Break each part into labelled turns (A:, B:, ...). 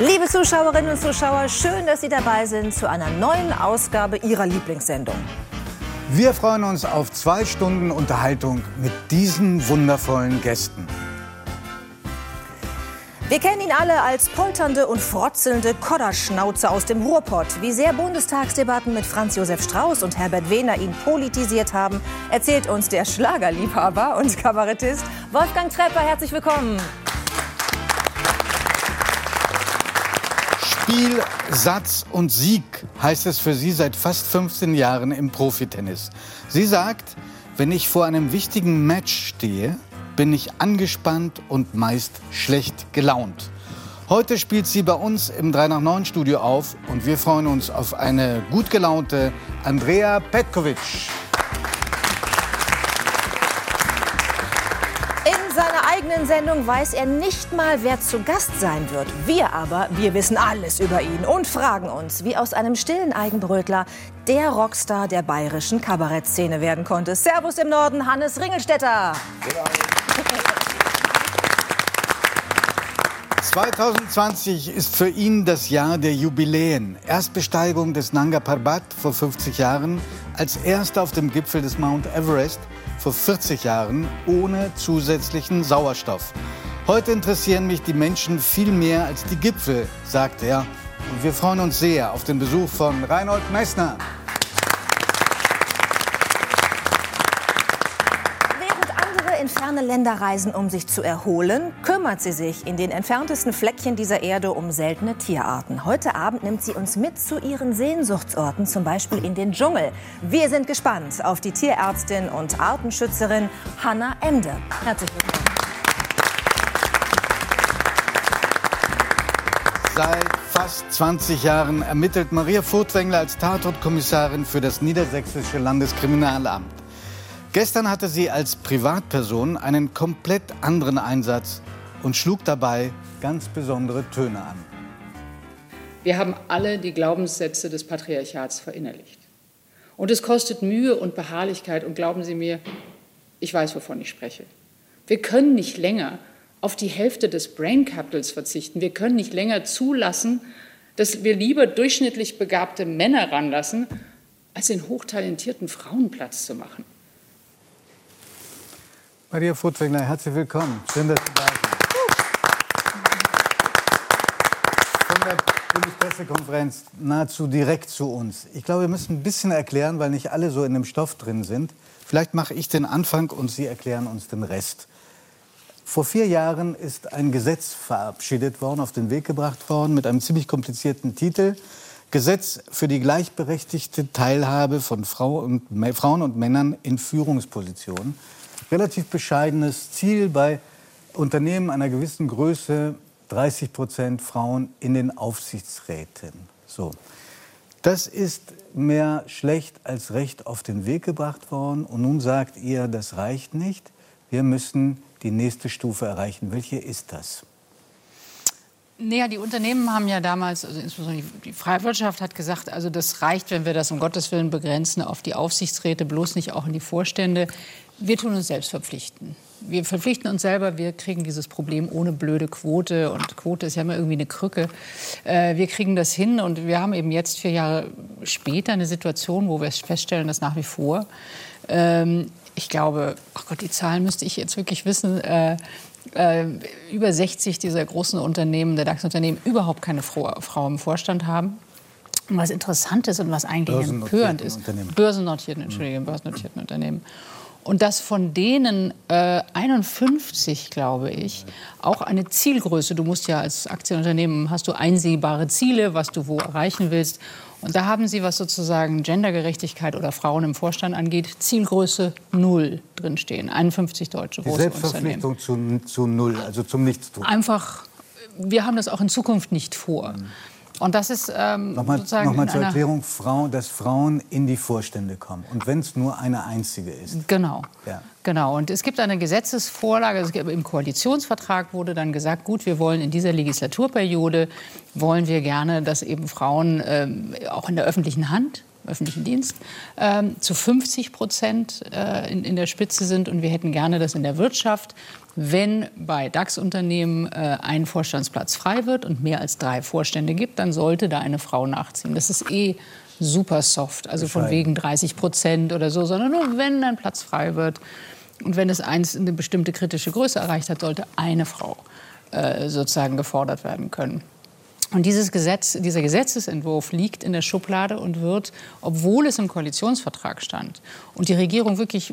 A: Liebe Zuschauerinnen und Zuschauer, schön, dass Sie dabei sind zu einer neuen Ausgabe Ihrer Lieblingssendung.
B: Wir freuen uns auf zwei Stunden Unterhaltung mit diesen wundervollen Gästen.
A: Wir kennen ihn alle als polternde und frotzelnde Kodderschnauze aus dem Ruhrpott. Wie sehr Bundestagsdebatten mit Franz Josef Strauß und Herbert Wehner ihn politisiert haben, erzählt uns der Schlagerliebhaber und Kabarettist Wolfgang Trepper. Herzlich willkommen.
B: Spiel, Satz und Sieg heißt es für sie seit fast 15 Jahren im Profitennis. Sie sagt, wenn ich vor einem wichtigen Match stehe, bin ich angespannt und meist schlecht gelaunt. Heute spielt sie bei uns im 3 nach 9 Studio auf und wir freuen uns auf eine gut gelaunte Andrea Petkovic.
A: Sendung weiß er nicht mal, wer zu Gast sein wird. Wir aber, wir wissen alles über ihn und fragen uns, wie aus einem stillen Eigenbrötler der Rockstar der bayerischen Kabarettszene werden konnte. Servus im Norden, Hannes Ringelstetter. Ja.
B: 2020 ist für ihn das Jahr der Jubiläen. Erstbesteigung des Nanga Parbat vor 50 Jahren, als erster auf dem Gipfel des Mount Everest vor 40 Jahren ohne zusätzlichen Sauerstoff. Heute interessieren mich die Menschen viel mehr als die Gipfel, sagt er. Und wir freuen uns sehr auf den Besuch von Reinhold Messner.
A: Ferne Länder um sich zu erholen, kümmert sie sich in den entferntesten Fleckchen dieser Erde um seltene Tierarten. Heute Abend nimmt sie uns mit zu ihren Sehnsuchtsorten, zum Beispiel in den Dschungel. Wir sind gespannt auf die Tierärztin und Artenschützerin Hanna Emde. Herzlich willkommen.
B: Seit fast 20 Jahren ermittelt Maria Furtwängler als Tatortkommissarin für das Niedersächsische Landeskriminalamt. Gestern hatte sie als Privatperson einen komplett anderen Einsatz und schlug dabei ganz besondere Töne an.
C: Wir haben alle die Glaubenssätze des Patriarchats verinnerlicht. Und es kostet Mühe und Beharrlichkeit. Und glauben Sie mir, ich weiß, wovon ich spreche. Wir können nicht länger auf die Hälfte des Brain Capitals verzichten. Wir können nicht länger zulassen, dass wir lieber durchschnittlich begabte Männer ranlassen, als den hochtalentierten Frauen Platz zu machen.
B: Maria Furtwängler, herzlich willkommen. Schön, dass Sie da sind. Von der Bundespressekonferenz nahezu direkt zu uns. Ich glaube, wir müssen ein bisschen erklären, weil nicht alle so in dem Stoff drin sind. Vielleicht mache ich den Anfang und Sie erklären uns den Rest. Vor vier Jahren ist ein Gesetz verabschiedet worden, auf den Weg gebracht worden, mit einem ziemlich komplizierten Titel. Gesetz für die gleichberechtigte Teilhabe von Frau und, Frauen und Männern in Führungspositionen relativ bescheidenes Ziel bei Unternehmen einer gewissen Größe 30 Prozent Frauen in den Aufsichtsräten. So. Das ist mehr schlecht als recht auf den Weg gebracht worden. Und nun sagt ihr, das reicht nicht. Wir müssen die nächste Stufe erreichen. Welche ist das?
C: Naja, die Unternehmen haben ja damals, also insbesondere die freie Wirtschaft hat gesagt, also das reicht, wenn wir das um Gottes Willen begrenzen auf die Aufsichtsräte, bloß nicht auch in die Vorstände. Wir tun uns selbst verpflichten. Wir verpflichten uns selber, wir kriegen dieses Problem ohne blöde Quote. Und Quote ist ja immer irgendwie eine Krücke. Äh, wir kriegen das hin und wir haben eben jetzt vier Jahre später eine Situation, wo wir feststellen, dass nach wie vor, ähm, ich glaube, ach Gott, die Zahlen müsste ich jetzt wirklich wissen, äh, äh, über 60 dieser großen Unternehmen, der DAX-Unternehmen, überhaupt keine Frau im Vorstand haben. Und was interessant ist und was eigentlich empörend ist, börsennotierten, Entschuldigung, börsennotierten Unternehmen. Und dass von denen äh, 51, glaube ich, auch eine Zielgröße, du musst ja als Aktienunternehmen, hast du einsehbare Ziele, was du wo erreichen willst. Und da haben sie, was sozusagen Gendergerechtigkeit oder Frauen im Vorstand angeht, Zielgröße null drinstehen. 51 deutsche
B: große Die Selbstverpflichtung zu, zu null, also zum Nichtstun.
C: Einfach, wir haben das auch in Zukunft nicht vor. Mhm. Und das ist ähm,
B: nochmal, sozusagen nochmal zur Erklärung, Frau, dass Frauen in die Vorstände kommen. Und wenn es nur eine einzige ist.
C: Genau. Ja. Genau. Und es gibt eine Gesetzesvorlage. Also Im Koalitionsvertrag wurde dann gesagt, gut, wir wollen in dieser Legislaturperiode wollen wir gerne, dass eben Frauen ähm, auch in der öffentlichen Hand öffentlichen Dienst, ähm, zu 50 Prozent äh, in, in der Spitze sind. Und wir hätten gerne, dass in der Wirtschaft, wenn bei DAX-Unternehmen äh, ein Vorstandsplatz frei wird und mehr als drei Vorstände gibt, dann sollte da eine Frau nachziehen. Das ist eh super soft, also von wegen 30 Prozent oder so, sondern nur wenn ein Platz frei wird und wenn es eins eine bestimmte kritische Größe erreicht hat, sollte eine Frau äh, sozusagen gefordert werden können. Und dieses Gesetz, dieser Gesetzesentwurf liegt in der Schublade und wird, obwohl es im Koalitionsvertrag stand und die Regierung wirklich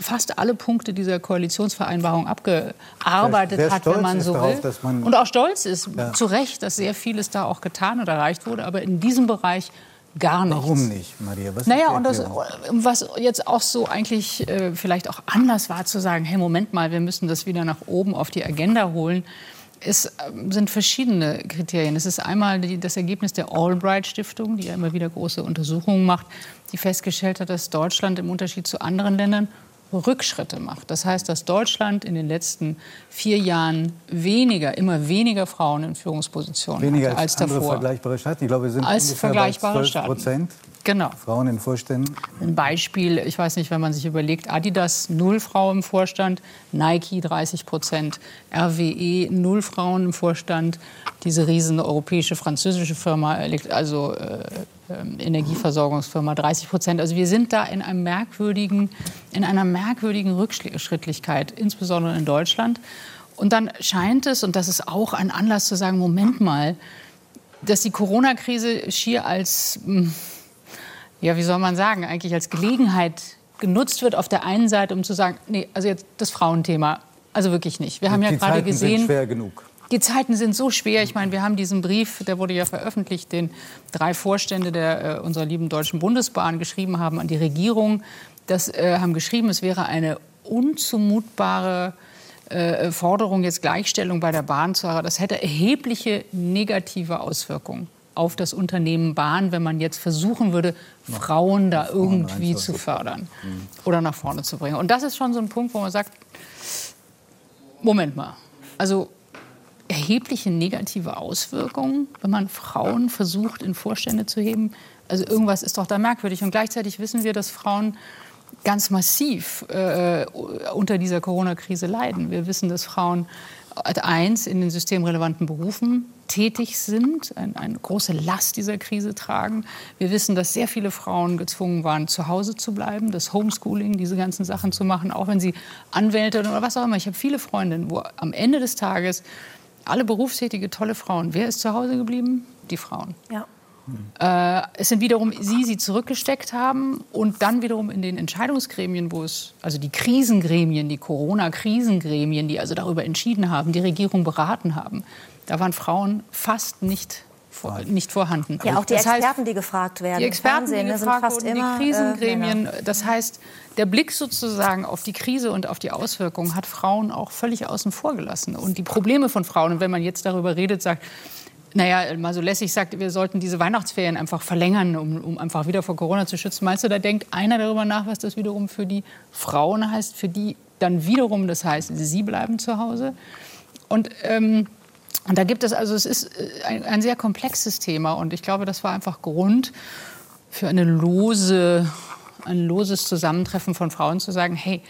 C: fast alle Punkte dieser Koalitionsvereinbarung abgearbeitet sehr, sehr hat, wenn man so darauf, will. Man und auch stolz ist, ja. zu Recht, dass sehr vieles da auch getan und erreicht wurde. Aber in diesem Bereich gar nichts.
B: Warum nicht, Maria?
C: Was naja, und das, was jetzt auch so eigentlich äh, vielleicht auch Anlass war zu sagen, hey, Moment mal, wir müssen das wieder nach oben auf die Agenda holen. Es ähm, sind verschiedene Kriterien. Es ist einmal die, das Ergebnis der Albright Stiftung, die ja immer wieder große Untersuchungen macht, die festgestellt hat, dass Deutschland im Unterschied zu anderen Ländern Rückschritte macht. Das heißt, dass Deutschland in den letzten vier Jahren weniger, immer weniger Frauen in Führungspositionen
B: weniger hatte
C: als,
B: als andere davor. vergleichbare Staaten. Ich glaube, wir sind
C: als ungefähr bei 12
B: Prozent.
C: Genau.
B: Frauen in Vorständen.
C: Ein Beispiel, ich weiß nicht, wenn man sich überlegt, Adidas null Frauen im Vorstand, Nike 30 Prozent, RWE null Frauen im Vorstand, diese riesen europäische französische Firma, also äh, ähm, Energieversorgungsfirma 30 Prozent. Also wir sind da in, einem merkwürdigen, in einer merkwürdigen Rückschrittlichkeit, insbesondere in Deutschland. Und dann scheint es, und das ist auch ein Anlass zu sagen, Moment mal, dass die Corona-Krise schier als, hm, ja, wie soll man sagen, eigentlich als Gelegenheit genutzt wird auf der einen Seite, um zu sagen, nee, also jetzt das Frauenthema, also wirklich nicht. Wir haben ja gerade gesehen,
B: sind schwer genug.
C: Die Zeiten sind so schwer. Ich meine, wir haben diesen Brief, der wurde ja veröffentlicht, den drei Vorstände der, äh, unserer lieben Deutschen Bundesbahn geschrieben haben an die Regierung. Das äh, haben geschrieben, es wäre eine unzumutbare äh, Forderung, jetzt Gleichstellung bei der Bahn zu haben. Das hätte erhebliche negative Auswirkungen auf das Unternehmen Bahn, wenn man jetzt versuchen würde, Frauen da irgendwie zu fördern mhm. oder nach vorne zu bringen. Und das ist schon so ein Punkt, wo man sagt, Moment mal, also erhebliche negative Auswirkungen, wenn man Frauen versucht, in Vorstände zu heben. Also irgendwas ist doch da merkwürdig. Und gleichzeitig wissen wir, dass Frauen ganz massiv äh, unter dieser Corona-Krise leiden. Wir wissen, dass Frauen eins in den systemrelevanten Berufen tätig sind, ein, eine große Last dieser Krise tragen. Wir wissen, dass sehr viele Frauen gezwungen waren, zu Hause zu bleiben, das Homeschooling, diese ganzen Sachen zu machen, auch wenn sie Anwältin oder was auch immer. Ich habe viele Freundinnen, wo am Ende des Tages alle berufstätige, tolle Frauen. Wer ist zu Hause geblieben? Die Frauen.
A: Ja.
C: Äh, es sind wiederum sie, sie zurückgesteckt haben und dann wiederum in den Entscheidungsgremien, wo es, also die Krisengremien, die Corona-Krisengremien, die also darüber entschieden haben, die Regierung beraten haben, da waren Frauen fast nicht vor, nicht vorhanden.
A: Ja, auch die das Experten, heißt, die gefragt werden.
C: Die Experten, die gefragt sind fast wurden, immer, die Krisengremien. Äh, das heißt, der Blick sozusagen auf die Krise und auf die Auswirkungen hat Frauen auch völlig außen vor gelassen. Und die Probleme von Frauen, und wenn man jetzt darüber redet, sagt, naja, mal so lässig sagt, wir sollten diese Weihnachtsferien einfach verlängern, um, um, einfach wieder vor Corona zu schützen. Meinst du, da denkt einer darüber nach, was das wiederum für die Frauen heißt, für die dann wiederum das heißt, sie bleiben zu Hause? Und ähm, und da gibt es, also es ist äh, ein, ein, sehr komplexes Thema und ich glaube, das war einfach Grund für eine lose, ein loses Zusammentreffen von Frauen zu sagen, hey,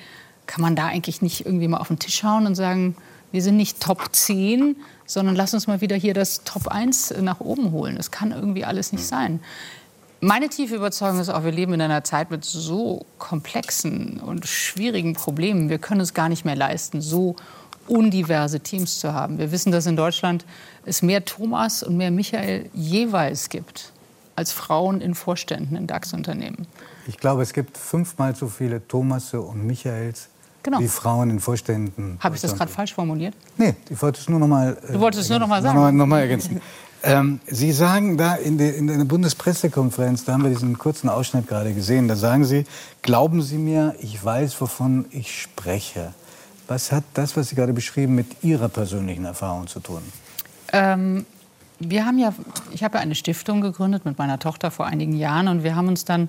C: kann man da eigentlich nicht irgendwie mal auf den Tisch hauen und sagen, wir sind nicht Top 10, sondern lass uns mal wieder hier das Top 1 nach oben holen. Das kann irgendwie alles nicht sein. Meine tiefe Überzeugung ist auch, wir leben in einer Zeit mit so komplexen und schwierigen Problemen. Wir können es gar nicht mehr leisten, so undiverse Teams zu haben. Wir wissen, dass in Deutschland es mehr Thomas und mehr Michael jeweils gibt als Frauen in Vorständen in DAX-Unternehmen.
B: Ich glaube, es gibt fünfmal so viele Thomasse und Michaels genau. wie Frauen in Vorständen.
C: Habe ich das gerade falsch formuliert?
B: Nee, ich wollte es nur noch mal.
C: Äh, du wolltest es nur noch mal sagen. Noch,
B: noch mal ergänzen. ähm, Sie sagen da in der, in der Bundespressekonferenz, da haben wir diesen kurzen Ausschnitt gerade gesehen, da sagen Sie, glauben Sie mir, ich weiß, wovon ich spreche. Was hat das, was Sie gerade beschrieben, mit Ihrer persönlichen Erfahrung zu tun?
C: Ähm, wir haben ja, ich habe ja eine Stiftung gegründet mit meiner Tochter vor einigen Jahren und wir haben uns dann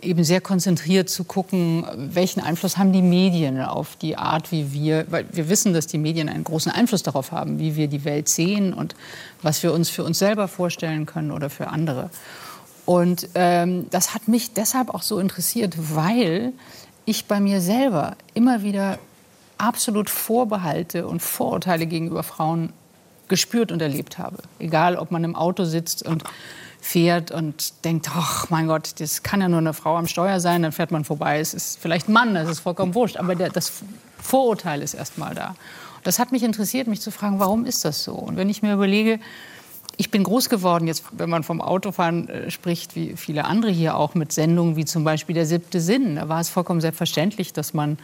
C: eben sehr konzentriert zu gucken, welchen Einfluss haben die Medien auf die Art, wie wir, weil wir wissen, dass die Medien einen großen Einfluss darauf haben, wie wir die Welt sehen und was wir uns für uns selber vorstellen können oder für andere. Und ähm, das hat mich deshalb auch so interessiert, weil ich bei mir selber immer wieder absolut Vorbehalte und Vorurteile gegenüber Frauen gespürt und erlebt habe. Egal, ob man im Auto sitzt und fährt und denkt, ach mein Gott, das kann ja nur eine Frau am Steuer sein, dann fährt man vorbei. Es ist vielleicht ein Mann, das ist vollkommen wurscht, aber der, das Vorurteil ist erst mal da. Das hat mich interessiert, mich zu fragen, warum ist das so? Und wenn ich mir überlege, ich bin groß geworden, jetzt, wenn man vom Autofahren äh, spricht, wie viele andere hier auch, mit Sendungen wie zum Beispiel Der siebte Sinn. Da war es vollkommen selbstverständlich, dass man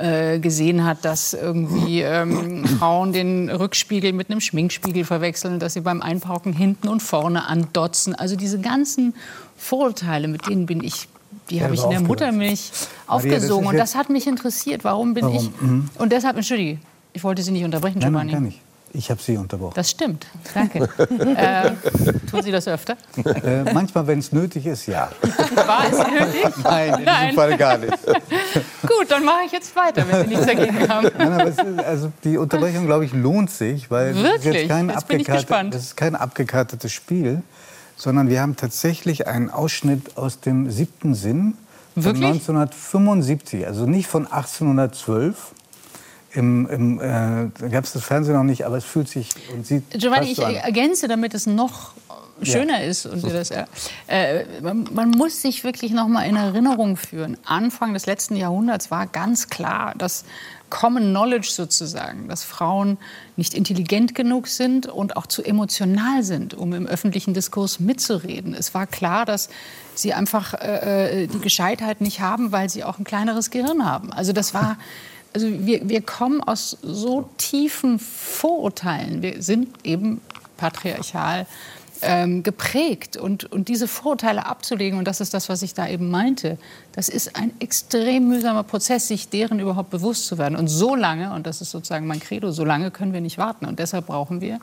C: äh, gesehen hat, dass irgendwie ähm, Frauen den Rückspiegel mit einem Schminkspiegel verwechseln, dass sie beim Einparken hinten und vorne andotzen. Also diese ganzen Vorurteile, mit denen bin ich die habe ich in der Muttermilch aufgesogen. Maria, das und das hat mich interessiert. Warum bin Warum? ich. Mhm. Und deshalb, entschuldige, ich wollte Sie nicht unterbrechen, Giovanni.
B: Nein, nein, gar nicht. Ich habe Sie unterbrochen.
C: Das stimmt. Danke. äh, tun Sie das öfter?
B: Äh, manchmal, wenn es nötig ist, ja.
C: War es nötig?
B: Nein, in Nein. diesem Fall gar nicht.
C: Gut, dann mache ich jetzt weiter, wenn Sie nichts dagegen haben.
B: Nein, ist, also die Unterbrechung, glaube ich, lohnt sich, weil
C: Wirklich?
B: Das, ist jetzt kein jetzt das ist kein abgekartetes Spiel, sondern wir haben tatsächlich einen Ausschnitt aus dem siebten Sinn von Wirklich? 1975, also nicht von 1812 im, im, äh, gab es das Fernsehen noch nicht, aber es fühlt sich und sieht.
C: Giovanni, ich so ergänze, damit es noch schöner ja. ist. Und das, äh, man, man, muss sich wirklich noch mal in Erinnerung führen. Anfang des letzten Jahrhunderts war ganz klar, dass Common Knowledge sozusagen, dass Frauen nicht intelligent genug sind und auch zu emotional sind, um im öffentlichen Diskurs mitzureden. Es war klar, dass sie einfach äh, äh die Gescheitheit nicht haben, weil sie auch ein kleineres Gehirn haben. Also das war also wir, wir kommen aus so tiefen Vorurteilen. Wir sind eben patriarchal ähm, geprägt. Und, und diese Vorurteile abzulegen, und das ist das, was ich da eben meinte, das ist ein extrem mühsamer Prozess, sich deren überhaupt bewusst zu werden. Und so lange, und das ist sozusagen mein Credo, so lange können wir nicht warten. Und deshalb brauchen wir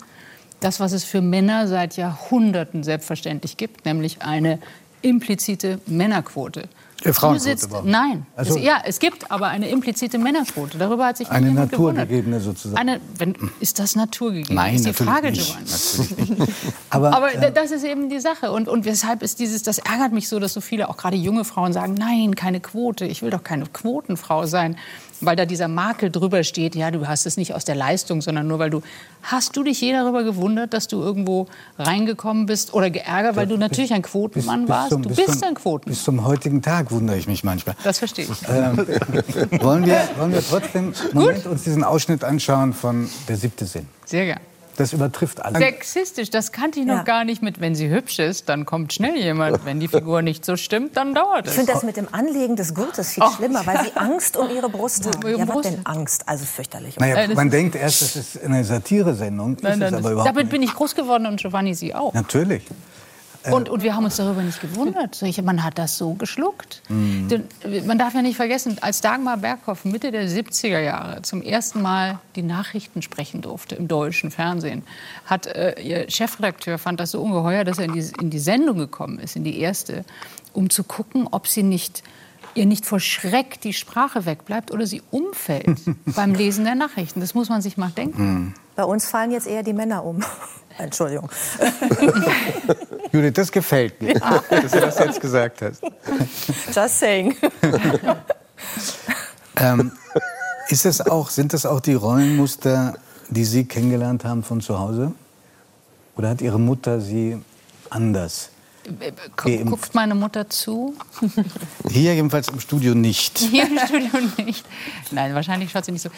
C: das, was es für Männer seit Jahrhunderten selbstverständlich gibt, nämlich eine implizite Männerquote.
B: Äh, Frauenquote
C: sitzt, Nein. Also, es, ja, es gibt aber eine implizite Männerquote. Darüber hat sich
B: Eine naturgegebene sozusagen.
C: Eine, wenn, ist das naturgegeben?
B: Nein,
C: ist
B: die Frage,
C: nicht. Giovanni. aber, aber ja. das ist eben die Sache. Und, und weshalb ist dieses, das ärgert mich so, dass so viele, auch gerade junge Frauen sagen, nein, keine Quote. Ich will doch keine Quotenfrau sein weil da dieser Makel drüber steht, ja, du hast es nicht aus der Leistung, sondern nur weil du. Hast du dich je darüber gewundert, dass du irgendwo reingekommen bist oder geärgert, weil du natürlich ein Quotenmann bis, bis warst? Zum, du bist zum, ein Quotenmann.
B: Bis zum heutigen Tag wundere ich mich manchmal.
C: Das verstehe ich.
B: Ähm, wollen, wir, wollen wir trotzdem Moment uns diesen Ausschnitt anschauen von Der siebte Sinn?
C: Sehr gerne.
B: Das übertrifft alles.
C: Sexistisch, das kannte ich noch ja. gar nicht mit, wenn sie hübsch ist, dann kommt schnell jemand. Wenn die Figur nicht so stimmt, dann dauert es.
A: Ich finde das mit dem Anlegen des Gurtes viel oh. schlimmer, weil sie Angst um ihre Brust haben. Ja, was denn Angst? Also fürchterlich.
B: Naja, äh, man denkt erst, das ist eine Satire-Sendung.
C: Damit bin ich groß geworden und Giovanni sie auch.
B: Natürlich.
C: Äh, und, und wir haben uns darüber nicht gewundert. Man hat das so geschluckt. Mhm. Man darf ja nicht vergessen, als Dagmar Berghoff Mitte der 70er Jahre zum ersten Mal die Nachrichten sprechen durfte im deutschen Fernsehen, hat äh, ihr Chefredakteur fand das so ungeheuer, dass er in die, in die Sendung gekommen ist, in die erste, um zu gucken, ob sie nicht ihr nicht vor Schreck die Sprache wegbleibt oder sie umfällt beim Lesen der Nachrichten. Das muss man sich mal denken. Mhm.
A: Bei uns fallen jetzt eher die Männer um. Entschuldigung.
B: Judith, das gefällt mir, ja. dass du das jetzt gesagt hast.
A: Just saying.
B: ähm, ist das auch, sind das auch die Rollenmuster, die Sie kennengelernt haben von zu Hause? Oder hat Ihre Mutter Sie anders
C: geimpft? Guckt meine Mutter zu?
B: Hier jedenfalls im Studio nicht.
C: Hier im Studio nicht. Nein, wahrscheinlich schaut sie nicht so.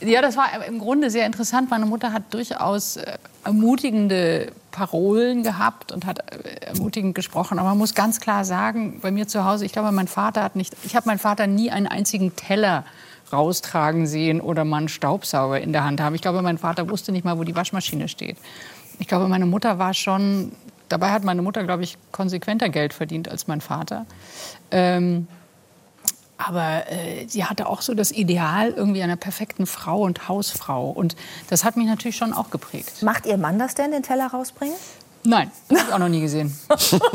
C: Ja, das war im Grunde sehr interessant. Meine Mutter hat durchaus äh, ermutigende Parolen gehabt und hat äh, ermutigend gesprochen. Aber man muss ganz klar sagen, bei mir zu Hause, ich glaube, mein Vater hat nicht, ich habe meinen Vater nie einen einzigen Teller raustragen sehen oder mal einen Staubsauger in der Hand haben. Ich glaube, mein Vater wusste nicht mal, wo die Waschmaschine steht. Ich glaube, meine Mutter war schon, dabei hat meine Mutter, glaube ich, konsequenter Geld verdient als mein Vater. Ähm, aber äh, sie hatte auch so das Ideal irgendwie einer perfekten Frau und Hausfrau. Und das hat mich natürlich schon auch geprägt.
A: Macht Ihr Mann das denn, den Teller rausbringen?
C: Nein, habe ich auch noch nie gesehen.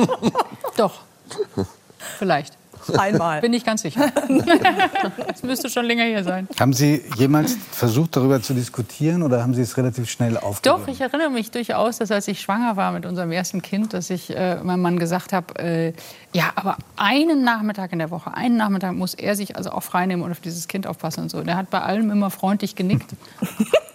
C: Doch, vielleicht. Einmal. Bin ich ganz sicher. das müsste schon länger hier sein.
B: Haben Sie jemals versucht, darüber zu diskutieren oder haben Sie es relativ schnell aufgegeben?
C: Doch, ich erinnere mich durchaus, dass als ich schwanger war mit unserem ersten Kind, dass ich äh, meinem Mann gesagt habe, äh, ja, aber einen Nachmittag in der Woche, einen Nachmittag muss er sich also auch freinehmen und auf dieses Kind aufpassen und so. Der hat bei allem immer freundlich genickt.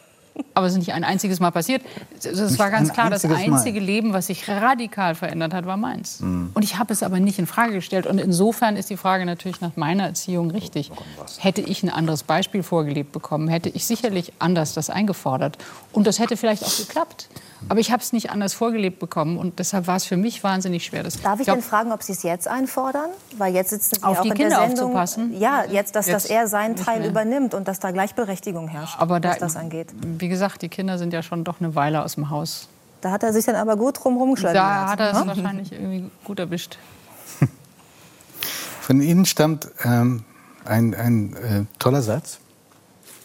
C: Aber es ist nicht ein einziges Mal passiert. Es war ganz klar, das einzige Mal. Leben, was sich radikal verändert hat, war meins. Mhm. Und ich habe es aber nicht in Frage gestellt. Und insofern ist die Frage natürlich nach meiner Erziehung richtig. Hätte ich ein anderes Beispiel vorgelebt bekommen, hätte ich sicherlich anders das eingefordert. Und das hätte vielleicht auch geklappt. Aber ich habe es nicht anders vorgelebt bekommen und deshalb war es für mich wahnsinnig schwer.
A: Das Darf ich, ich denn fragen, ob Sie es jetzt einfordern? Weil jetzt sitzen Sie
C: auf
A: auch
C: die
A: in
C: Kinder
A: der Sendung.
C: Aufzupassen.
A: Ja, jetzt, dass, jetzt dass er seinen Teil übernimmt und dass da Gleichberechtigung herrscht,
C: aber da,
A: was das angeht.
C: Wie gesagt, die Kinder sind ja schon doch eine Weile aus dem Haus.
A: Da hat er sich dann aber gut drum rumgeschlagen.
C: Da hat er es hm? wahrscheinlich irgendwie gut erwischt.
B: Von Ihnen stammt ähm, ein, ein äh, toller Satz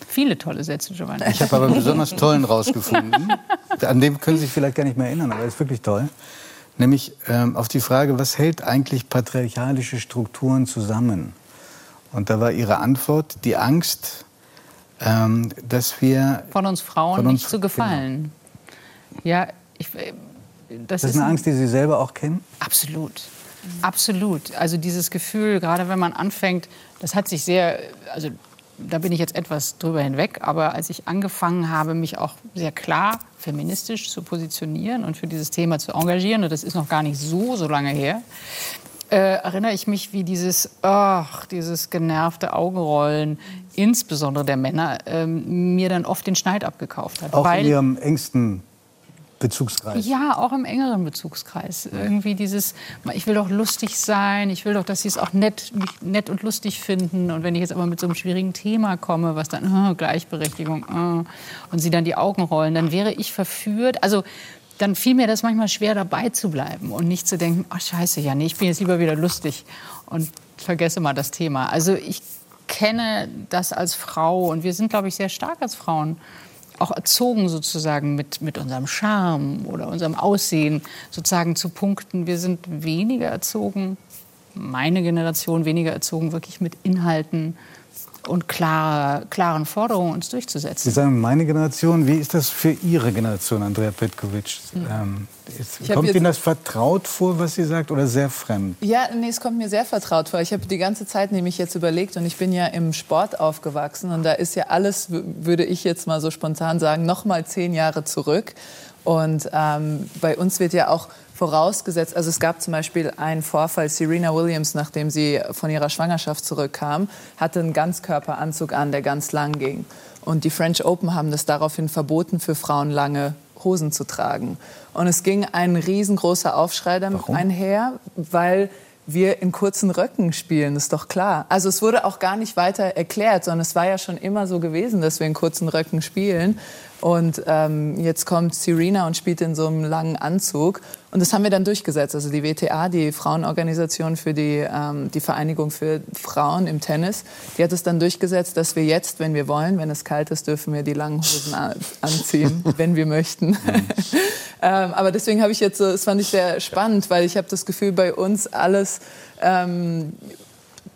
C: viele tolle Sätze, Giovanni.
B: Ich habe aber einen besonders tollen rausgefunden. An dem können Sie sich vielleicht gar nicht mehr erinnern, aber er ist wirklich toll. Nämlich ähm, auf die Frage, was hält eigentlich patriarchalische Strukturen zusammen? Und da war Ihre Antwort die Angst, ähm, dass wir...
C: Von uns Frauen von uns, nicht zu gefallen. Genau. Ja, ich,
B: äh, das, das ist eine Angst, die Sie selber auch kennen?
C: Absolut. Absolut. Also dieses Gefühl, gerade wenn man anfängt, das hat sich sehr, also da bin ich jetzt etwas drüber hinweg, aber als ich angefangen habe, mich auch sehr klar feministisch zu positionieren und für dieses Thema zu engagieren, und das ist noch gar nicht so, so lange her, äh, erinnere ich mich, wie dieses, ach, dieses genervte Augenrollen, insbesondere der Männer, äh, mir dann oft den Schneid abgekauft hat.
B: Auch in Ihrem engsten Bezugskreis.
C: Ja, auch im engeren Bezugskreis. Irgendwie dieses, ich will doch lustig sein, ich will doch, dass sie es auch nett, nett und lustig finden. Und wenn ich jetzt aber mit so einem schwierigen Thema komme, was dann, oh, Gleichberechtigung, oh, und sie dann die Augen rollen, dann wäre ich verführt. Also dann fiel mir das manchmal schwer, dabei zu bleiben und nicht zu denken, ach scheiße, ja, nee, ich bin jetzt lieber wieder lustig und vergesse mal das Thema. Also ich kenne das als Frau und wir sind, glaube ich, sehr stark als Frauen auch erzogen sozusagen mit, mit unserem Charme oder unserem Aussehen sozusagen zu punkten. Wir sind weniger erzogen, meine Generation weniger erzogen, wirklich mit Inhalten und klare, klaren Forderungen uns durchzusetzen.
B: Sie sagen meine Generation. Wie ist das für Ihre Generation, Andrea Petkovic? Mhm. Ähm, ist, kommt Ihnen das vertraut vor, was sie sagt, oder sehr fremd?
D: Ja, nee, es kommt mir sehr vertraut vor. Ich habe die ganze Zeit nämlich jetzt überlegt und ich bin ja im Sport aufgewachsen und da ist ja alles, würde ich jetzt mal so spontan sagen, noch mal zehn Jahre zurück. Und ähm, bei uns wird ja auch vorausgesetzt, also es gab zum Beispiel einen Vorfall, Serena Williams, nachdem sie von ihrer Schwangerschaft zurückkam, hatte einen Ganzkörperanzug an, der ganz lang ging. Und die French Open haben das daraufhin verboten, für Frauen lange Hosen zu tragen. Und es ging ein riesengroßer Aufschrei damit Warum? einher, weil wir in kurzen Röcken spielen, ist doch klar. Also es wurde auch gar nicht weiter erklärt, sondern es war ja schon immer so gewesen, dass wir in kurzen Röcken spielen. Und ähm, jetzt kommt Serena und spielt in so einem langen Anzug. Und das haben wir dann durchgesetzt. Also die WTA, die Frauenorganisation für die, ähm, die Vereinigung für Frauen im Tennis, die hat es dann durchgesetzt, dass wir jetzt, wenn wir wollen, wenn es kalt ist, dürfen wir die langen Hosen anziehen, wenn wir möchten. ähm, aber deswegen habe ich jetzt, das fand ich sehr spannend, weil ich habe das Gefühl, bei uns alles ähm,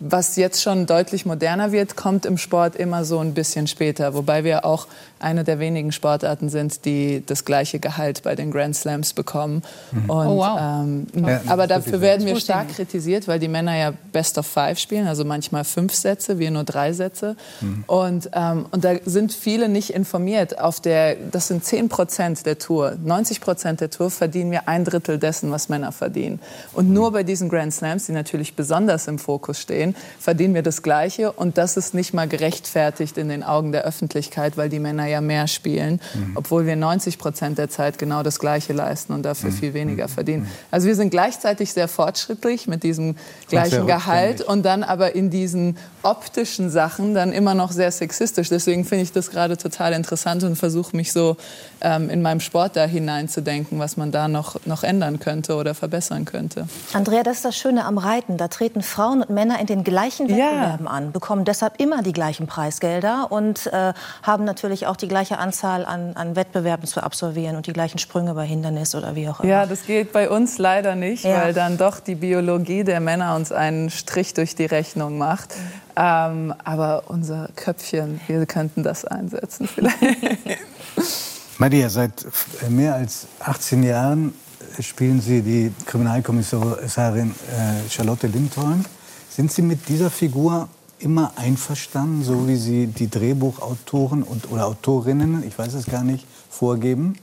D: was jetzt schon deutlich moderner wird, kommt im Sport immer so ein bisschen später. Wobei wir auch eine der wenigen Sportarten sind, die das gleiche Gehalt bei den Grand Slams bekommen. Mhm. Und, oh, wow. ähm, ja, aber dafür werden wir stark kritisiert, weil die Männer ja Best of Five spielen, also manchmal fünf Sätze, wir nur drei Sätze. Mhm. Und, ähm, und da sind viele nicht informiert. Auf der, das sind 10 Prozent der Tour. 90 Prozent der Tour verdienen wir ein Drittel dessen, was Männer verdienen. Und nur bei diesen Grand Slams, die natürlich besonders im Fokus stehen, verdienen wir das Gleiche. Und das ist nicht mal gerechtfertigt in den Augen der Öffentlichkeit, weil die Männer ja mehr spielen, mhm. obwohl wir 90 Prozent der Zeit genau das Gleiche leisten und dafür mhm. viel weniger mhm. verdienen. Mhm. Also wir sind gleichzeitig sehr fortschrittlich mit diesem gleichen Gehalt und dann aber in diesen optischen Sachen dann immer noch sehr sexistisch. Deswegen finde ich das gerade total interessant und versuche mich so ähm, in meinem Sport da hineinzudenken, was man da noch, noch ändern könnte oder verbessern könnte.
A: Andrea, das ist das Schöne am Reiten. Da treten Frauen und Männer in den gleichen Wettbewerben ja. an, bekommen deshalb immer die gleichen Preisgelder und äh, haben natürlich auch die gleiche Anzahl an, an, Wettbewerben zu absolvieren und die gleichen Sprünge bei Hindernis oder wie auch immer.
D: Ja, das geht bei uns leider nicht, ja. weil dann doch die Biologie der Männer uns einen Strich durch die Rechnung macht. Mhm. Ähm, aber unser Köpfchen, wir könnten das einsetzen vielleicht.
B: Maria, seit mehr als 18 Jahren spielen Sie die Kriminalkommissarin äh, Charlotte Lindholm. Sind Sie mit dieser Figur immer einverstanden, so wie Sie die Drehbuchautoren und, oder Autorinnen, ich weiß es gar nicht, vorgeben?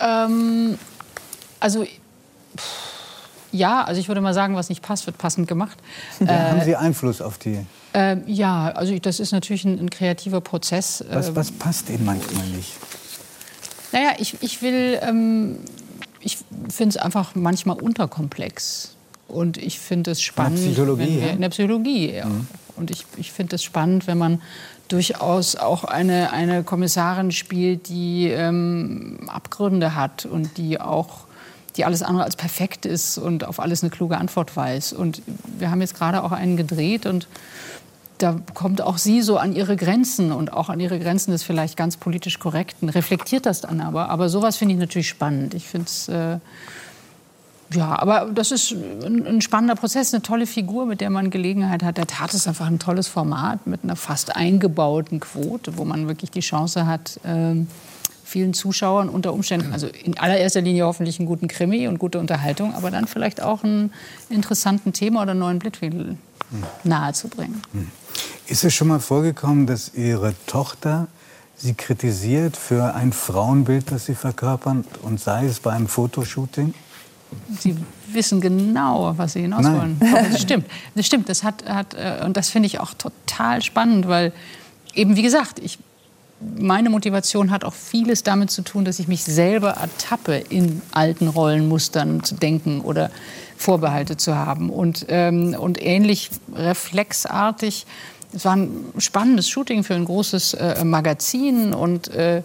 C: Ähm, also ja, also ich würde mal sagen, was nicht passt, wird passend gemacht.
B: Ja, äh, haben Sie Einfluss auf die?
C: Äh, ja, also das ist natürlich ein, ein kreativer Prozess.
B: Was, ähm, was passt Ihnen manchmal nicht?
C: Naja, ich, ich will, ähm, ich finde es einfach manchmal unterkomplex. Und ich finde es spannend.
B: In der Psychologie,
C: wir,
B: ja?
C: In der Psychologie, ja. Mhm. Und ich, ich finde es spannend, wenn man durchaus auch eine, eine Kommissarin spielt, die ähm, Abgründe hat und die auch die alles andere als perfekt ist und auf alles eine kluge Antwort weiß. Und wir haben jetzt gerade auch einen gedreht und da kommt auch sie so an ihre Grenzen und auch an ihre Grenzen des vielleicht ganz politisch Korrekten, reflektiert das dann aber. Aber sowas finde ich natürlich spannend. Ich finde es. Äh, ja, aber das ist ein, ein, spannender Prozess, eine tolle Figur, mit der man Gelegenheit hat. Der Tat ist einfach ein tolles Format mit einer fast eingebauten Quote, wo man wirklich die Chance hat, äh, vielen Zuschauern unter Umständen, also in allererster Linie hoffentlich einen guten Krimi und gute Unterhaltung, aber dann vielleicht auch einen interessanten Thema oder einen neuen Blickwinkel nahezubringen. Hm.
B: Ist es schon mal vorgekommen, dass Ihre Tochter Sie kritisiert für ein Frauenbild, das Sie verkörpern, und sei es bei einem Fotoshooting?
C: Sie wissen genau, was Sie hinaus wollen. Das stimmt. Das stimmt. Das hat, hat, äh, und das finde ich auch total spannend, weil eben, wie gesagt, ich meine Motivation hat auch vieles damit zu tun, dass ich mich selber ertappe, in alten Rollenmustern zu denken oder Vorbehalte zu haben. Und, ähm, und ähnlich reflexartig, es war ein spannendes Shooting für ein großes äh, Magazin und, äh,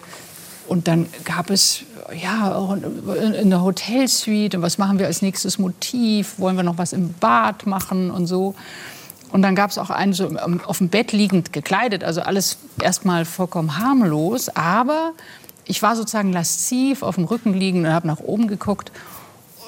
C: und dann gab es ja auch eine Hotelsuite und was machen wir als nächstes Motiv, wollen wir noch was im Bad machen und so. Und dann gab es auch einen so auf dem Bett liegend gekleidet, also alles erstmal vollkommen harmlos. Aber ich war sozusagen lasziv auf dem Rücken liegend und habe nach oben geguckt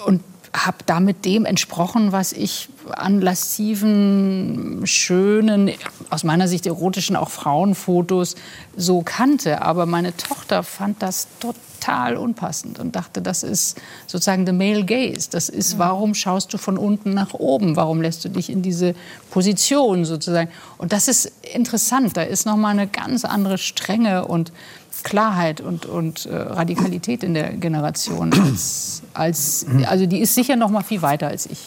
C: und habe damit dem entsprochen, was ich an lasziven, schönen, aus meiner Sicht erotischen, auch Frauenfotos so kannte. Aber meine Tochter fand das total unpassend und dachte, das ist sozusagen the male gaze. Das ist, warum schaust du von unten nach oben? Warum lässt du dich in diese Position sozusagen? Und das ist interessant. Da ist noch mal eine ganz andere Strenge und Klarheit und, und äh, Radikalität in der Generation als, als, also die ist sicher noch mal viel weiter als ich.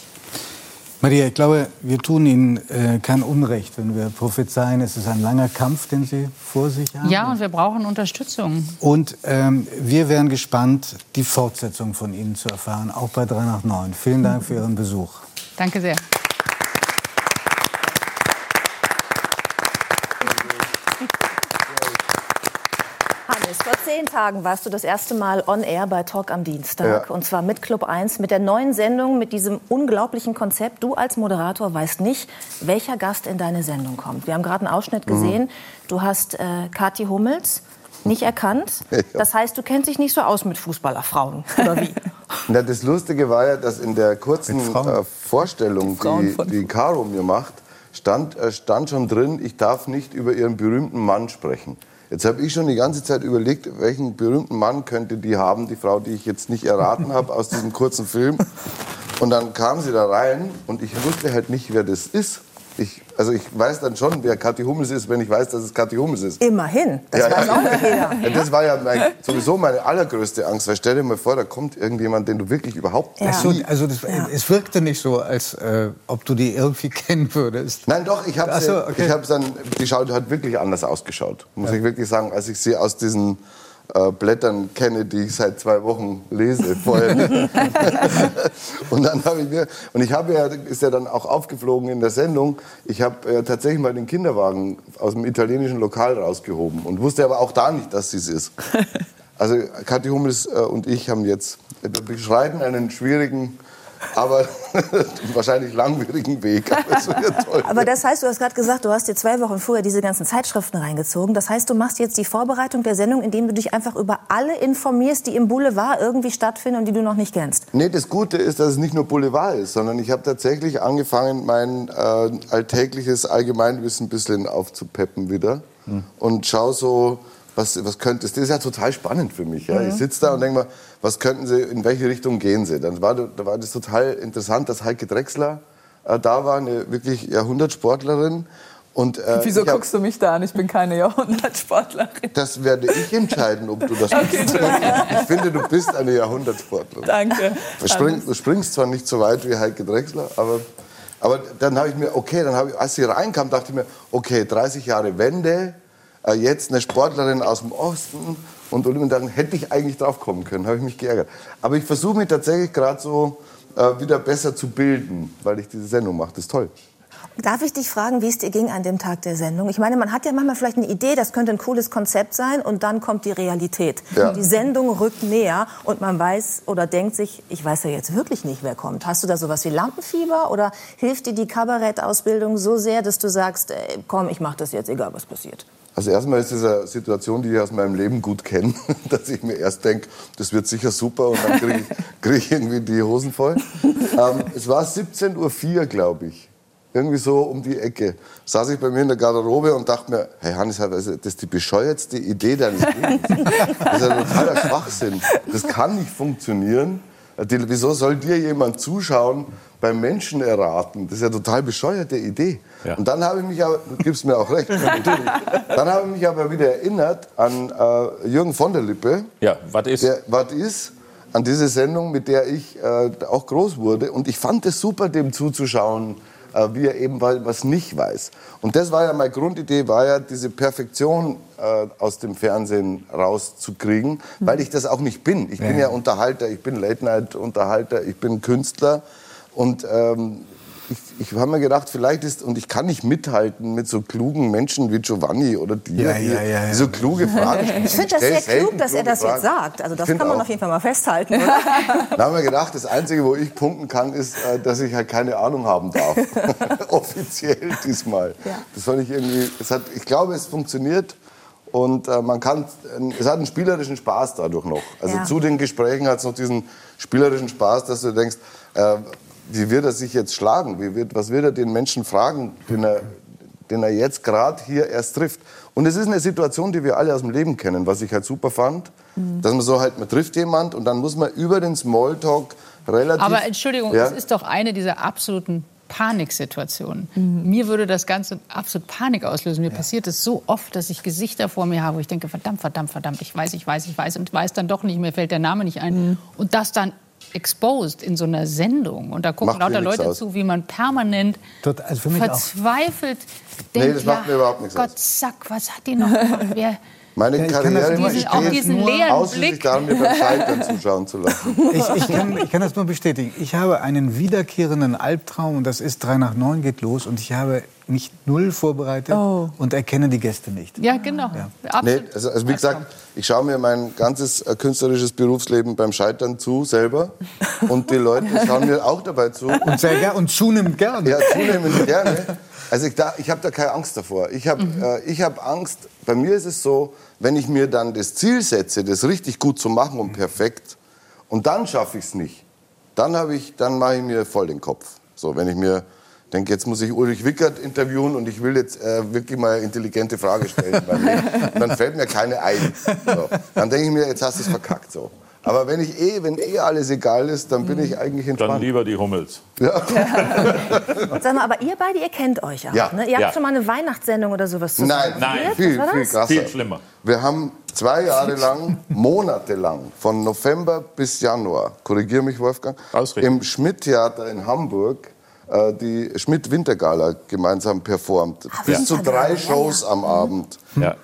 B: Maria, ich glaube, wir tun Ihnen äh, kein Unrecht, wenn wir prophezeien, es ist ein langer Kampf, den Sie vor sich haben.
C: Ja, und wir brauchen Unterstützung.
B: Und ähm, wir wären gespannt, die Fortsetzung von Ihnen zu erfahren, auch bei 3 nach 9. Vielen Dank für Ihren Besuch.
C: Danke sehr.
A: Vor zehn Tagen warst du das erste Mal on air bei Talk am Dienstag. Ja. Und zwar mit Club 1, mit der neuen Sendung, mit diesem unglaublichen Konzept. Du als Moderator weißt nicht, welcher Gast in deine Sendung kommt. Wir haben gerade einen Ausschnitt gesehen. Mhm. Du hast äh, Kathi Hummels nicht erkannt. Ja. Das heißt, du kennst dich nicht so aus mit Fußballerfrauen, oder wie?
E: Na, das Lustige war ja, dass in der kurzen äh, Vorstellung, die, die, die Caro mir macht, stand, äh, stand schon drin, ich darf nicht über ihren berühmten Mann sprechen. Jetzt habe ich schon die ganze Zeit überlegt, welchen berühmten Mann könnte die haben, die Frau, die ich jetzt nicht erraten habe aus diesem kurzen Film. Und dann kam sie da rein und ich wusste halt nicht, wer das ist. Ich, also ich weiß dann schon, wer Kathi Hummels ist, wenn ich weiß, dass es Kathi Hummels ist.
A: Immerhin, das ja, weiß ja. auch nicht jeder.
E: das war ja mein, sowieso meine allergrößte Angst. Weil stell dir mal vor, da kommt irgendjemand, den du wirklich überhaupt
B: ja. So, also das, ja. es wirkte nicht so, als äh, ob du die irgendwie kennen würdest.
E: Nein, doch, ich habe so, okay. dann, die Schau hat wirklich anders ausgeschaut, muss ich wirklich sagen, als ich sie aus diesen äh, Blättern kenne, die ich seit zwei Wochen lese vorher und dann habe ich mir und ich habe ja ist ja dann auch aufgeflogen in der Sendung. Ich habe ja tatsächlich mal den Kinderwagen aus dem italienischen Lokal rausgehoben und wusste aber auch da nicht, dass sie es ist. Also Kathi Hummels äh, und ich haben jetzt wir beschreiten einen schwierigen aber wahrscheinlich langwierigen Weg.
A: Aber, aber das heißt, du hast gerade gesagt, du hast dir zwei Wochen vorher diese ganzen Zeitschriften reingezogen. Das heißt, du machst jetzt die Vorbereitung der Sendung, indem du dich einfach über alle informierst, die im Boulevard irgendwie stattfinden und die du noch nicht kennst.
E: Nee, das Gute ist, dass es nicht nur Boulevard ist, sondern ich habe tatsächlich angefangen, mein äh, alltägliches Allgemeinwissen ein bisschen aufzupeppen wieder. Hm. Und schau so, was, was könnte es, das ist ja total spannend für mich. Ja? Mhm. Ich sitze da und denke mal, was könnten Sie, in welche Richtung gehen Sie? Dann war, da war das total interessant, dass Heike Drechsler äh, da war, eine wirklich Jahrhundertsportlerin. Und,
D: äh, Wieso hab, guckst du mich da an? Ich bin keine Jahrhundertsportlerin.
E: Das werde ich entscheiden, ob du das okay, bist. Ich finde, du bist eine Jahrhundertsportlerin.
D: Danke.
E: Du, spring, du springst zwar nicht so weit wie Heike Drechsler, aber, aber dann habe ich mir, okay, dann habe ich, als sie reinkam, dachte ich mir, okay, 30 Jahre Wende, jetzt eine Sportlerin aus dem Osten und Olympiaden, hätte ich eigentlich drauf kommen können, habe ich mich geärgert. Aber ich versuche mich tatsächlich gerade so äh, wieder besser zu bilden, weil ich diese Sendung mache. Das ist toll.
A: Darf ich dich fragen, wie es dir ging an dem Tag der Sendung? Ich meine, man hat ja manchmal vielleicht eine Idee, das könnte ein cooles Konzept sein und dann kommt die Realität. Ja. Die Sendung rückt näher und man weiß oder denkt sich, ich weiß ja jetzt wirklich nicht, wer kommt. Hast du da sowas wie Lampenfieber oder hilft dir die Kabarettausbildung so sehr, dass du sagst, ey, komm, ich mache das jetzt, egal was passiert?
E: Also erstmal ist es eine Situation, die ich aus meinem Leben gut kenne, dass ich mir erst denke, das wird sicher super und dann kriege ich, krieg ich irgendwie die Hosen voll. Ähm, es war 17.04 Uhr, glaube ich. Irgendwie so um die Ecke. Saß ich bei mir in der Garderobe und dachte mir, hey Hannes, das ist die bescheuertste Idee deines Lebens. Das ist ein totaler Schwachsinn. Das kann nicht funktionieren. Wieso soll dir jemand zuschauen, beim Menschen erraten. Das ist ja eine total bescheuerte Idee. Ja. Und dann habe ich mich aber, du gibst mir auch recht, dann habe ich mich aber wieder erinnert an äh, Jürgen von der Lippe.
F: Ja, was ist?
E: Was ist? An diese Sendung, mit der ich äh, auch groß wurde. Und ich fand es super, dem zuzuschauen, äh, wie er eben was nicht weiß. Und das war ja meine Grundidee, war ja diese Perfektion äh, aus dem Fernsehen rauszukriegen, mhm. weil ich das auch nicht bin. Ich bin ja Unterhalter, ich bin Late-Night-Unterhalter, ich bin Künstler. Und ähm, ich, ich habe mir gedacht, vielleicht ist, und ich kann nicht mithalten mit so klugen Menschen wie Giovanni oder dir, ja, ja, ja, die so kluge Fragen
A: Ich finde das sehr klug, dass er das Fragen. jetzt sagt. Also das kann man auch. auf jeden Fall mal festhalten. Oder?
E: Da haben wir gedacht, das Einzige, wo ich punkten kann, ist, äh, dass ich halt keine Ahnung haben darf. Offiziell diesmal. Das fand ich irgendwie, es hat, ich glaube, es funktioniert. Und äh, man kann, es hat einen spielerischen Spaß dadurch noch. Also zu den Gesprächen hat es noch diesen spielerischen Spaß, dass du denkst, äh, wie wird er sich jetzt schlagen? Wie wird, was wird er den Menschen fragen, den er, den er jetzt gerade hier erst trifft? Und es ist eine Situation, die wir alle aus dem Leben kennen, was ich halt super fand, mhm. dass man so halt, man trifft jemand und dann muss man über den Smalltalk relativ...
C: Aber Entschuldigung, ja? es ist doch eine dieser absoluten Paniksituationen. Mhm. Mir würde das Ganze absolut Panik auslösen. Mir ja. passiert es so oft, dass ich Gesichter vor mir habe, wo ich denke, verdammt, verdammt, verdammt, ich weiß, ich weiß, ich weiß und weiß dann doch nicht, mir fällt der Name nicht ein. Mhm. Und das dann exposed in so einer Sendung. Und da gucken lauter Leute aus. zu, wie man permanent also verzweifelt auch. denkt, nee, das macht mir überhaupt nichts Gott, aus. sack, was hat die noch? Wer,
E: meine ja, Karriere
C: diesen, auch diesen leeren
E: Blick. daran, mir beim Scheitern zuschauen zu lassen.
B: Ich, ich, kann, ich, kann, das nur bestätigen. Ich habe einen wiederkehrenden Albtraum und das ist 3 nach 9 geht los und ich habe mich null vorbereitet oh. und erkenne die Gäste nicht.
C: Ja, genau.
E: Ja. Nee, also, also, wie gesagt, ich schaue mir mein ganzes äh, künstlerisches Berufsleben beim Scheitern zu, selber. Und die Leute schauen mir auch dabei zu.
B: Und, sehr, und zunehmend gerne.
E: Ja, zunehmend gerne. Also ich, ich habe da keine Angst davor. Ich habe mhm. äh, hab Angst, bei mir ist es so, wenn ich mir dann das Ziel setze, das richtig gut zu machen und perfekt, und dann schaffe ich es nicht, dann, ich, dann mache ich mir voll den Kopf. So, wenn ich mir denke, jetzt muss ich Ulrich Wickert interviewen und ich will jetzt äh, wirklich mal eine intelligente Frage stellen. und dann fällt mir keine ein. So. Dann denke ich mir, jetzt hast du es verkackt. So. Aber wenn ich eh, wenn eh alles egal ist, dann bin ich eigentlich entspannt.
F: Dann lieber die Hummels.
A: Ja. Sag mal, aber ihr beide, ihr kennt euch auch, ja. ne? Ihr habt ja. schon mal eine Weihnachtssendung oder sowas
E: zusammen. Nein, nein, viel, viel krasser. Viel schlimmer. Wir haben zwei Jahre lang, monatelang, von November bis Januar, korrigiere mich Wolfgang, im Schmidt-Theater in Hamburg äh, die Schmidt-Wintergala gemeinsam performt. Ach, Bis zu drei Shows am Abend. Ja.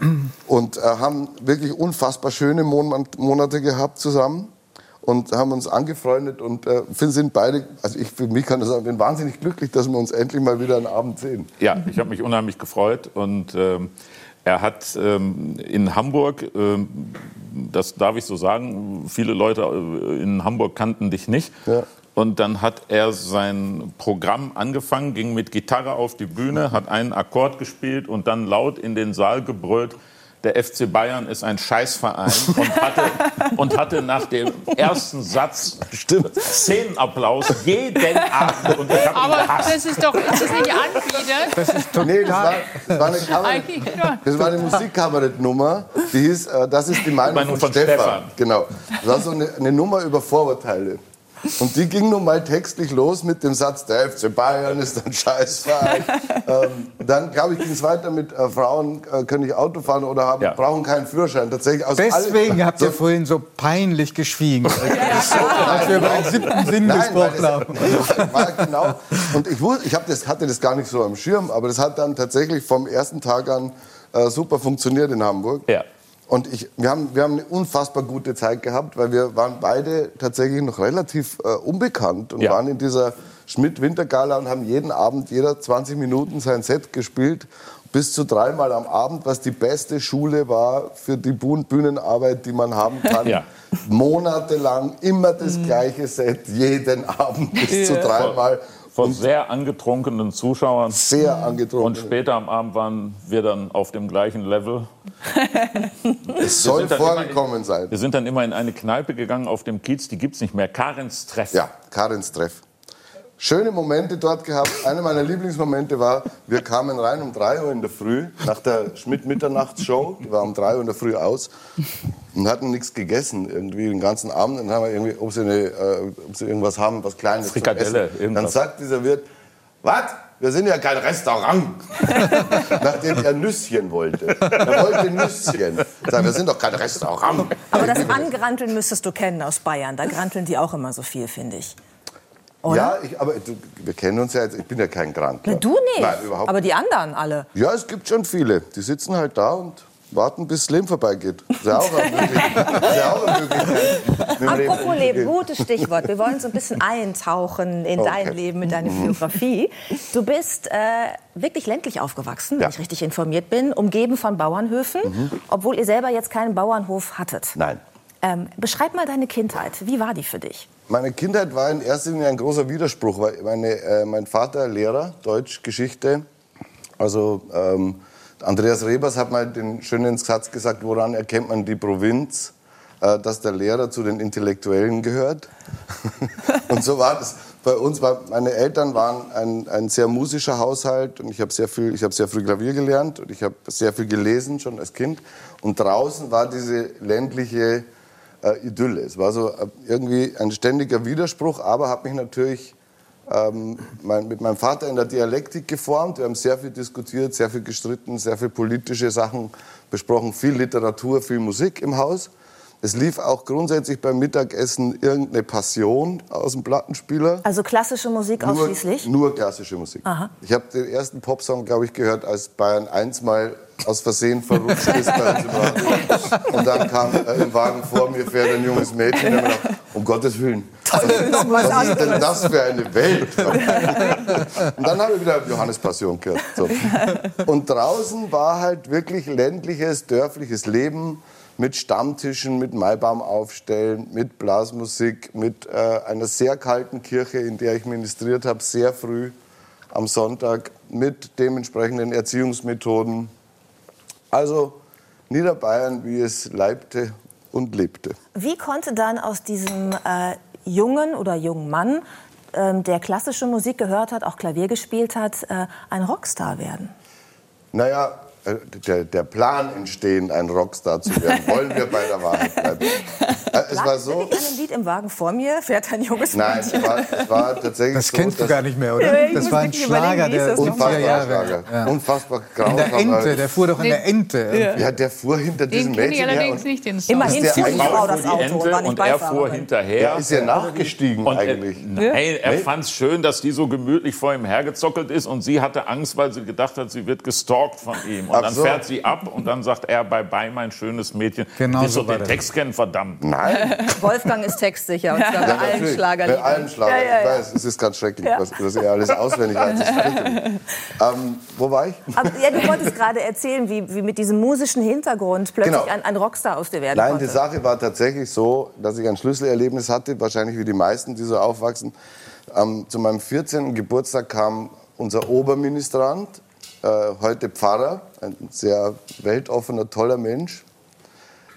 E: Und äh, haben wirklich unfassbar schöne Mon Monate gehabt zusammen und haben uns angefreundet und äh, sind beide, also ich für mich kann das sagen, bin wahnsinnig glücklich, dass wir uns endlich mal wieder einen Abend sehen.
F: Ja, ich habe mich unheimlich gefreut und ähm, er hat ähm, in Hamburg, ähm, das darf ich so sagen, viele Leute äh, in Hamburg kannten dich nicht. Ja. Und dann hat er sein Programm angefangen, ging mit Gitarre auf die Bühne, hat einen Akkord gespielt und dann laut in den Saal gebrüllt, der FC Bayern ist ein Scheißverein und hatte, und hatte nach dem ersten Satz Stimmt. Szenenapplaus jeden Abend. Und
C: ich Aber das ist doch ist das nicht anbiedert?
E: Das ist total. Nee, das war, das war eine, Kabarett, das war eine Musikkabarettnummer, die hieß äh, Das ist die Meinung, Meinung von, von Stefan. Stefan. Genau. Das war so eine, eine Nummer über Vorurteile. Und die ging nun mal textlich los mit dem Satz, der FC Bayern ist ein Scheißverein. ähm, dann, glaube ich, ging es weiter mit äh, Frauen äh, können nicht Auto fahren oder haben, ja. brauchen keinen Führerschein. Tatsächlich
B: aus Deswegen habt ihr so vorhin so peinlich geschwiegen, als wir über den siebten Sinn Nein, gesprochen haben.
E: War genau. Und ich, wusste, ich das, hatte das gar nicht so am Schirm, aber das hat dann tatsächlich vom ersten Tag an äh, super funktioniert in Hamburg. Ja. Und ich, wir, haben, wir haben eine unfassbar gute Zeit gehabt, weil wir waren beide tatsächlich noch relativ äh, unbekannt und ja. waren in dieser Schmidt-Wintergala und haben jeden Abend, jeder 20 Minuten sein Set gespielt. Bis zu dreimal am Abend, was die beste Schule war für die Bühnenarbeit, die man haben kann. Ja. Monatelang immer das mhm. gleiche Set, jeden Abend bis ja. zu dreimal
F: von sehr angetrunkenen Zuschauern.
E: Sehr angetrunken.
F: Und später am Abend waren wir dann auf dem gleichen Level.
E: es soll vorgekommen
F: in,
E: sein.
F: Wir sind dann immer in eine Kneipe gegangen auf dem Kiez, die gibt es nicht mehr. Karens Treff.
E: Ja, Karens Treff schöne Momente dort gehabt. Einer meiner Lieblingsmomente war, wir kamen rein um 3 Uhr in der Früh nach der Schmidt-Mitternachtsshow. Die war um 3 Uhr in der Früh aus und hatten nichts gegessen irgendwie den ganzen Abend. Und dann haben wir irgendwie, ob sie, eine, äh, ob sie irgendwas haben, was Kleines
F: Frikadelle,
E: zum Essen. Dann sagt dieser Wirt, was? Wir sind ja kein Restaurant. Nachdem er Nüsschen wollte. Er wollte Nüsschen. Sag, wir sind doch kein Restaurant.
A: Aber das Angranteln müsstest du kennen aus Bayern. Da granteln die auch immer so viel, finde ich.
E: Oder? Ja, ich, aber du, wir kennen uns ja jetzt. Ich bin ja kein Grantler.
A: Du nicht. Nein, überhaupt aber die anderen alle.
E: Ja, es gibt schon viele. Die sitzen halt da und warten, bis das Leben vorbeigeht. Das ist ja auch eine
A: Möglichkeit. Apropos Leben, gutes Stichwort. Wir wollen so ein bisschen eintauchen in okay. dein Leben, in deine mhm. Biografie. Du bist äh, wirklich ländlich aufgewachsen, wenn ja. ich richtig informiert bin, umgeben von Bauernhöfen, mhm. obwohl ihr selber jetzt keinen Bauernhof hattet.
E: Nein.
A: Ähm, beschreib mal deine Kindheit. Wie war die für dich?
E: Meine Kindheit war in erster Linie ein großer Widerspruch, weil meine, äh, mein Vater Lehrer, Deutsch, Geschichte, also ähm, Andreas Rebers hat mal den schönen Satz gesagt, woran erkennt man die Provinz, äh, dass der Lehrer zu den Intellektuellen gehört. und so war das bei uns. War, meine Eltern waren ein, ein sehr musischer Haushalt und ich habe sehr habe sehr früh Klavier gelernt und ich habe sehr viel gelesen schon als Kind. Und draußen war diese ländliche äh, Idylle. Es war so äh, irgendwie ein ständiger Widerspruch, aber habe mich natürlich ähm, mein, mit meinem Vater in der Dialektik geformt. Wir haben sehr viel diskutiert, sehr viel gestritten, sehr viel politische Sachen besprochen, viel Literatur, viel Musik im Haus. Es lief auch grundsätzlich beim Mittagessen irgendeine Passion aus dem Plattenspieler.
A: Also klassische Musik
E: nur,
A: ausschließlich?
E: Nur klassische Musik. Aha. Ich habe den ersten Popsong, glaube ich, gehört, als Bayern 1 mal aus Versehen verrutscht ist bei uns im Radio. Und dann kam äh, im Wagen vor mir fährt ein junges Mädchen. Und gedacht, um Gottes Willen, was, was ist denn das für eine Welt? Und dann habe ich wieder Johannes Passion gehört. So. Und draußen war halt wirklich ländliches, dörfliches Leben mit Stammtischen, mit Maibaum aufstellen, mit Blasmusik, mit äh, einer sehr kalten Kirche, in der ich ministriert habe, sehr früh am Sonntag, mit dementsprechenden Erziehungsmethoden. Also Niederbayern, wie es leibte und lebte.
A: Wie konnte dann aus diesem äh, jungen oder jungen Mann, äh, der klassische Musik gehört hat, auch Klavier gespielt hat, äh, ein Rockstar werden?
E: Naja, der, der, Plan entstehen, ein Rockstar zu werden. Wollen wir bei der Wahrheit bleiben?
A: Äh, es war so. An einem Lied im Wagen vor mir fährt ein junges
E: Nein, es war, es war tatsächlich
B: Das so, kennst du gar nicht mehr, oder? Ja, das war ein Schlager der
E: unfassbar Jahre. Ja. Unfassbar
B: grausam. In der Ente, der fuhr doch in der Ente.
E: Ja, ja der fuhr hinter diesem
C: den
E: Mädchen
C: ich allerdings nicht, den
A: Song. Immerhin fuhr die Frau das Auto
F: Ente und, war nicht und er fuhr hinterher.
E: Er ist ja nachgestiegen und eigentlich.
F: Er, nein, er fand es schön, dass die so gemütlich vor ihm hergezockelt ist und sie hatte Angst, weil sie gedacht hat, sie wird gestalkt von ihm. Und dann fährt sie ab und dann sagt er, bye bye, mein schönes Mädchen.
B: Genau
F: Willst so den Text kennen, verdammt.
E: Nein.
A: Wolfgang ist textsicher und zwar bei allen Schlagerliedern.
E: Bei allen Schlager. Ja, ja, ja. Ich weiß, es ist ganz schrecklich, was, was ihr alles auswendig hat. ähm, wo war ich?
A: Aber, ja, du wolltest gerade erzählen, wie, wie mit diesem musischen Hintergrund plötzlich genau. ein, ein, Rockstar aus dir werden
E: Nein,
A: konnte.
E: die Sache war tatsächlich so, dass ich ein Schlüsselerlebnis hatte, wahrscheinlich wie die meisten, die so aufwachsen. Ähm, zu meinem 14. Geburtstag kam unser Oberministrant, äh, heute Pfarrer, ein sehr weltoffener, toller Mensch,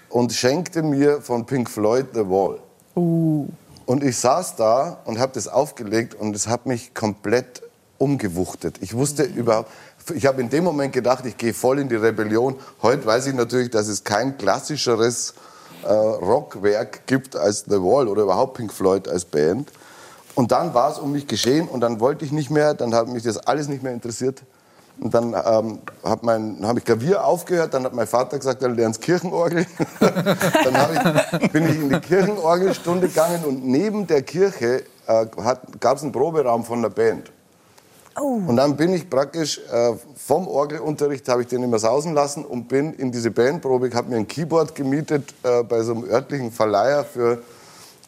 E: und schenkte mir von Pink Floyd The Wall. Uh. Und ich saß da und habe das aufgelegt und es hat mich komplett umgewuchtet. Ich wusste mhm. überhaupt, ich habe in dem Moment gedacht, ich gehe voll in die Rebellion. Heute weiß ich natürlich, dass es kein klassischeres äh, Rockwerk gibt als The Wall oder überhaupt Pink Floyd als Band. Und dann war es um mich geschehen und dann wollte ich nicht mehr, dann hat mich das alles nicht mehr interessiert. Und dann ähm, habe hab ich Klavier aufgehört, dann hat mein Vater gesagt, dann lernst Kirchenorgel. dann ich, bin ich in die Kirchenorgelstunde gegangen und neben der Kirche äh, gab es einen Proberaum von der Band. Oh. Und dann bin ich praktisch äh, vom Orgelunterricht, habe ich den immer sausen lassen und bin in diese Bandprobe, habe mir ein Keyboard gemietet äh, bei so einem örtlichen Verleiher für,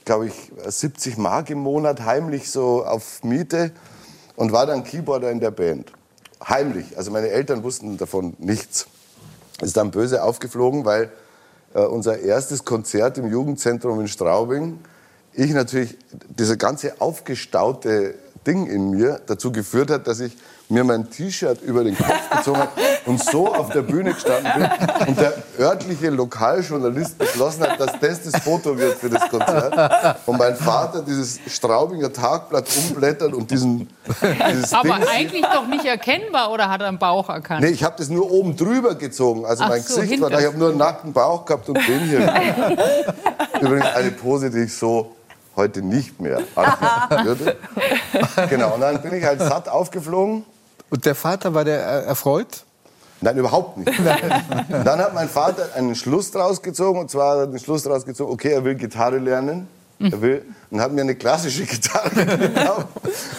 E: glaube ich, 70 Mark im Monat, heimlich so auf Miete und war dann Keyboarder in der Band heimlich. Also meine Eltern wussten davon nichts. Ist dann böse aufgeflogen, weil äh, unser erstes Konzert im Jugendzentrum in Straubing, ich natürlich, dieser ganze aufgestaute Ding in mir dazu geführt hat, dass ich mir mein T-Shirt über den Kopf gezogen habe und so auf der Bühne gestanden bin und der örtliche Lokaljournalist beschlossen hat, dass das das Foto wird für das Konzert. Und mein Vater dieses Straubinger Tagblatt umblättert und diesen
C: dieses Aber Ding eigentlich doch nicht erkennbar oder hat er einen Bauch erkannt?
E: Nee, ich habe das nur oben drüber gezogen. Also Ach mein so, Gesicht war da, ich habe nur einen nackten Bauch gehabt und den hier. Übrigens eine Pose, die ich so heute nicht mehr anbieten würde. Genau, und dann bin ich halt satt aufgeflogen.
B: Und der Vater, war der erfreut?
E: Nein, überhaupt nicht. dann hat mein Vater einen Schluss draus gezogen, und zwar den Schluss draus gezogen, okay, er will Gitarre lernen. Er will, und hat mir eine klassische Gitarre gekauft.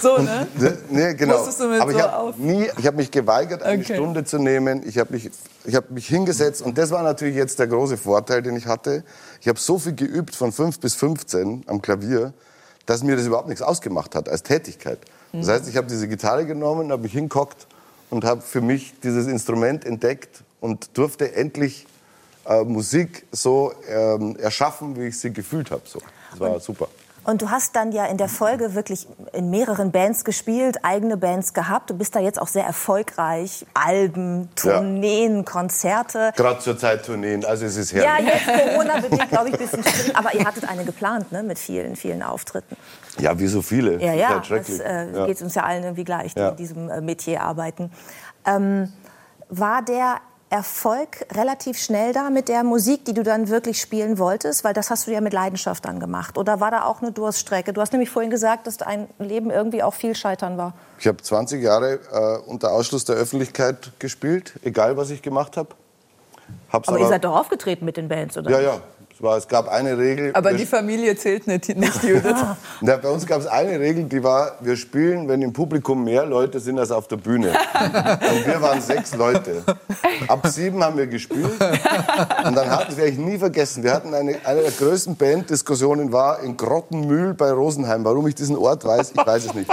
D: so, ne?
E: Und, ne, genau. Aber ich habe nie, ich habe mich geweigert, eine okay. Stunde zu nehmen. Ich habe mich, ich habe mich hingesetzt und das war natürlich jetzt der große Vorteil, den ich hatte. Ich habe so viel geübt von 5 bis 15 am Klavier, dass mir das überhaupt nichts ausgemacht hat als Tätigkeit. Das heißt, ich habe diese Gitarre genommen, habe mich hingekockt und habe für mich dieses Instrument entdeckt und durfte endlich äh, Musik so ähm, erschaffen, wie ich sie gefühlt habe. So. Das war
A: und,
E: super.
A: Und du hast dann ja in der Folge wirklich in mehreren Bands gespielt, eigene Bands gehabt. Du bist da jetzt auch sehr erfolgreich. Alben, Tourneen, ja. Konzerte.
E: Gerade zur Zeit Tourneen, also es ist herrlich.
A: Ja, jetzt Corona-bedingt, glaube ich, ein bisschen schwierig. Aber ihr hattet eine geplant, ne, mit vielen, vielen Auftritten.
E: Ja, wie so viele.
A: Ja, ja, das äh, ja. geht uns ja allen irgendwie gleich, die ja. in diesem äh, Metier arbeiten. Ähm, war der Erfolg relativ schnell da mit der Musik, die du dann wirklich spielen wolltest? Weil das hast du ja mit Leidenschaft dann gemacht. Oder war da auch eine Durststrecke? Du hast nämlich vorhin gesagt, dass dein Leben irgendwie auch viel Scheitern war.
E: Ich habe 20 Jahre äh, unter Ausschluss der Öffentlichkeit gespielt, egal was ich gemacht habe.
A: aber, aber ihr seid doch aufgetreten mit den Bands, oder?
E: Ja, ja. Es, war, es gab eine Regel.
D: Aber die Familie zählt nicht, nicht Judith.
E: ja, bei uns gab es eine Regel, die war, wir spielen, wenn im Publikum mehr Leute sind als auf der Bühne. Und wir waren sechs Leute. Ab sieben haben wir gespielt. Und dann hatten, werde ich nie vergessen, wir hatten eine, eine der größten Banddiskussionen war in Grottenmühl bei Rosenheim. Warum ich diesen Ort weiß, ich weiß es nicht.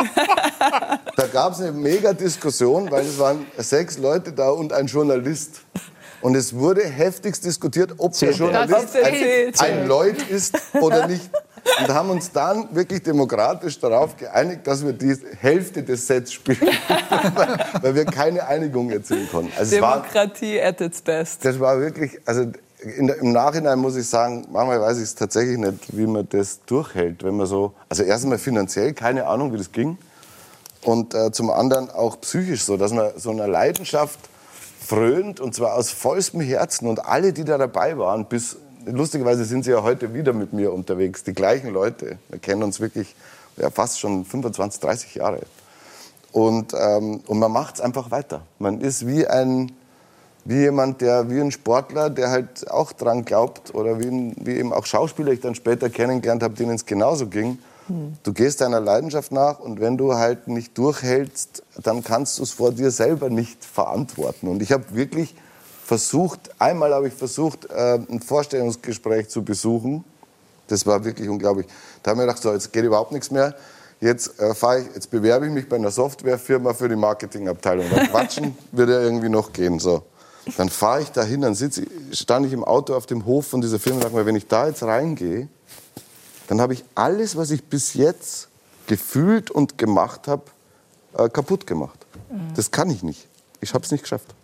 E: Da gab es eine Mega-Diskussion, weil es waren sechs Leute da und ein Journalist. Und es wurde heftigst diskutiert, ob der Journalist ein, ein Lloyd ist oder nicht. Und haben uns dann wirklich demokratisch darauf geeinigt, dass wir die Hälfte des Sets spielen, weil wir keine Einigung erzielen konnten.
D: Also Demokratie war, at its best.
E: Das war wirklich, also in, im Nachhinein muss ich sagen, manchmal weiß ich es tatsächlich nicht, wie man das durchhält, wenn man so, also erstmal finanziell keine Ahnung, wie das ging, und äh, zum anderen auch psychisch so, dass man so einer Leidenschaft frönt und zwar aus vollstem Herzen und alle, die da dabei waren, bis lustigerweise sind sie ja heute wieder mit mir unterwegs, die gleichen Leute. Wir kennen uns wirklich ja, fast schon 25, 30 Jahre. Und, ähm, und man macht es einfach weiter. Man ist wie ein wie jemand, der wie ein Sportler, der halt auch dran glaubt oder wie, ein, wie eben auch Schauspieler ich dann später kennengelernt habe, denen es genauso ging Du gehst deiner Leidenschaft nach und wenn du halt nicht durchhältst, dann kannst du es vor dir selber nicht verantworten. Und ich habe wirklich versucht, einmal habe ich versucht, äh, ein Vorstellungsgespräch zu besuchen Das war wirklich unglaublich. Da haben wir gedacht, so, jetzt geht überhaupt nichts mehr. Jetzt, äh, ich, jetzt bewerbe ich mich bei einer Softwarefirma für die Marketingabteilung. Dann quatschen würde ja irgendwie noch gehen. So. Dann fahre ich dahin, dann sitz, stand ich im Auto auf dem Hof von dieser Firma und dachte mir, wenn ich da jetzt reingehe, dann habe ich alles, was ich bis jetzt gefühlt und gemacht habe, äh, kaputt gemacht. Mhm. Das kann ich nicht. Ich habe es nicht geschafft.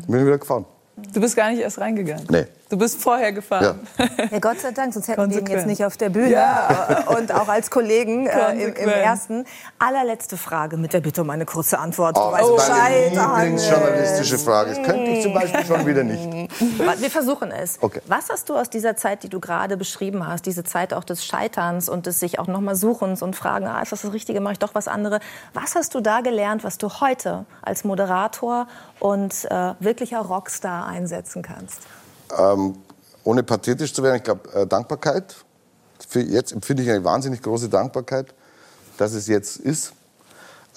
E: Ich bin wieder gefahren.
D: Du bist gar nicht erst reingegangen?
E: Nee.
D: Du bist vorher gefahren.
A: Ja. ja Gott sei Dank, sonst hätten wir ihn jetzt nicht auf der Bühne ja. und auch als Kollegen äh, im, im, ersten. Allerletzte Frage mit der Bitte um eine kurze Antwort.
E: Oh, oh meine Lieblingsjournalistische Frage. Das könnte ich zum Beispiel schon wieder nicht.
A: Wir versuchen es.
E: Okay.
A: Was hast du aus dieser Zeit, die du gerade beschrieben hast, diese Zeit auch des Scheiterns und des sich auch noch mal Suchens und Fragen, ah, ist das das Richtige, mache ich doch was anderes. Was hast du da gelernt, was du heute als Moderator und äh, wirklicher Rockstar einsetzen kannst?
E: Ähm, ohne pathetisch zu werden, ich glaube, äh, Dankbarkeit. Für jetzt empfinde ich eine wahnsinnig große Dankbarkeit, dass es jetzt ist.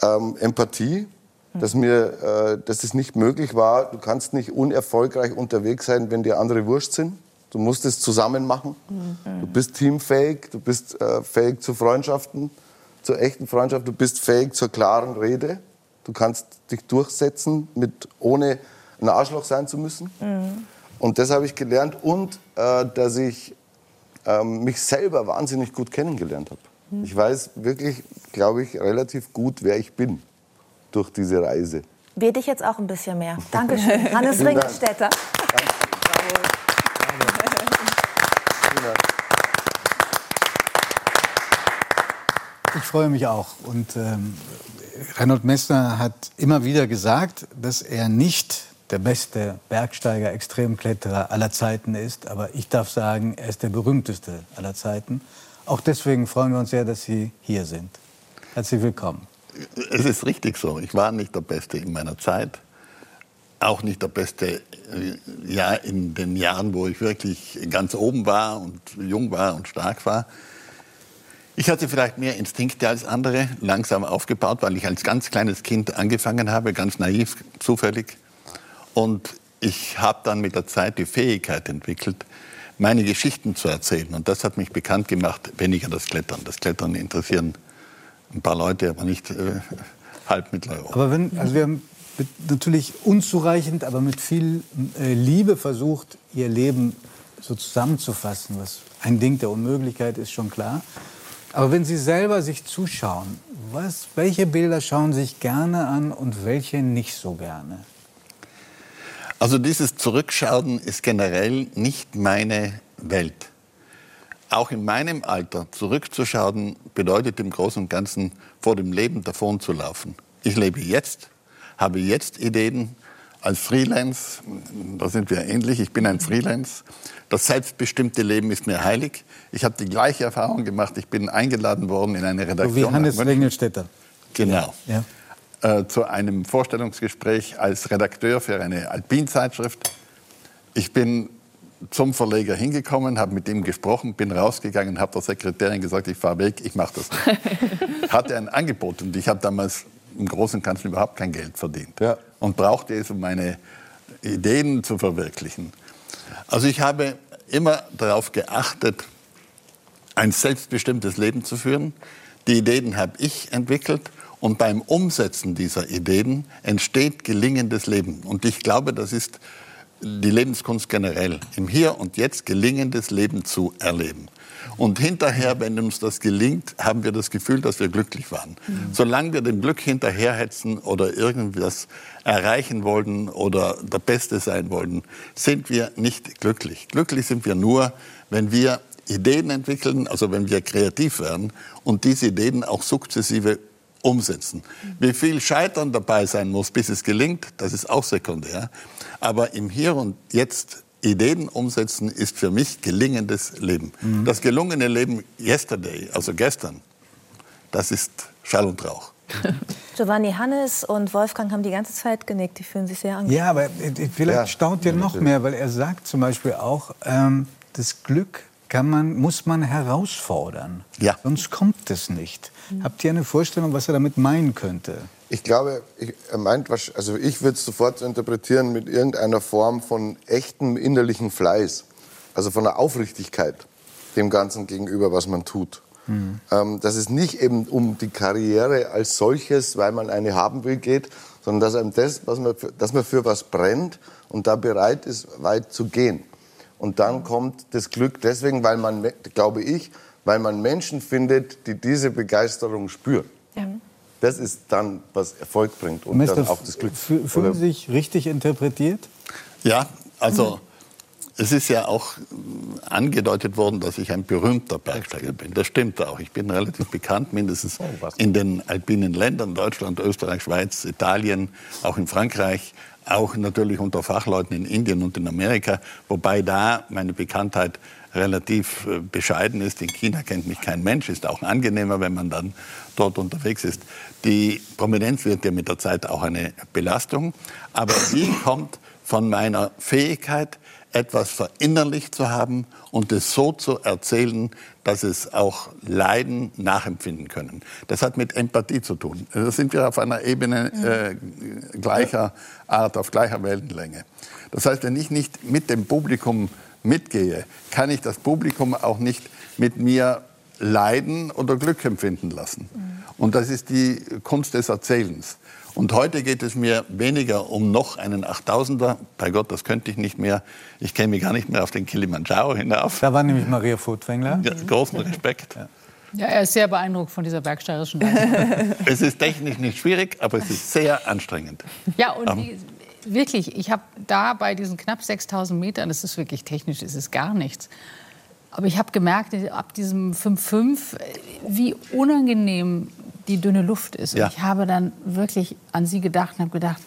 E: Ähm, Empathie, dass mir, äh, dass es nicht möglich war. Du kannst nicht unerfolgreich unterwegs sein, wenn dir andere Wurscht sind. Du musst es zusammen machen. Mhm. Du bist teamfähig, du bist äh, fähig zu Freundschaften, zur echten Freundschaft. Du bist fähig zur klaren Rede. Du kannst dich durchsetzen, mit, ohne ein Arschloch sein zu müssen. Mhm. Und das habe ich gelernt und äh, dass ich äh, mich selber wahnsinnig gut kennengelernt habe. Mhm. Ich weiß wirklich, glaube ich, relativ gut, wer ich bin durch diese Reise.
A: Wir dich jetzt auch ein bisschen mehr. Dankeschön, Hannes Ringelstädter.
B: Ich freue mich auch. Und ähm, Reinhold Messner hat immer wieder gesagt, dass er nicht der beste Bergsteiger, Extremkletterer aller Zeiten ist. Aber ich darf sagen, er ist der berühmteste aller Zeiten. Auch deswegen freuen wir uns sehr, dass Sie hier sind. Herzlich willkommen.
G: Es ist richtig so. Ich war nicht der Beste in meiner Zeit. Auch nicht der Beste äh, ja, in den Jahren, wo ich wirklich ganz oben war und jung war und stark war. Ich hatte vielleicht mehr Instinkte als andere, langsam aufgebaut, weil ich als ganz kleines Kind angefangen habe, ganz naiv, zufällig. Und ich habe dann mit der Zeit die Fähigkeit entwickelt, meine Geschichten zu erzählen. Und das hat mich bekannt gemacht, weniger das Klettern. Das Klettern interessieren ein paar Leute, aber nicht äh, halb Mitteleuropa.
B: Aber wenn, also wir haben natürlich unzureichend, aber mit viel äh, Liebe versucht, ihr Leben so zusammenzufassen, was ein Ding der Unmöglichkeit ist, schon klar. Aber wenn Sie selber sich zuschauen, was, welche Bilder schauen Sie sich gerne an und welche nicht so gerne?
G: Also dieses Zurückschauen ist generell nicht meine Welt. Auch in meinem Alter zurückzuschauen bedeutet im Großen und Ganzen vor dem Leben davon zu laufen. Ich lebe jetzt, habe jetzt Ideen als Freelance, da sind wir ähnlich, ich bin ein Freelance. Das selbstbestimmte Leben ist mir heilig. Ich habe die gleiche Erfahrung gemacht. Ich bin eingeladen worden in eine Redaktion.
B: So wie Hannes Regelstädter.
G: Genau. Ja äh, zu einem Vorstellungsgespräch als Redakteur für eine Alpinzeitschrift. Ich bin zum Verleger hingekommen, habe mit ihm gesprochen, bin rausgegangen, habe der Sekretärin gesagt, ich fahre weg, ich mache das nicht. Hatte ein Angebot und ich habe damals im Großen und Ganzen überhaupt kein Geld verdient ja. und brauchte es, um meine Ideen zu verwirklichen. Also ich habe immer darauf geachtet, ein selbstbestimmtes Leben zu führen. Die Ideen habe ich entwickelt und beim Umsetzen dieser Ideen entsteht gelingendes Leben. Und ich glaube, das ist die Lebenskunst generell, im Hier und Jetzt gelingendes Leben zu erleben. Und hinterher, wenn uns das gelingt, haben wir das Gefühl, dass wir glücklich waren. Mhm. Solange wir dem Glück hinterherhetzen oder irgendwas erreichen wollen oder der Beste sein wollen, sind wir nicht glücklich. Glücklich sind wir nur, wenn wir Ideen entwickeln, also wenn wir kreativ werden und diese Ideen auch sukzessive umsetzen. Wie viel Scheitern dabei sein muss, bis es gelingt, das ist auch sekundär. Aber im Hier und Jetzt Ideen umsetzen ist für mich gelingendes Leben. Mhm. Das gelungene Leben yesterday, also gestern, das ist Schall und Rauch.
A: Giovanni Hannes und Wolfgang haben die ganze Zeit genickt. Die fühlen sich sehr angenehm.
B: Ja, aber vielleicht ja. staunt ihr noch mehr, weil er sagt zum Beispiel auch, ähm, das Glück kann man, muss man herausfordern.
G: Ja.
B: Sonst kommt es nicht. Mhm. Habt ihr eine Vorstellung, was er damit meinen könnte?
E: Ich glaube, ich, er meint, also ich würde es sofort interpretieren mit irgendeiner Form von echtem innerlichen Fleiß, also von der Aufrichtigkeit. dem Ganzen gegenüber, was man tut. Mhm. Ähm, dass es nicht eben um die Karriere als solches, weil man eine haben will, geht, sondern dass einem das, was man für, dass man für was brennt und da bereit ist, weit zu gehen. Und dann kommt das Glück deswegen, weil man, glaube ich, weil man Menschen findet, die diese Begeisterung spüren. Ja. Das ist dann, was Erfolg bringt und
B: Meister, dann auch das Glück. Fühlen Sie sich richtig interpretiert?
G: Ja, also es ist ja auch angedeutet worden, dass ich ein berühmter Bergsteiger bin. Das stimmt auch. Ich bin relativ bekannt, mindestens oh, in den alpinen Ländern, Deutschland, Österreich, Schweiz, Italien, auch in Frankreich, auch natürlich unter Fachleuten in Indien und in Amerika, wobei da meine Bekanntheit relativ äh, bescheiden ist. In China kennt mich kein Mensch, ist auch angenehmer, wenn man dann dort unterwegs ist. Die Prominenz wird ja mit der Zeit auch eine Belastung, aber die kommt von meiner Fähigkeit, etwas verinnerlicht zu haben und es so zu erzählen, dass es auch Leiden nachempfinden können. Das hat mit Empathie zu tun. Da sind wir auf einer Ebene äh, gleicher Art, auf gleicher Wellenlänge. Das heißt, wenn ich nicht mit dem Publikum mitgehe, kann ich das Publikum auch nicht mit mir leiden oder Glück empfinden lassen. Und das ist die Kunst des Erzählens. Und heute geht es mir weniger um noch einen 8000er. Bei Gott, das könnte ich nicht mehr. Ich käme gar nicht mehr auf den Kilimanjaro hinauf.
B: Da war nämlich Maria Furtwängler.
G: Ja, großen Respekt. Ja.
C: Ja, er ist sehr beeindruckt von dieser bergsteigerischen
G: Leistung. es ist technisch nicht schwierig, aber es ist sehr anstrengend.
C: Ja, und um, die, wirklich, ich habe da bei diesen knapp 6000 Metern, das ist wirklich technisch, ist es gar nichts. Aber ich habe gemerkt, ab diesem 5,5, wie unangenehm die dünne Luft ist. Ja. Und ich habe dann wirklich an sie gedacht und habe gedacht,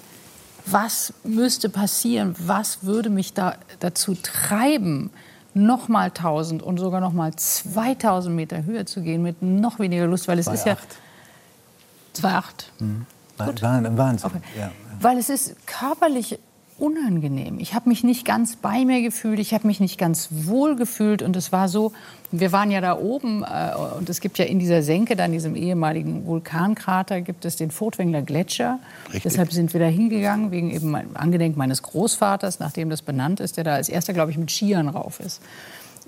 C: was müsste passieren? Was würde mich da dazu treiben, noch mal 1000 und sogar noch mal 2000 Meter höher zu gehen mit noch weniger Lust? Weil es 2, ist ja 2,8. Mhm.
B: Wahnsinn. Okay.
C: Ja. Weil es ist körperlich unangenehm. Ich habe mich nicht ganz bei mir gefühlt, ich habe mich nicht ganz wohl gefühlt und es war so, wir waren ja da oben äh, und es gibt ja in dieser Senke, da in diesem ehemaligen Vulkankrater, gibt es den Furtwängler Gletscher. Richtig. Deshalb sind wir da hingegangen, wegen eben angedenk meines Großvaters, nachdem das benannt ist, der da als erster, glaube ich, mit Skiern rauf ist.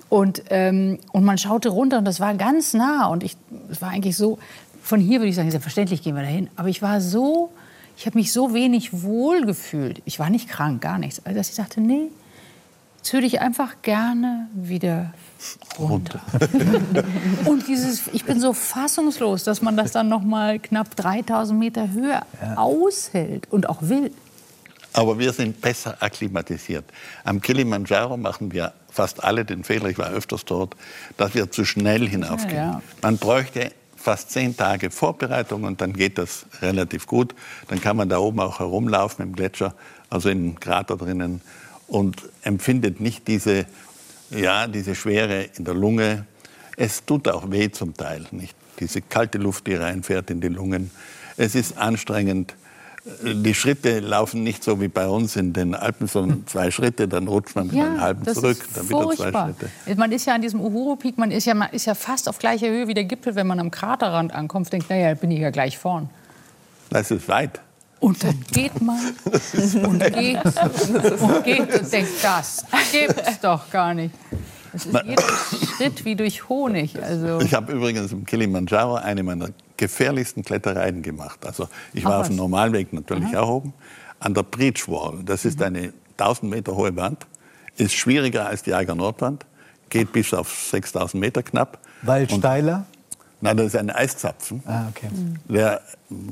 C: Und, ähm, und man schaute runter und das war ganz nah und ich, es war eigentlich so, von hier würde ich sagen, selbstverständlich gehen wir dahin, aber ich war so ich habe mich so wenig wohl gefühlt. Ich war nicht krank, gar nichts. Also dass ich sagte, nee, jetzt würde ich einfach gerne wieder runter. und dieses, ich bin so fassungslos, dass man das dann noch mal knapp 3000 Meter höher ja. aushält und auch will.
G: Aber wir sind besser akklimatisiert. Am Kilimanjaro machen wir fast alle den Fehler, ich war öfters dort, dass wir zu schnell hinaufgehen. Ja, ja. Man bräuchte fast zehn Tage Vorbereitung und dann geht das relativ gut. Dann kann man da oben auch herumlaufen im Gletscher, also im Krater drinnen und empfindet nicht diese, ja, diese Schwere in der Lunge. Es tut auch weh zum Teil, nicht? Diese kalte Luft, die reinfährt in die Lungen. Es ist anstrengend die Schritte laufen nicht so wie bei uns in den Alpen, sondern zwei Schritte, dann rutscht man mit ja, einem halben zurück, dann wieder zwei Schritte.
C: Man ist ja an diesem Uhuru-Peak, man, ist ja, man ist ja fast auf gleicher Höhe wie der Gipfel, wenn man am Kraterrand ankommt, denkt, naja, bin ich ja gleich vorn.
G: Das ist weit.
C: Und dann geht man und geht und geht und denkt, das gibt's doch gar nicht. Es ist jeder Schritt wie durch Honig. Also.
G: Ich habe übrigens im Kilimanjaro eine meiner gefährlichsten Klettereien gemacht. Also ich war Ach, auf dem Normalweg natürlich Aha. auch oben. An der Breach Wall, das ist mhm. eine 1000 Meter hohe Wand, ist schwieriger als die Eiger Nordwand, geht bis auf 6000 Meter knapp.
B: Weil steiler?
G: Nein, das ist ein Eiszapfen, ah, okay. der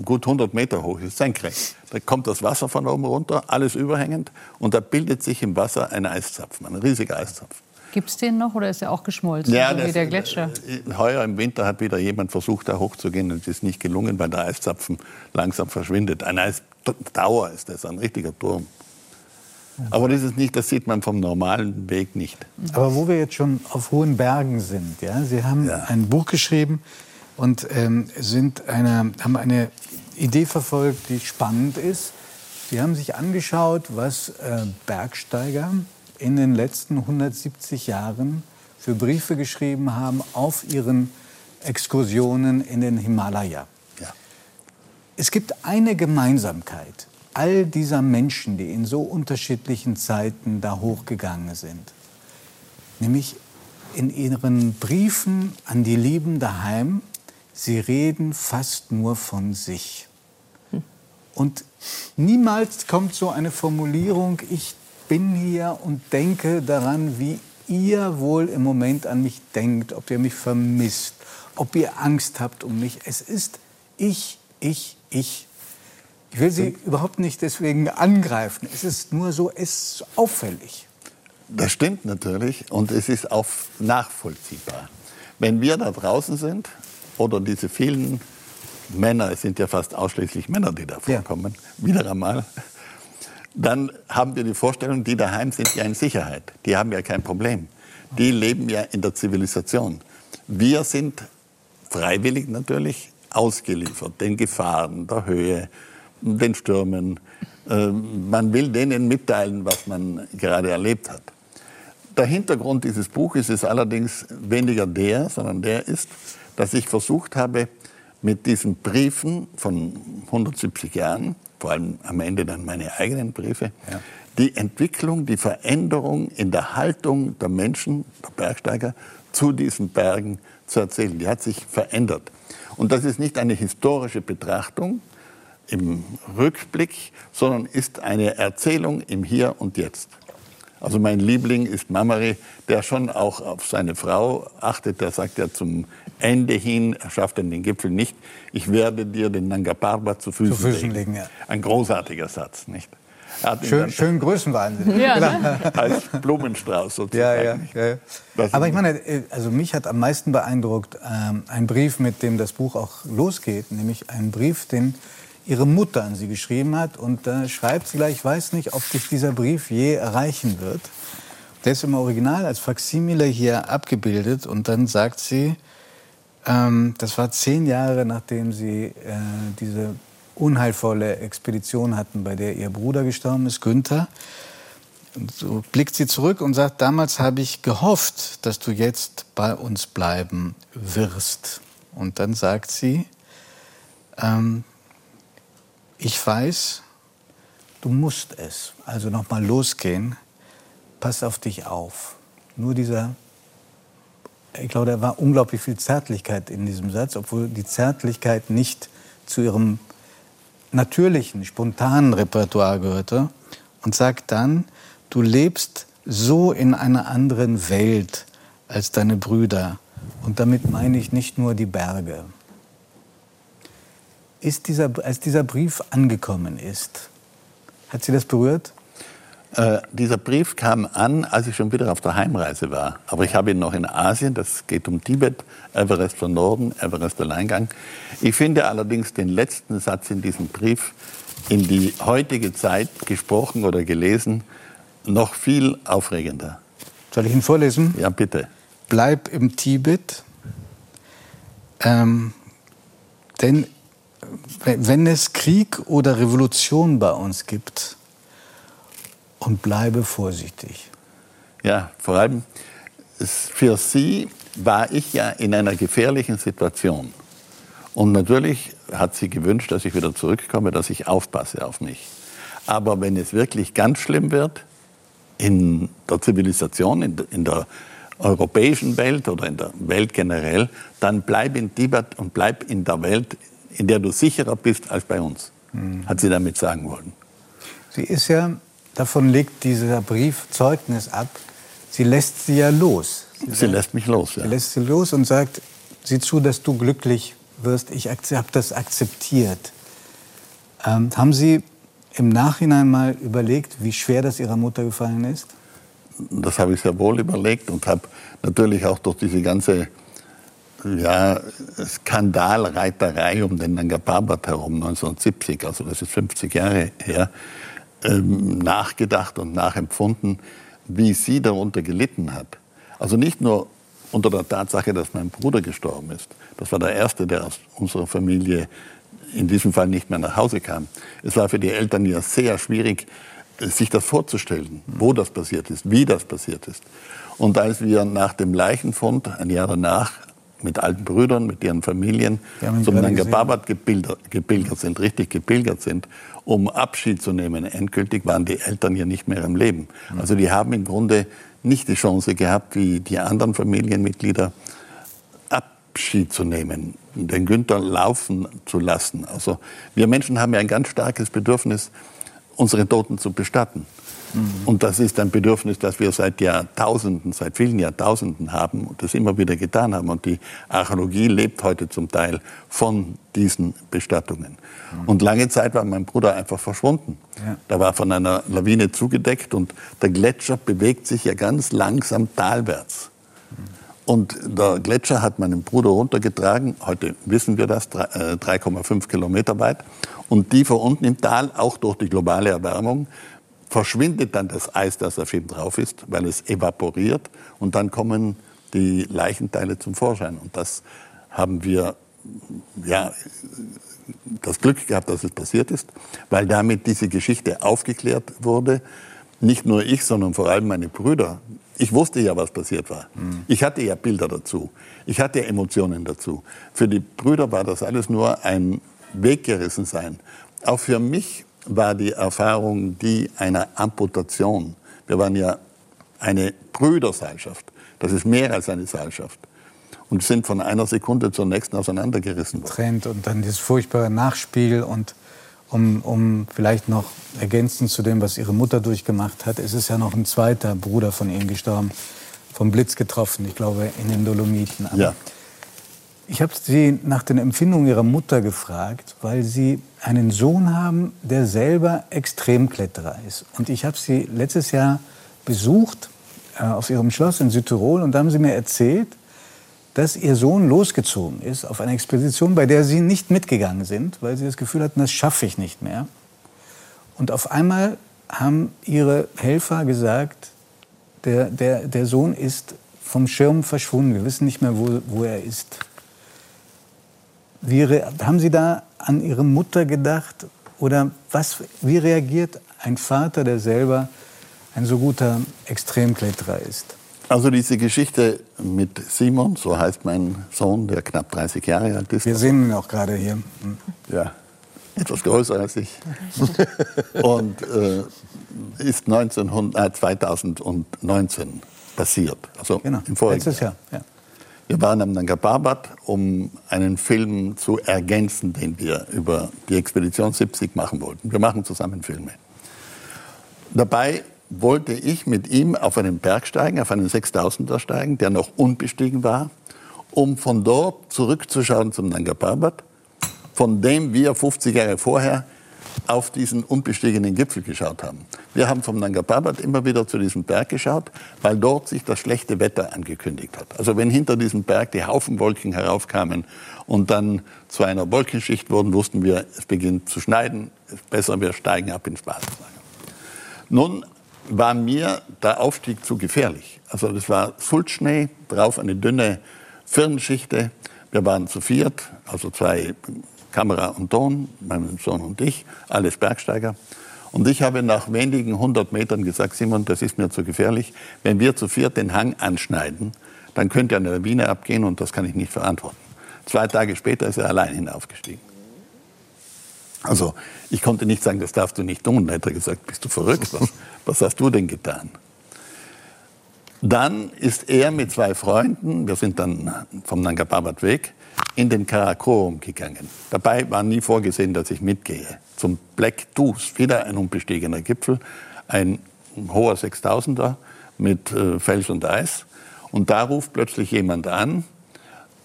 G: gut 100 Meter hoch ist, senkrecht. Da kommt das Wasser von oben runter, alles überhängend, und da bildet sich im Wasser ein Eiszapfen, ein riesiger Eiszapfen.
C: Gibt es den noch oder ist er auch geschmolzen,
G: ja,
C: so wie der Gletscher?
G: Äh, heuer im Winter hat wieder jemand versucht, da hochzugehen und es ist nicht gelungen, weil der Eiszapfen langsam verschwindet. Ein Eisdauer ist das, ein richtiger Turm. Aber das ist nicht, das sieht man vom normalen Weg nicht.
B: Aber wo wir jetzt schon auf hohen Bergen sind, ja, Sie haben ja. ein Buch geschrieben und ähm, sind eine, haben eine Idee verfolgt, die spannend ist. Sie haben sich angeschaut, was äh, Bergsteiger in den letzten 170 Jahren für Briefe geschrieben haben auf ihren Exkursionen in den Himalaya. Ja. Es gibt eine Gemeinsamkeit all dieser Menschen, die in so unterschiedlichen Zeiten da hochgegangen sind. Nämlich, in Ihren Briefen an die Lieben daheim, Sie reden fast nur von sich. Und niemals kommt so eine Formulierung, ich bin hier und denke daran, wie ihr wohl im Moment an mich denkt, ob ihr mich vermisst, ob ihr Angst habt um mich. Es ist ich, ich, ich. Ich will Sie überhaupt nicht deswegen angreifen. Es ist nur so, es ist auffällig.
G: Das stimmt natürlich und es ist auch nachvollziehbar. Wenn wir da draußen sind oder diese vielen Männer, es sind ja fast ausschließlich Männer, die da vorkommen, ja. wieder einmal, dann haben wir die Vorstellung, die daheim sind ja in Sicherheit. Die haben ja kein Problem. Die leben ja in der Zivilisation. Wir sind freiwillig natürlich ausgeliefert den Gefahren der Höhe, den Stürmen. Ähm, man will denen mitteilen, was man gerade erlebt hat. Der Hintergrund dieses Buches ist allerdings weniger der, sondern der ist, dass ich versucht habe, mit diesen Briefen von 170 Jahren, vor allem am Ende dann meine eigenen Briefe, ja. die Entwicklung, die Veränderung in der Haltung der Menschen, der Bergsteiger, zu diesen Bergen zu erzählen. Die hat sich verändert. Und das ist nicht eine historische Betrachtung im Rückblick, sondern ist eine Erzählung im Hier und Jetzt. Also mein Liebling ist Mamari, der schon auch auf seine Frau achtet. Der sagt ja zum Ende hin, er schafft dann den Gipfel nicht, ich werde dir den Nanga Parbat zu Füßen, zu Füßen legen. legen ja. Ein großartiger Satz, nicht?
B: Schön, schön Größenwahnsinn.
G: Ja, ne? Als Blumenstrauß sozusagen.
B: Ja, ja, ja. Aber ich meine, äh, also mich hat am meisten beeindruckt ähm, ein Brief, mit dem das Buch auch losgeht, nämlich ein Brief, den ihre Mutter an sie geschrieben hat. Und da schreibt sie gleich, ich weiß nicht, ob dich dieser Brief je erreichen wird. Der ist im Original als Faksimile hier abgebildet. Und dann sagt sie, ähm, das war zehn Jahre, nachdem sie äh, diese unheilvolle Expedition hatten, bei der ihr Bruder gestorben ist, Günther. Und so blickt sie zurück und sagt, damals habe ich gehofft, dass du jetzt bei uns bleiben wirst. Und dann sagt sie, ähm, ich weiß, du musst es. Also nochmal losgehen. Pass auf dich auf. Nur dieser, ich glaube, da war unglaublich viel Zärtlichkeit in diesem Satz, obwohl die Zärtlichkeit nicht zu ihrem natürlichen, spontanen Repertoire gehörte. Und sagt dann, du lebst so in einer anderen Welt als deine Brüder. Und damit meine ich nicht nur die Berge ist dieser, als dieser Brief angekommen ist, hat Sie das berührt?
G: Äh, dieser Brief kam an, als ich schon wieder auf der Heimreise war. Aber ich habe ihn noch in Asien, das geht um Tibet, Everest von Norden, Everest Alleingang. Ich finde allerdings den letzten Satz in diesem Brief in die heutige Zeit gesprochen oder gelesen noch viel aufregender.
B: Soll ich ihn vorlesen?
G: Ja, bitte.
B: Bleib im Tibet, ähm, denn wenn es Krieg oder Revolution bei uns gibt, und bleibe vorsichtig.
G: Ja, vor allem für Sie war ich ja in einer gefährlichen Situation. Und natürlich hat sie gewünscht, dass ich wieder zurückkomme, dass ich aufpasse auf mich. Aber wenn es wirklich ganz schlimm wird, in der Zivilisation, in der, europäischen Welt oder in der Welt generell, dann bleib in Tibet und bleib in der Welt, in der du sicherer bist als bei uns, mhm. hat sie damit sagen wollen.
B: Sie ist ja, davon legt dieser Brief Zeugnis ab, sie lässt sie ja los.
G: Sie, sie sagt, lässt mich los,
B: ja. Sie lässt sie los und sagt, sieh zu, dass du glücklich wirst. Ich habe das akzeptiert. Ähm, haben Sie im Nachhinein mal überlegt, wie schwer das Ihrer Mutter gefallen ist?
G: Das habe ich sehr wohl überlegt und habe natürlich auch durch diese ganze ja, Skandalreiterei um den Nanga Parbat herum 1970, also das ist 50 Jahre her, ähm, nachgedacht und nachempfunden, wie sie darunter gelitten hat. Also nicht nur unter der Tatsache, dass mein Bruder gestorben ist. Das war der erste, der aus unserer Familie in diesem Fall nicht mehr nach Hause kam. Es war für die Eltern ja sehr schwierig, sich das vorzustellen, wo das passiert ist, wie das passiert ist. Und als wir nach dem Leichenfund, ein Jahr danach, mit alten Brüdern, mit ihren Familien zum Nanga Parbat gepilgert sind, richtig gepilgert sind, um Abschied zu nehmen. Endgültig waren die Eltern ja nicht mehr im Leben. Also die haben im Grunde nicht die Chance gehabt, wie die anderen Familienmitglieder, Abschied zu nehmen, den Günther laufen zu lassen. Also wir Menschen haben ja ein ganz starkes Bedürfnis, unsere Toten zu bestatten. Mhm. Und das ist ein Bedürfnis, das wir seit Jahrtausenden, seit vielen Jahrtausenden haben und das immer wieder getan haben. Und die Archäologie lebt heute zum Teil von diesen Bestattungen. Mhm. Und lange Zeit war mein Bruder einfach verschwunden. Ja. Da war von einer Lawine zugedeckt und der Gletscher bewegt sich ja ganz langsam talwärts. Und der Gletscher hat meinen Bruder runtergetragen. Heute wissen wir das, 3,5 äh, Kilometer weit. Und die vor unten im Tal, auch durch die globale Erwärmung, verschwindet dann das Eis, das auf ihm drauf ist, weil es evaporiert. Und dann kommen die Leichenteile zum Vorschein. Und das haben wir, ja, das Glück gehabt, dass es passiert ist, weil damit diese Geschichte aufgeklärt wurde. Nicht nur ich, sondern vor allem meine Brüder. Ich wusste ja, was passiert war. Mhm. Ich hatte ja Bilder dazu. Ich hatte Emotionen dazu. Für die Brüder war das alles nur ein Weggerissen sein. Auch für mich war die Erfahrung die einer Amputation. Wir waren ja eine Brüderseilschaft. Das ist mehr als eine Seilschaft. Und sind von einer Sekunde zur nächsten auseinandergerissen worden.
B: Trend und dann dieses furchtbare Nachspiel und um, um vielleicht noch ergänzend zu dem, was Ihre Mutter durchgemacht hat, es ist ja noch ein zweiter Bruder von Ihnen gestorben, vom Blitz getroffen, ich glaube in den Dolomiten.
G: Aber ja.
B: Ich habe Sie nach den Empfindungen Ihrer Mutter gefragt, weil Sie einen Sohn haben, der selber Extremkletterer ist. Und ich habe Sie letztes Jahr besucht äh, auf Ihrem Schloss in Südtirol und da haben Sie mir erzählt, dass Ihr Sohn losgezogen ist auf eine Expedition, bei der Sie nicht mitgegangen sind, weil Sie das Gefühl hatten, das schaffe ich nicht mehr. Und auf einmal haben Ihre Helfer gesagt, der, der, der Sohn ist vom Schirm verschwunden. Wir wissen nicht mehr, wo, wo er ist. Wie haben Sie da an Ihre Mutter gedacht? Oder was, wie reagiert ein Vater, der selber ein so guter Extremkletterer ist?
G: Also diese Geschichte mit Simon, so heißt mein Sohn, der knapp 30 Jahre alt ist.
B: Wir sehen ihn auch gerade hier. Hm.
G: Ja, etwas größer als ich. Und äh, ist 1900, äh, 2019 passiert, also
B: genau. im vorigen Letztes Jahr. Ja.
G: Wir waren am Nanga Parbat, um einen Film zu ergänzen, den wir über die Expedition 70 machen wollten. Wir machen zusammen Filme. Dabei wollte ich mit ihm auf einen Berg steigen, auf einen 6000er steigen, der noch unbestiegen war, um von dort zurückzuschauen zum Nanga Parbat, von dem wir 50 Jahre vorher auf diesen unbestiegenen Gipfel geschaut haben. Wir haben vom Nanga Parbat immer wieder zu diesem Berg geschaut, weil dort sich das schlechte Wetter angekündigt hat. Also wenn hinter diesem Berg die Haufenwolken heraufkamen und dann zu einer Wolkenschicht wurden, wussten wir, es beginnt zu schneiden, besser, wir steigen ab ins Basislager. Nun war mir der Aufstieg zu gefährlich. Also das war Sulzschnee, drauf eine dünne Firnenschichte. Wir waren zu viert, also zwei Kamera und Ton, mein Sohn und ich, alles Bergsteiger. Und ich habe nach wenigen hundert Metern gesagt, Simon, das ist mir zu gefährlich. Wenn wir zu viert den Hang anschneiden, dann könnte eine Lawine abgehen und das kann ich nicht verantworten. Zwei Tage später ist er allein hinaufgestiegen. Also ich konnte nicht sagen, das darfst du nicht tun. Da hat er gesagt, bist du verrückt? Was, was hast du denn getan? Dann ist er mit zwei Freunden, wir sind dann vom Nanga Parbat weg, in den Karakorum gegangen. Dabei war nie vorgesehen, dass ich mitgehe. Zum Black Deuce, wieder ein unbestiegener Gipfel, ein hoher 6000er mit äh, Fels und Eis. Und da ruft plötzlich jemand an,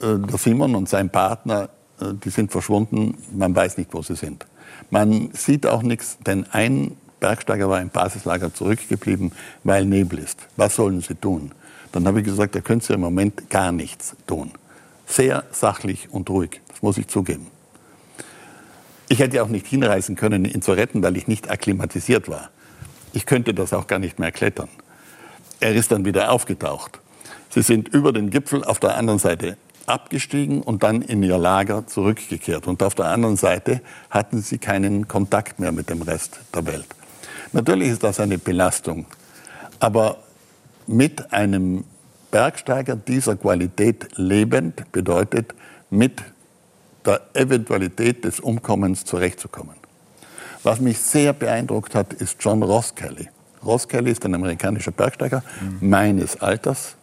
G: äh, der Simon und sein Partner, äh, die sind verschwunden, man weiß nicht, wo sie sind. Man sieht auch nichts, denn ein Bergsteiger war im Basislager zurückgeblieben, weil Nebel ist. Was sollen sie tun? Dann habe ich gesagt, da können sie im Moment gar nichts tun. Sehr sachlich und ruhig, das muss ich zugeben. Ich hätte auch nicht hinreisen können, ihn zu retten, weil ich nicht akklimatisiert war. Ich könnte das auch gar nicht mehr klettern. Er ist dann wieder aufgetaucht. Sie sind über den Gipfel auf der anderen Seite abgestiegen und dann in ihr Lager zurückgekehrt. Und auf der anderen Seite hatten sie keinen Kontakt mehr mit dem Rest der Welt. Natürlich ist das eine Belastung, aber mit einem Bergsteiger dieser Qualität lebend bedeutet, mit der Eventualität des Umkommens zurechtzukommen. Was mich sehr beeindruckt hat, ist John Ross Kelly. Ross Kelly ist ein amerikanischer Bergsteiger mhm. meines Alters.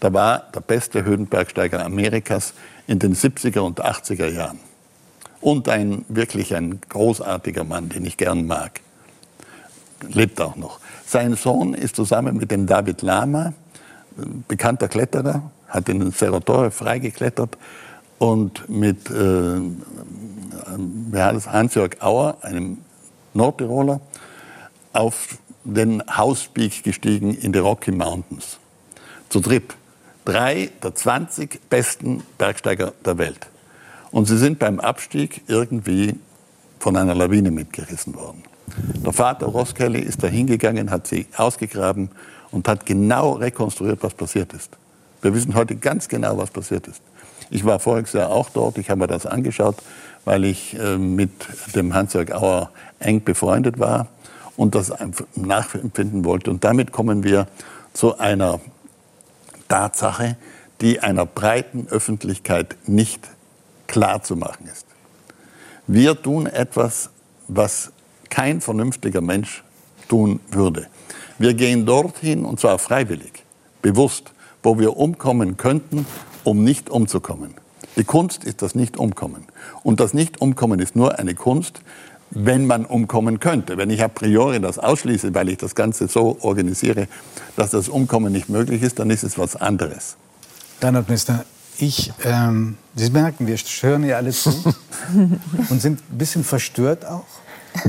G: Da war der beste Höhenbergsteiger Amerikas in den 70er und 80er Jahren. Und ein wirklich ein großartiger Mann, den ich gern mag. Lebt auch noch. Sein Sohn ist zusammen mit dem David Lama, bekannter Kletterer, hat in Torre freigeklettert und mit äh, Hans-Jörg Auer, einem Nordtiroler, auf den Hauspeak gestiegen in die Rocky Mountains. Zu dritt. Drei der 20 besten Bergsteiger der Welt. Und sie sind beim Abstieg irgendwie von einer Lawine mitgerissen worden. Der Vater Ross Kelly ist da hingegangen, hat sie ausgegraben und hat genau rekonstruiert, was passiert ist. Wir wissen heute ganz genau, was passiert ist. Ich war voriges Jahr auch dort, ich habe mir das angeschaut, weil ich äh, mit dem Hans-Jörg Auer eng befreundet war und das nachempfinden wollte. Und damit kommen wir zu einer Tatsache, die einer breiten Öffentlichkeit nicht klar zu machen ist. Wir tun etwas, was kein vernünftiger Mensch tun würde. Wir gehen dorthin, und zwar freiwillig, bewusst, wo wir umkommen könnten, um nicht umzukommen. Die Kunst ist das Nicht-Umkommen. Und das Nicht-Umkommen ist nur eine Kunst, wenn man umkommen könnte. Wenn ich a priori das ausschließe, weil ich das Ganze so organisiere, dass das Umkommen nicht möglich ist, dann ist es was anderes.
B: Reinhard Minister, ich, ähm, Sie merken, wir hören ja alle zu und sind ein bisschen verstört auch.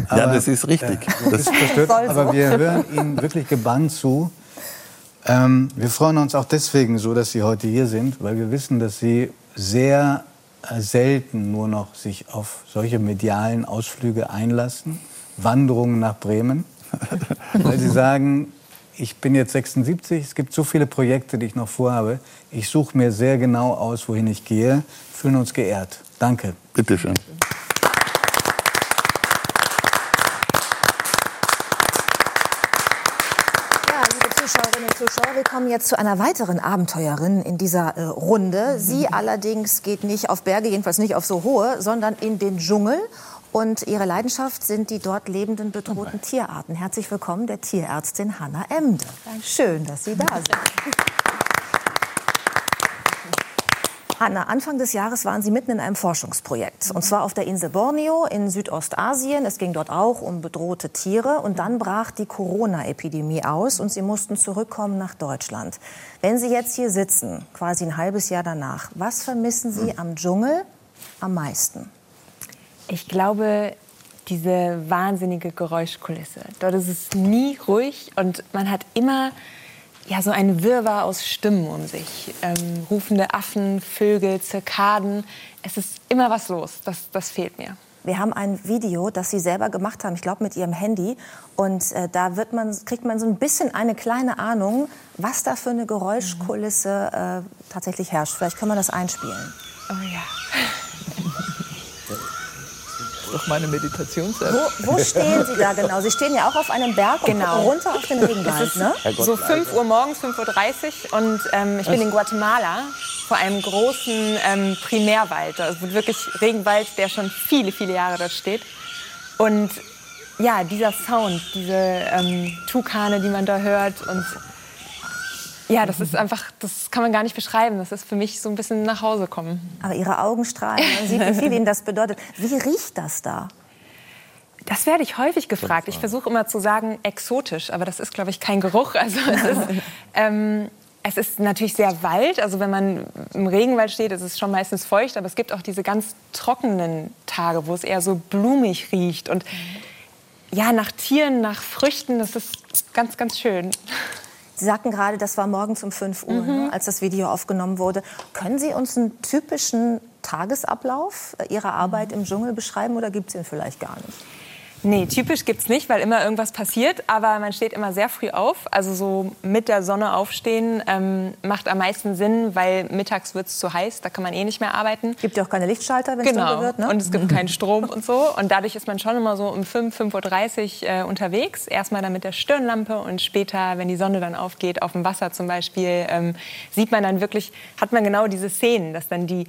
G: Aber, ja, das ist richtig. Äh, das ist
B: verstört, aber wir hören Ihnen wirklich gebannt zu. Ähm, wir freuen uns auch deswegen so, dass Sie heute hier sind, weil wir wissen, dass Sie sehr äh, selten nur noch sich auf solche medialen Ausflüge einlassen, Wanderungen nach Bremen, weil Sie sagen, ich bin jetzt 76, es gibt so viele Projekte, die ich noch vorhabe. Ich suche mir sehr genau aus, wohin ich gehe. Fühlen uns geehrt. Danke.
G: Bitte schön.
A: Zuschauerinnen und Zuschauer, wir kommen jetzt zu einer weiteren Abenteuerin in dieser äh, Runde. Sie allerdings geht nicht auf Berge, jedenfalls nicht auf so hohe, sondern in den Dschungel. Und ihre Leidenschaft sind die dort lebenden bedrohten Tierarten. Herzlich willkommen der Tierärztin Hanna Emde. Schön, dass Sie da sind. Hanna, Anfang des Jahres waren Sie mitten in einem Forschungsprojekt. Und zwar auf der Insel Borneo in Südostasien. Es ging dort auch um bedrohte Tiere. Und dann brach die Corona-Epidemie aus und Sie mussten zurückkommen nach Deutschland. Wenn Sie jetzt hier sitzen, quasi ein halbes Jahr danach, was vermissen Sie am Dschungel am meisten?
H: Ich glaube, diese wahnsinnige Geräuschkulisse. Dort ist es nie ruhig und man hat immer ja, so ein Wirrwarr aus Stimmen um sich. Ähm, rufende Affen, Vögel, Zirkaden. Es ist immer was los. Das, das fehlt mir.
A: Wir haben ein Video, das Sie selber gemacht haben, ich glaube mit Ihrem Handy. Und äh, da wird man, kriegt man so ein bisschen eine kleine Ahnung, was da für eine Geräuschkulisse äh, tatsächlich herrscht. Vielleicht können wir das einspielen.
H: Oh ja
D: doch meine Meditations-App.
A: Wo, wo, stehen Sie da genau? Sie stehen ja auch auf einem Berg genau. runter auf den Regenwald, ne?
H: So 5 Uhr morgens, 5.30 Uhr und ähm, ich bin in Guatemala vor einem großen ähm, Primärwald. Also wirklich Regenwald, der schon viele, viele Jahre dort steht. Und ja, dieser Sound, diese ähm, Tukane, die man da hört und ja, das ist einfach, das kann man gar nicht beschreiben. Das ist für mich so ein bisschen nach Hause kommen.
A: Aber Ihre Augen strahlen, man sieht, wie viel Ihnen das bedeutet. Wie riecht das da?
H: Das werde ich häufig gefragt. Ich versuche immer zu sagen exotisch, aber das ist, glaube ich, kein Geruch. Also es ist, ähm, es ist natürlich sehr Wald. Also wenn man im Regenwald steht, ist es schon meistens feucht. Aber es gibt auch diese ganz trockenen Tage, wo es eher so blumig riecht und ja nach Tieren, nach Früchten. Das ist ganz, ganz schön.
A: Sie sagten gerade, das war morgens um 5 Uhr, mhm. ne, als das Video aufgenommen wurde. Können Sie uns einen typischen Tagesablauf Ihrer Arbeit im Dschungel beschreiben oder gibt es ihn vielleicht gar nicht?
H: Nee, typisch gibt es nicht, weil immer irgendwas passiert. Aber man steht immer sehr früh auf. Also so mit der Sonne aufstehen ähm, macht am meisten Sinn, weil mittags wird es zu heiß. Da kann man eh nicht mehr arbeiten.
A: Gibt ja auch keine Lichtschalter, wenn es
H: genau.
A: dunkel wird.
H: Ne? Und es gibt keinen Strom und so. Und dadurch ist man schon immer so um 5, 5.30 Uhr äh, unterwegs. Erstmal dann mit der Stirnlampe und später, wenn die Sonne dann aufgeht, auf dem Wasser zum Beispiel, ähm, sieht man dann wirklich, hat man genau diese Szenen, dass dann die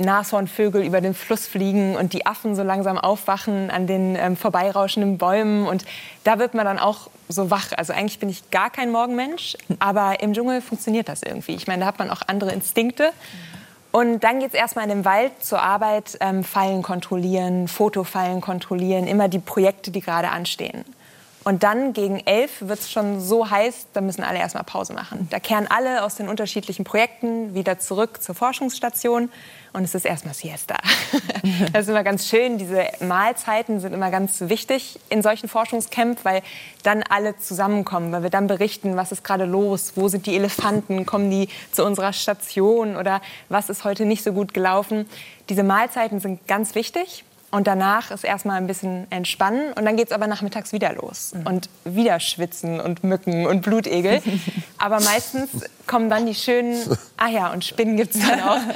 H: Nashornvögel über den Fluss fliegen und die Affen so langsam aufwachen an den ähm, vorbeirauschenden Bäumen. Und da wird man dann auch so wach. Also eigentlich bin ich gar kein Morgenmensch, aber im Dschungel funktioniert das irgendwie. Ich meine, da hat man auch andere Instinkte. Und dann geht es erstmal in den Wald zur Arbeit, ähm, Fallen kontrollieren, Fotofallen kontrollieren, immer die Projekte, die gerade anstehen. Und dann gegen elf wird es schon so heiß, da müssen alle erstmal Pause machen. Da kehren alle aus den unterschiedlichen Projekten wieder zurück zur Forschungsstation und es ist erstmal Siesta. das ist immer ganz schön. Diese Mahlzeiten sind immer ganz wichtig in solchen Forschungscamps, weil dann alle zusammenkommen, weil wir dann berichten, was ist gerade los, wo sind die Elefanten, kommen die zu unserer Station oder was ist heute nicht so gut gelaufen. Diese Mahlzeiten sind ganz wichtig. Und danach ist erstmal ein bisschen entspannen und dann geht es aber nachmittags wieder los. Mhm. Und wieder schwitzen und Mücken und Blutegel. aber meistens kommen dann die schönen, ah ja, und Spinnen gibt es dann auch.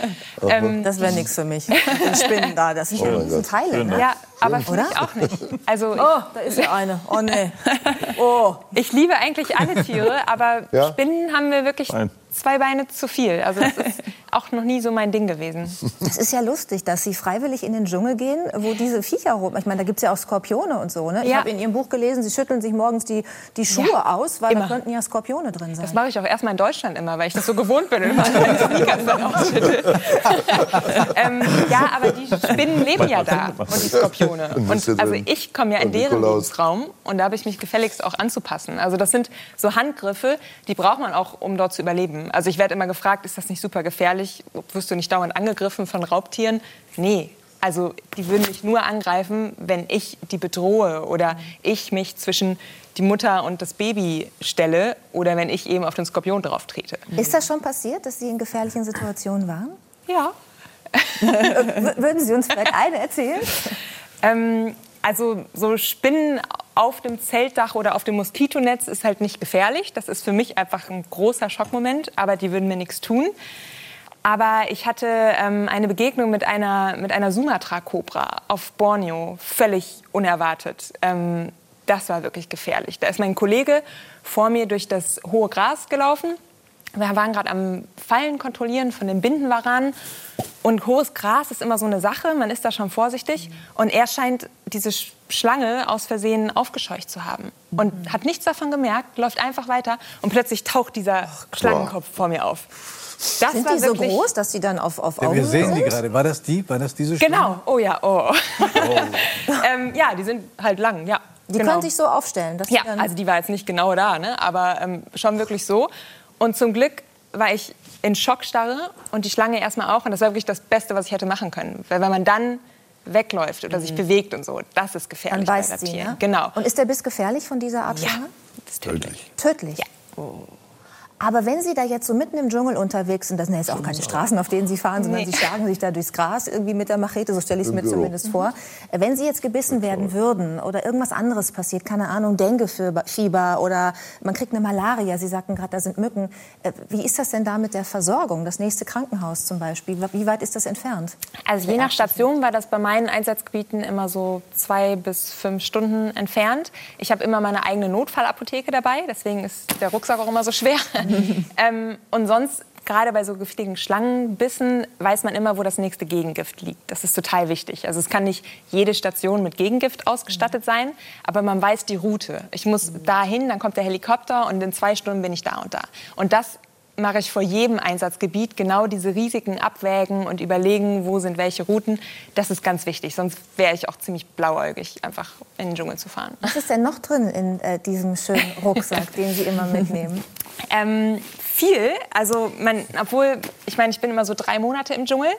A: Ähm, das wäre nichts für mich. Die Spinnen da, das sind oh ja Teile. Ne?
H: Ja, aber finde ich auch nicht.
A: Also, oh, da ist ja eine. Oh nee.
H: Oh. Ich liebe eigentlich alle Tiere, aber ja? Spinnen haben wir wirklich Nein zwei Beine zu viel. Also das ist auch noch nie so mein Ding gewesen.
A: Das ist ja lustig, dass Sie freiwillig in den Dschungel gehen, wo diese Viecher rum. Ich meine, da gibt es ja auch Skorpione und so. Ne? Ich habe in Ihrem Buch gelesen, Sie schütteln sich morgens die, die Schuhe ja, aus, weil immer. da könnten ja Skorpione drin sein.
H: Das mache ich auch erstmal in Deutschland immer, weil ich das so gewohnt bin immer meine Sneakers dann ausschüttel. ähm, ja, aber die Spinnen leben ja da und die Skorpione. Und also ich komme ja in deren Lebensraum und da habe ich mich gefälligst auch anzupassen. Also das sind so Handgriffe, die braucht man auch, um dort zu überleben. Also ich werde immer gefragt, ist das nicht super gefährlich? Wirst du nicht dauernd angegriffen von Raubtieren? Nee. Also die würden mich nur angreifen, wenn ich die bedrohe oder ich mich zwischen die Mutter und das Baby stelle oder wenn ich eben auf den Skorpion drauf trete.
A: Ist das schon passiert, dass Sie in gefährlichen Situationen waren?
H: Ja.
A: Würden Sie uns vielleicht eine erzählen?
H: Ähm, also so Spinnen auf dem Zeltdach oder auf dem Moskitonetz ist halt nicht gefährlich. Das ist für mich einfach ein großer Schockmoment, aber die würden mir nichts tun. Aber ich hatte ähm, eine Begegnung mit einer, mit einer Sumatra-Kobra auf Borneo, völlig unerwartet. Ähm, das war wirklich gefährlich. Da ist mein Kollege vor mir durch das hohe Gras gelaufen wir waren gerade am Fallen kontrollieren von den Bindenwaranen. Und hohes Gras ist immer so eine Sache, man ist da schon vorsichtig. Und er scheint diese Schlange aus Versehen aufgescheucht zu haben. Und hat nichts davon gemerkt, läuft einfach weiter. Und plötzlich taucht dieser Ach, Schlangenkopf vor mir auf.
A: Das sind die so groß, dass sie dann auf, auf
B: Augen
A: ja,
B: Wir sehen sind? die gerade. War das die? War das diese
H: Schlange? Genau. Oh ja, oh. oh. ähm, ja, die sind halt lang, ja.
A: Die
H: genau.
A: können sich so aufstellen?
H: ja, also die war jetzt nicht genau da, ne? aber ähm, schon wirklich so. Und zum Glück war ich in Schockstarre und die Schlange erstmal auch. Und das war wirklich das Beste, was ich hätte machen können. Weil wenn man dann wegläuft oder mhm. sich bewegt und so, das ist gefährlich
A: dann bei sie, ne?
H: Genau.
A: Und ist der Biss gefährlich von dieser Art Schlange?
H: Ja, das ist tödlich.
A: Tödlich?
H: Ja. Oh.
A: Aber wenn Sie da jetzt so mitten im Dschungel unterwegs sind, das sind ja jetzt auch keine Straßen, auf denen Sie fahren, sondern nee. Sie schlagen sich da durchs Gras irgendwie mit der Machete, so stelle ich es mir zumindest vor. Äh, wenn Sie jetzt gebissen werden würden oder irgendwas anderes passiert, keine Ahnung, Denguefieber oder man kriegt eine Malaria, Sie sagten gerade, da sind Mücken. Äh, wie ist das denn da mit der Versorgung? Das nächste Krankenhaus zum Beispiel, wie weit ist das entfernt?
H: Also je nach Station war das bei meinen Einsatzgebieten immer so zwei bis fünf Stunden entfernt. Ich habe immer meine eigene Notfallapotheke dabei, deswegen ist der Rucksack auch immer so schwer. ähm, und sonst, gerade bei so giftigen Schlangenbissen, weiß man immer, wo das nächste Gegengift liegt. Das ist total wichtig. Also es kann nicht jede Station mit Gegengift ausgestattet sein, aber man weiß die Route. Ich muss dahin, dann kommt der Helikopter und in zwei Stunden bin ich da und da. Und das mache ich vor jedem Einsatzgebiet genau diese Risiken abwägen und überlegen, wo sind welche Routen. Das ist ganz wichtig, sonst wäre ich auch ziemlich blauäugig, einfach in den Dschungel zu fahren.
A: Was ist denn noch drin in äh, diesem schönen Rucksack, den Sie immer mitnehmen?
H: Ähm, viel. Also, man, obwohl, ich meine, ich bin immer so drei Monate im Dschungel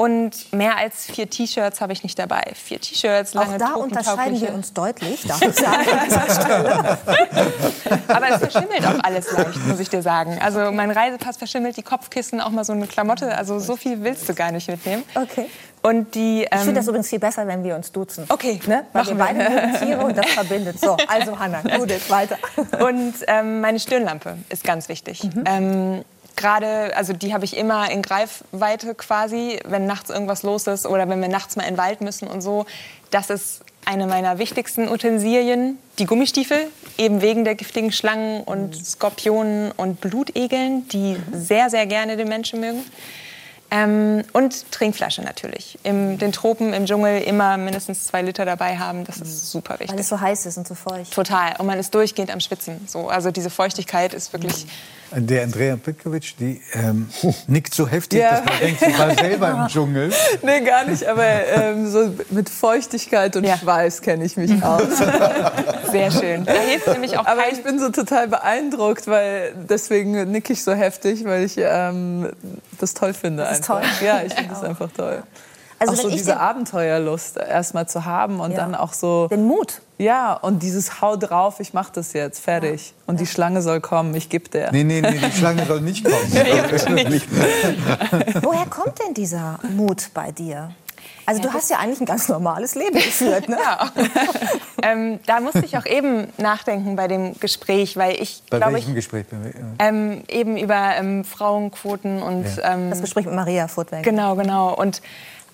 H: und mehr als vier T-Shirts habe ich nicht dabei. Vier T-Shirts, lange
A: Auch da unterscheiden wir uns deutlich, darf ich sagen.
H: Aber es verschimmelt auch alles leicht, muss ich dir sagen. Also mein Reisepass verschimmelt, die Kopfkissen, auch mal so eine Klamotte. Also so viel willst du gar nicht mitnehmen.
A: Okay.
H: Und die,
A: ähm ich finde das übrigens viel besser, wenn wir uns duzen.
H: Okay,
A: ne? Weil wir beide lieben Tiere und das verbindet. So, also Hanna, gut, weiter.
H: Und ähm, meine Stirnlampe ist ganz wichtig. Mhm. Ähm, gerade, also die habe ich immer in Greifweite quasi, wenn nachts irgendwas los ist oder wenn wir nachts mal in den Wald müssen und so. Das ist eine meiner wichtigsten Utensilien. Die Gummistiefel, eben wegen der giftigen Schlangen und Skorpionen und Blutegeln, die sehr, sehr gerne den Menschen mögen. Ähm, und Trinkflasche natürlich. In den Tropen, im Dschungel immer mindestens zwei Liter dabei haben. Das ist super wichtig.
A: Weil es so heiß ist und so feucht.
H: Total. Und man ist durchgehend am Schwitzen. So, also diese Feuchtigkeit ist wirklich.
B: Der Andrea Petkovic, die ähm, nickt so heftig, ja. dass man denkt, sie war selber im Dschungel.
D: Nee, gar nicht. Aber ähm, so mit Feuchtigkeit und ja. Schweiß kenne ich mich aus.
H: Sehr schön. Da hilft nämlich auch
D: Aber ich bin so total beeindruckt, weil deswegen nicke ich so heftig, weil ich ähm, das toll finde.
A: Das ist toll.
D: Ja, ich finde das einfach toll. Also auch so diese Abenteuerlust erstmal zu haben und ja. dann auch so
A: den Mut.
D: Ja, und dieses Hau drauf, ich mach das jetzt, fertig. Ja. Und ja. die Schlange soll kommen, ich geb der.
B: Nee, nee, nee, die Schlange soll nicht kommen.
A: Woher kommt denn dieser Mut bei dir? Also du hast ja eigentlich ein ganz normales Leben geführt, ne?
H: ja. ähm, da musste ich auch eben nachdenken bei dem Gespräch, weil ich
B: bei
H: glaube
B: welchem
H: ich
B: Gespräch?
H: Ähm, eben über ähm, Frauenquoten und
A: ja. Ähm, das Gespräch mit Maria Furtwängler.
H: Genau, genau und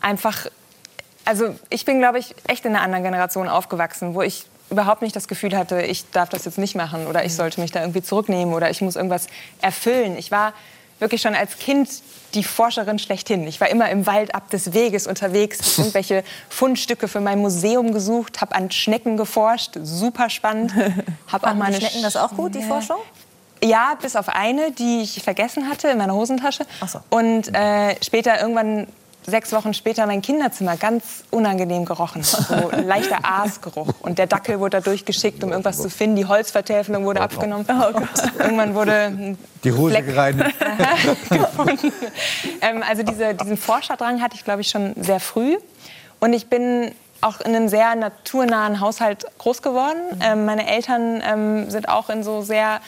H: einfach also ich bin, glaube ich, echt in einer anderen Generation aufgewachsen, wo ich überhaupt nicht das Gefühl hatte, ich darf das jetzt nicht machen oder ich mhm. sollte mich da irgendwie zurücknehmen oder ich muss irgendwas erfüllen. Ich war wirklich schon als Kind die Forscherin schlechthin. Ich war immer im Wald ab des Weges unterwegs, irgendwelche Fundstücke für mein Museum gesucht, habe an Schnecken geforscht, super spannend.
A: Hab auch meine Schnecken das auch gut, die Forschung?
H: Ja, bis auf eine, die ich vergessen hatte in meiner Hosentasche.
A: So.
H: Und äh, später irgendwann sechs Wochen später mein Kinderzimmer ganz unangenehm gerochen. So ein leichter Aasgeruch. Und der Dackel wurde da durchgeschickt, um irgendwas zu finden. Die Holzvertäfelung wurde abgenommen. Oh Irgendwann wurde
B: die Hose Fleck gereinigt.
H: ähm, also diese, diesen Forscherdrang hatte ich, glaube ich, schon sehr früh. Und ich bin auch in einem sehr naturnahen Haushalt groß geworden. Ähm, meine Eltern ähm, sind auch in so sehr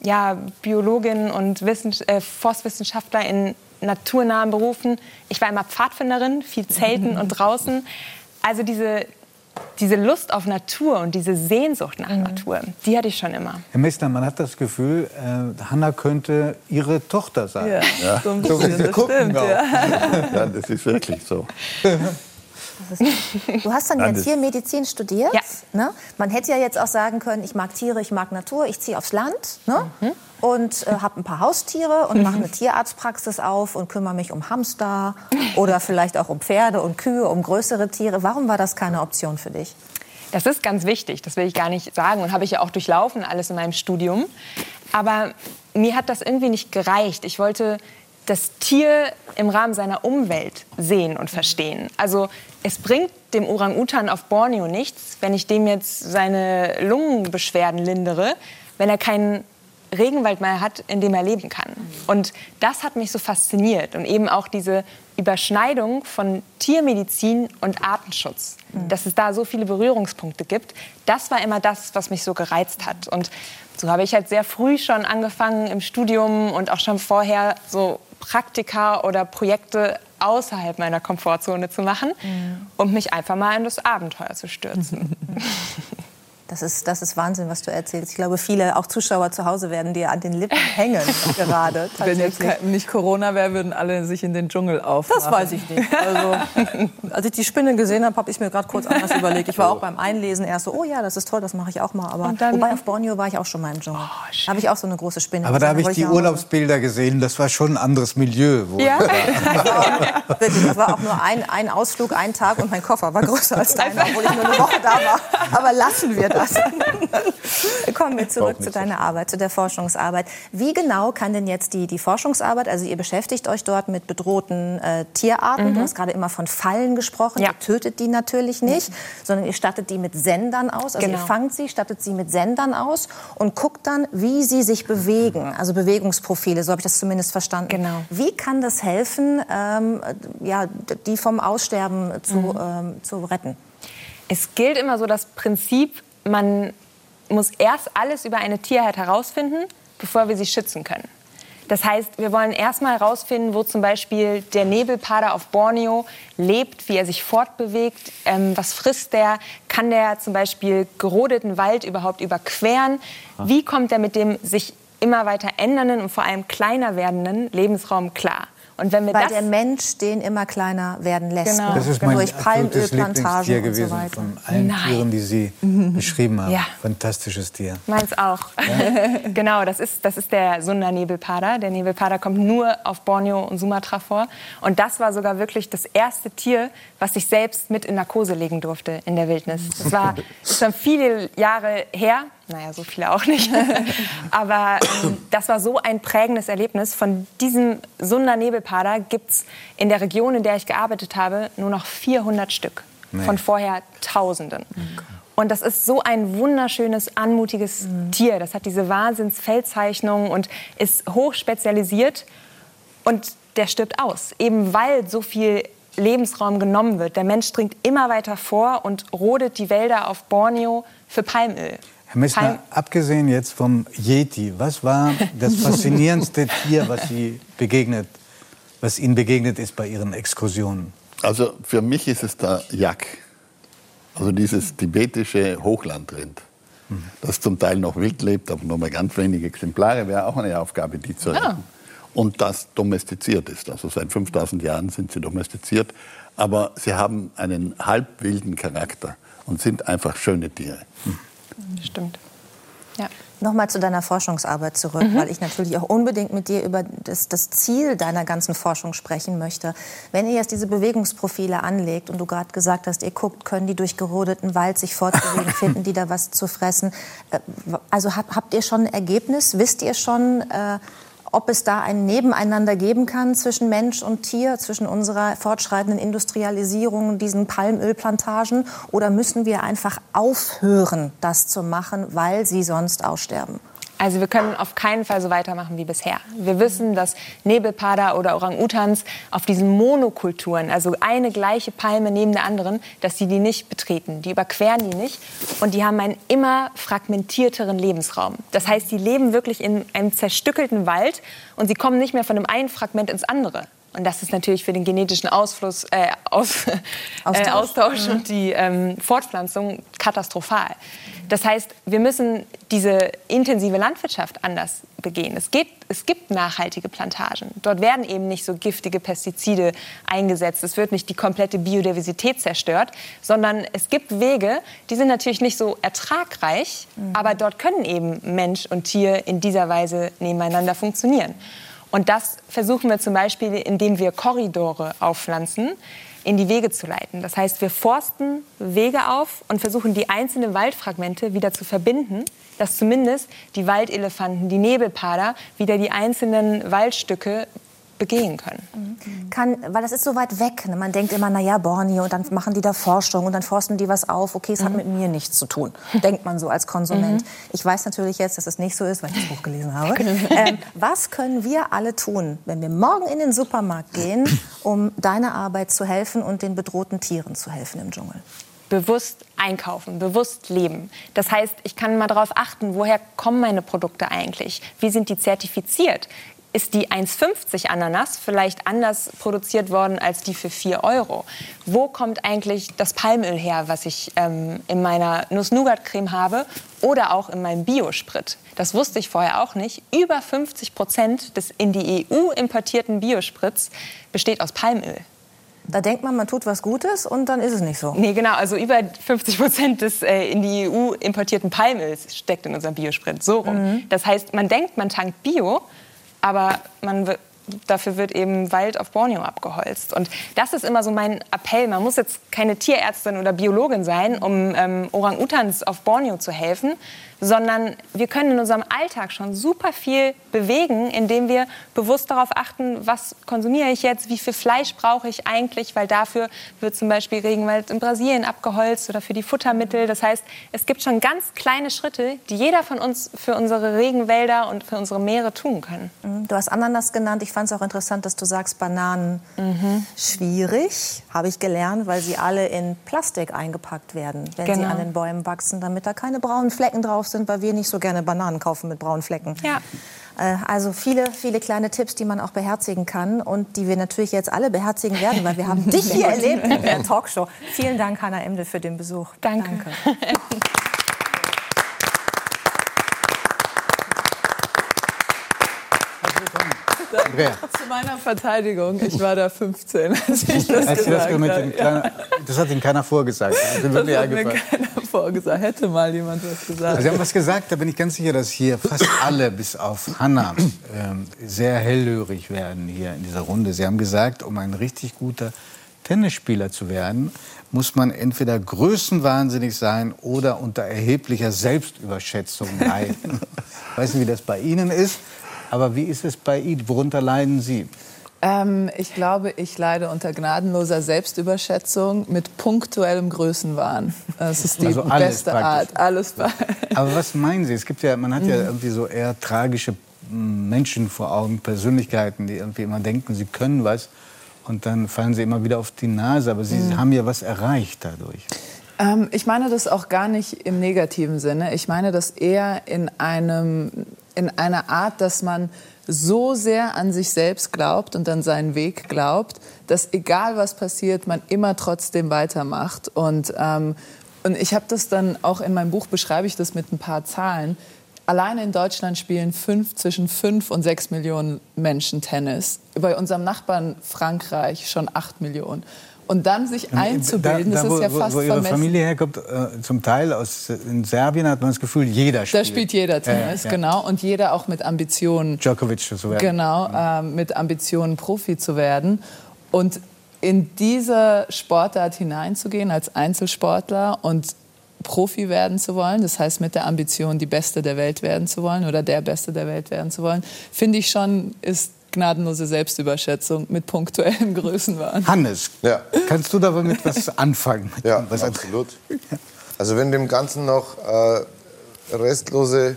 H: ja, Biologinnen und Wissens äh, Forstwissenschaftler in naturnahen Berufen. Ich war immer Pfadfinderin, viel Zelten und draußen. Also diese, diese Lust auf Natur und diese Sehnsucht nach mhm. Natur, die hatte ich schon immer.
B: Herr Mester, man hat das Gefühl, äh, Hanna könnte Ihre Tochter sein.
D: Ja, ja. So, so wie Sie gucken stimmt, ja.
G: ja, das ist wirklich so.
A: du hast dann ja Tiermedizin studiert.
H: Ja.
A: Ne? Man hätte ja jetzt auch sagen können, ich mag Tiere, ich mag Natur, ich ziehe aufs Land. Ne? Mhm und äh, habe ein paar Haustiere und mache eine Tierarztpraxis auf und kümmere mich um Hamster oder vielleicht auch um Pferde und Kühe, um größere Tiere. Warum war das keine Option für dich?
H: Das ist ganz wichtig, das will ich gar nicht sagen und habe ich ja auch durchlaufen alles in meinem Studium. Aber mir hat das irgendwie nicht gereicht. Ich wollte das Tier im Rahmen seiner Umwelt sehen und verstehen. Also es bringt dem Orang-Utan auf Borneo nichts, wenn ich dem jetzt seine Lungenbeschwerden lindere, wenn er keinen Regenwald mal hat, in dem er leben kann. Und das hat mich so fasziniert und eben auch diese Überschneidung von Tiermedizin und Artenschutz, mhm. dass es da so viele Berührungspunkte gibt, das war immer das, was mich so gereizt hat. Und so habe ich halt sehr früh schon angefangen im Studium und auch schon vorher so Praktika oder Projekte außerhalb meiner Komfortzone zu machen, mhm. um mich einfach mal in das Abenteuer zu stürzen.
A: Das ist, das ist Wahnsinn, was du erzählst. Ich glaube, viele, auch Zuschauer zu Hause, werden dir an den Lippen hängen gerade.
D: Wenn jetzt nicht Corona wäre, würden alle sich in den Dschungel aufmachen.
A: Das weiß ich nicht. Also, als ich die Spinne gesehen habe, habe ich mir gerade kurz anders überlegt. Ich war auch beim Einlesen erst so, oh ja, das ist toll, das mache ich auch mal. Aber dann, wobei auf Borneo war ich auch schon mal im Dschungel. Oh, da habe ich auch so eine große Spinne.
B: Aber da habe ich die Urlaubsbilder gesehen. Das war schon ein anderes Milieu.
A: ja, das war auch nur ein, ein Ausflug, ein Tag und mein Koffer war größer als deiner, obwohl ich nur eine Woche da war. Aber lassen wir das. Kommen wir zurück zu deiner Arbeit, zu der Forschungsarbeit. Wie genau kann denn jetzt die, die Forschungsarbeit, also ihr beschäftigt euch dort mit bedrohten äh, Tierarten, mhm. du hast gerade immer von Fallen gesprochen, ja. ihr tötet die natürlich nicht, mhm. sondern ihr stattet die mit Sendern aus, also genau. ihr fangt sie, stattet sie mit Sendern aus und guckt dann, wie sie sich bewegen, also Bewegungsprofile, so habe ich das zumindest verstanden.
H: Genau.
A: Wie kann das helfen, ähm, ja, die vom Aussterben zu, mhm. ähm, zu retten?
H: Es gilt immer so das Prinzip, man muss erst alles über eine Tierheit herausfinden, bevor wir sie schützen können. Das heißt, wir wollen erstmal herausfinden, wo zum Beispiel der Nebelpader auf Borneo lebt, wie er sich fortbewegt, ähm, was frisst der, kann der zum Beispiel gerodeten Wald überhaupt überqueren, wie kommt er mit dem sich immer weiter ändernden und vor allem kleiner werdenden Lebensraum klar.
A: Und wenn wir Weil das der Mensch den immer kleiner werden lässt.
B: Genau. Das ist mein durch Palmölplantagen und so weiter. Von allen Nein. Tieren, die Sie mhm. beschrieben haben. Ja. Fantastisches Tier.
H: Meins auch. Ja? genau, das ist, das ist der Sunda-Nebelpader. Der Nebelpader kommt nur auf Borneo und Sumatra vor. Und das war sogar wirklich das erste Tier, was ich selbst mit in Narkose legen durfte in der Wildnis. Das war schon viele Jahre her. Naja, so viele auch nicht. Aber ähm, das war so ein prägendes Erlebnis. Von diesem Sunda Nebelpader gibt es in der Region, in der ich gearbeitet habe, nur noch 400 Stück. Nee. Von vorher Tausenden. Und das ist so ein wunderschönes, anmutiges mhm. Tier. Das hat diese Wahnsinnsfeldzeichnung und ist hochspezialisiert. Und der stirbt aus, eben weil so viel Lebensraum genommen wird. Der Mensch dringt immer weiter vor und rodet die Wälder auf Borneo für Palmöl.
B: Herr Messner, abgesehen jetzt vom Yeti, was war das faszinierendste Tier, was, Sie begegnet, was Ihnen begegnet ist bei Ihren Exkursionen?
G: Also für mich ist es der Yak, also dieses tibetische Hochlandrind, mhm. das zum Teil noch wild lebt, aber nur mal ganz wenige Exemplare, wäre auch eine Aufgabe, die zu retten. Ja und das domestiziert ist. Also seit 5000 Jahren sind sie domestiziert, aber sie haben einen halbwilden Charakter und sind einfach schöne Tiere.
H: Stimmt.
A: Ja. Nochmal zu deiner Forschungsarbeit zurück, mhm. weil ich natürlich auch unbedingt mit dir über das, das, Ziel deiner ganzen Forschung sprechen möchte. Wenn ihr jetzt diese Bewegungsprofile anlegt und du gerade gesagt hast, ihr guckt, können die durch gerodeten Wald sich fortbewegen, finden die da was zu fressen. Äh, also habt ihr schon ein Ergebnis? Wisst ihr schon, äh, ob es da ein Nebeneinander geben kann zwischen Mensch und Tier, zwischen unserer fortschreitenden Industrialisierung, diesen Palmölplantagen, oder müssen wir einfach aufhören, das zu machen, weil sie sonst aussterben?
H: Also wir können auf keinen Fall so weitermachen wie bisher. Wir wissen, dass Nebelpader oder Orang-Utans auf diesen Monokulturen, also eine gleiche Palme neben der anderen, dass sie die nicht betreten. Die überqueren die nicht und die haben einen immer fragmentierteren Lebensraum. Das heißt, sie leben wirklich in einem zerstückelten Wald und sie kommen nicht mehr von dem einen Fragment ins andere. Und das ist natürlich für den genetischen Ausfluss, äh, Aus, Austausch, äh, Austausch und die ähm, Fortpflanzung katastrophal. Das heißt, wir müssen diese intensive Landwirtschaft anders begehen. Es, geht, es gibt nachhaltige Plantagen. Dort werden eben nicht so giftige Pestizide eingesetzt. Es wird nicht die komplette Biodiversität zerstört, sondern es gibt Wege, die sind natürlich nicht so ertragreich, mhm. aber dort können eben Mensch und Tier in dieser Weise nebeneinander funktionieren. Und das versuchen wir zum Beispiel, indem wir Korridore aufpflanzen in die Wege zu leiten. Das heißt, wir forsten Wege auf und versuchen, die einzelnen Waldfragmente wieder zu verbinden, dass zumindest die Waldelefanten, die Nebelpader wieder die einzelnen Waldstücke begehen können.
A: Mhm. Kann, weil das ist so weit weg. Ne? Man denkt immer, na ja, Borneo, und dann machen die da Forschung und dann forsten die was auf. Okay, es mhm. hat mit mir nichts zu tun, denkt man so als Konsument. Mhm. Ich weiß natürlich jetzt, dass es nicht so ist, weil ich das Buch gelesen habe. ähm, was können wir alle tun, wenn wir morgen in den Supermarkt gehen, um deiner Arbeit zu helfen und den bedrohten Tieren zu helfen im Dschungel?
H: bewusst einkaufen, bewusst leben. Das heißt, ich kann mal darauf achten, woher kommen meine Produkte eigentlich? Wie sind die zertifiziert? Ist die 1,50 Ananas vielleicht anders produziert worden als die für 4 Euro? Wo kommt eigentlich das Palmöl her, was ich ähm, in meiner Nuss-Nougat-Creme habe oder auch in meinem Biosprit? Das wusste ich vorher auch nicht. Über 50 Prozent des in die EU importierten Biosprits besteht aus Palmöl.
A: Da denkt man, man tut was Gutes und dann ist es nicht so.
H: Nee, genau. Also über 50 Prozent des äh, in die EU importierten Palmöls steckt in unserem Biosprit. So rum. Mhm. Das heißt, man denkt, man tankt Bio, aber man dafür wird eben Wald auf Borneo abgeholzt. Und das ist immer so mein Appell. Man muss jetzt keine Tierärztin oder Biologin sein, um ähm, Orang-Utans auf Borneo zu helfen, sondern wir können in unserem Alltag schon super viel bewegen, indem wir bewusst darauf achten, was konsumiere ich jetzt, wie viel Fleisch brauche ich eigentlich, weil dafür wird zum Beispiel Regenwald in Brasilien abgeholzt oder für die Futtermittel. Das heißt, es gibt schon ganz kleine Schritte, die jeder von uns für unsere Regenwälder und für unsere Meere tun kann.
A: Mhm. Du hast Ananas genannt. Ich fand es auch interessant, dass du sagst, Bananen mhm. schwierig, habe ich gelernt, weil sie alle in Plastik eingepackt werden, wenn genau. sie an den Bäumen wachsen, damit da keine braunen Flecken drauf sind sind, weil wir nicht so gerne Bananen kaufen mit braunen Flecken. Ja. Äh, also viele, viele kleine Tipps, die man auch beherzigen kann und die wir natürlich jetzt alle beherzigen werden, weil wir haben dich hier erlebt in der Talkshow. Vielen Dank, Hanna Emde, für den Besuch.
H: Danke. Danke.
D: Zu meiner Verteidigung, ich war da 15, als ich das als gesagt
B: das, mit ja. das hat Ihnen keiner vorgesagt.
D: Das, das hat mir keiner vorgesagt. Hätte mal jemand was gesagt.
B: Also Sie haben was gesagt, da bin ich ganz sicher, dass hier fast alle, bis auf Hanna, ähm, sehr hellhörig werden hier in dieser Runde. Sie haben gesagt, um ein richtig guter Tennisspieler zu werden, muss man entweder größenwahnsinnig sein oder unter erheblicher Selbstüberschätzung leiden. ich weiß nicht, wie das bei Ihnen ist, aber wie ist es bei Ihnen? Worunter leiden Sie?
D: Ähm, ich glaube, ich leide unter gnadenloser Selbstüberschätzung mit punktuellem Größenwahn. Das ist die also beste praktisch. Art. Alles
B: Aber was meinen Sie? Es gibt ja, man hat ja mhm. irgendwie so eher tragische hm, Menschen vor Augen, Persönlichkeiten, die irgendwie immer denken, sie können was und dann fallen sie immer wieder auf die Nase. Aber sie mhm. haben ja was erreicht dadurch.
D: Ähm, ich meine das auch gar nicht im negativen Sinne. Ich meine das eher in, einem, in einer Art, dass man so sehr an sich selbst glaubt und an seinen Weg glaubt, dass egal was passiert, man immer trotzdem weitermacht. Und, ähm, und ich habe das dann auch in meinem Buch, beschreibe ich das mit ein paar Zahlen. Alleine in Deutschland spielen fünf, zwischen fünf und sechs Millionen Menschen Tennis. Bei unserem Nachbarn Frankreich schon acht Millionen. Und dann sich einzubilden, da, da, das ist ja fast
B: wo, wo Ihre Familie herkommt, äh, zum Teil aus in Serbien hat man das Gefühl, jeder spielt.
D: Da spielt jeder Tennis, ja, ja. genau. Und jeder auch mit Ambitionen.
B: Djokovic zu werden.
D: Genau, äh, mit Ambitionen Profi zu werden. Und in diese Sportart hineinzugehen als Einzelsportler und Profi werden zu wollen, das heißt mit der Ambition, die Beste der Welt werden zu wollen oder der Beste der Welt werden zu wollen, finde ich schon, ist gnadenlose Selbstüberschätzung mit punktuellem Größenwahn.
B: Hannes, ja. kannst du damit was anfangen?
E: Ja,
B: was
E: absolut. Also wenn dem Ganzen noch äh, restlose,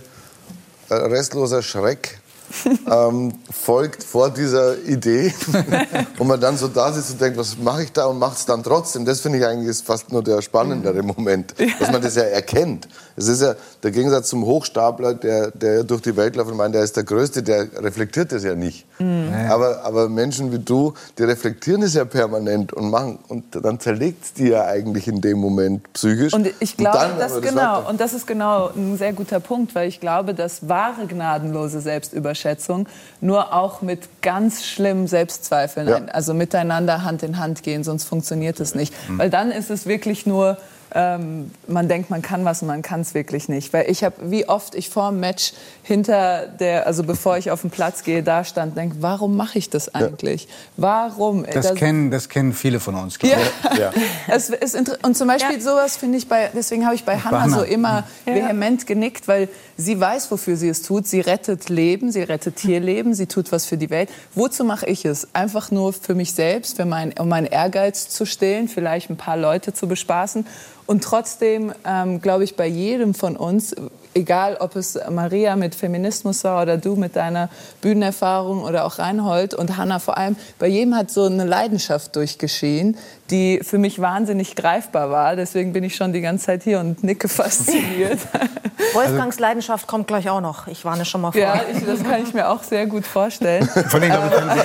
E: äh, restloser Schreck ähm, folgt vor dieser Idee und man dann so da sitzt und denkt, was mache ich da und macht es dann trotzdem. Das finde ich eigentlich ist fast nur der spannendere Moment, dass man das ja erkennt. Es ist ja der Gegensatz zum Hochstapler, der, der durch die Welt läuft und meint, der ist der Größte, der reflektiert das ja nicht. Mhm. Aber, aber Menschen wie du, die reflektieren es ja permanent und machen und dann zerlegt es die ja eigentlich in dem Moment psychisch.
D: Und ich glaube, und das, genau, und das ist genau ein sehr guter Punkt, weil ich glaube, dass wahre gnadenlose Selbstüberschätzung nur auch mit ganz schlimmen Selbstzweifeln, ja. also miteinander Hand in Hand gehen, sonst funktioniert es nicht. Mhm. Weil dann ist es wirklich nur ähm, man denkt, man kann was und man kann es wirklich nicht. Weil ich habe, wie oft ich vor dem Match hinter der, also bevor ich auf den Platz gehe, da stand, denke, warum mache ich das eigentlich? Ja. Warum?
B: Das, das, kennen, das kennen viele von uns.
D: Ja. ja. Es ist und zum Beispiel ja. sowas finde ich bei, deswegen habe ich bei Hannah so immer vehement genickt, weil sie weiß, wofür sie es tut. Sie rettet Leben, sie rettet Tierleben, sie tut was für die Welt. Wozu mache ich es? Einfach nur für mich selbst, für mein, um meinen Ehrgeiz zu stillen, vielleicht ein paar Leute zu bespaßen. Und trotzdem ähm, glaube ich bei jedem von uns, egal ob es Maria mit Feminismus war oder du mit deiner Bühnenerfahrung oder auch Reinhold und Hanna vor allem, bei jedem hat so eine Leidenschaft durchgeschehen, die für mich wahnsinnig greifbar war. Deswegen bin ich schon die ganze Zeit hier und nicke fasziniert.
A: Wolfgangs Leidenschaft kommt gleich auch noch. Ich warne schon mal vor.
D: Ja, ich, das kann ich mir auch sehr gut vorstellen.
B: Von allem, glaube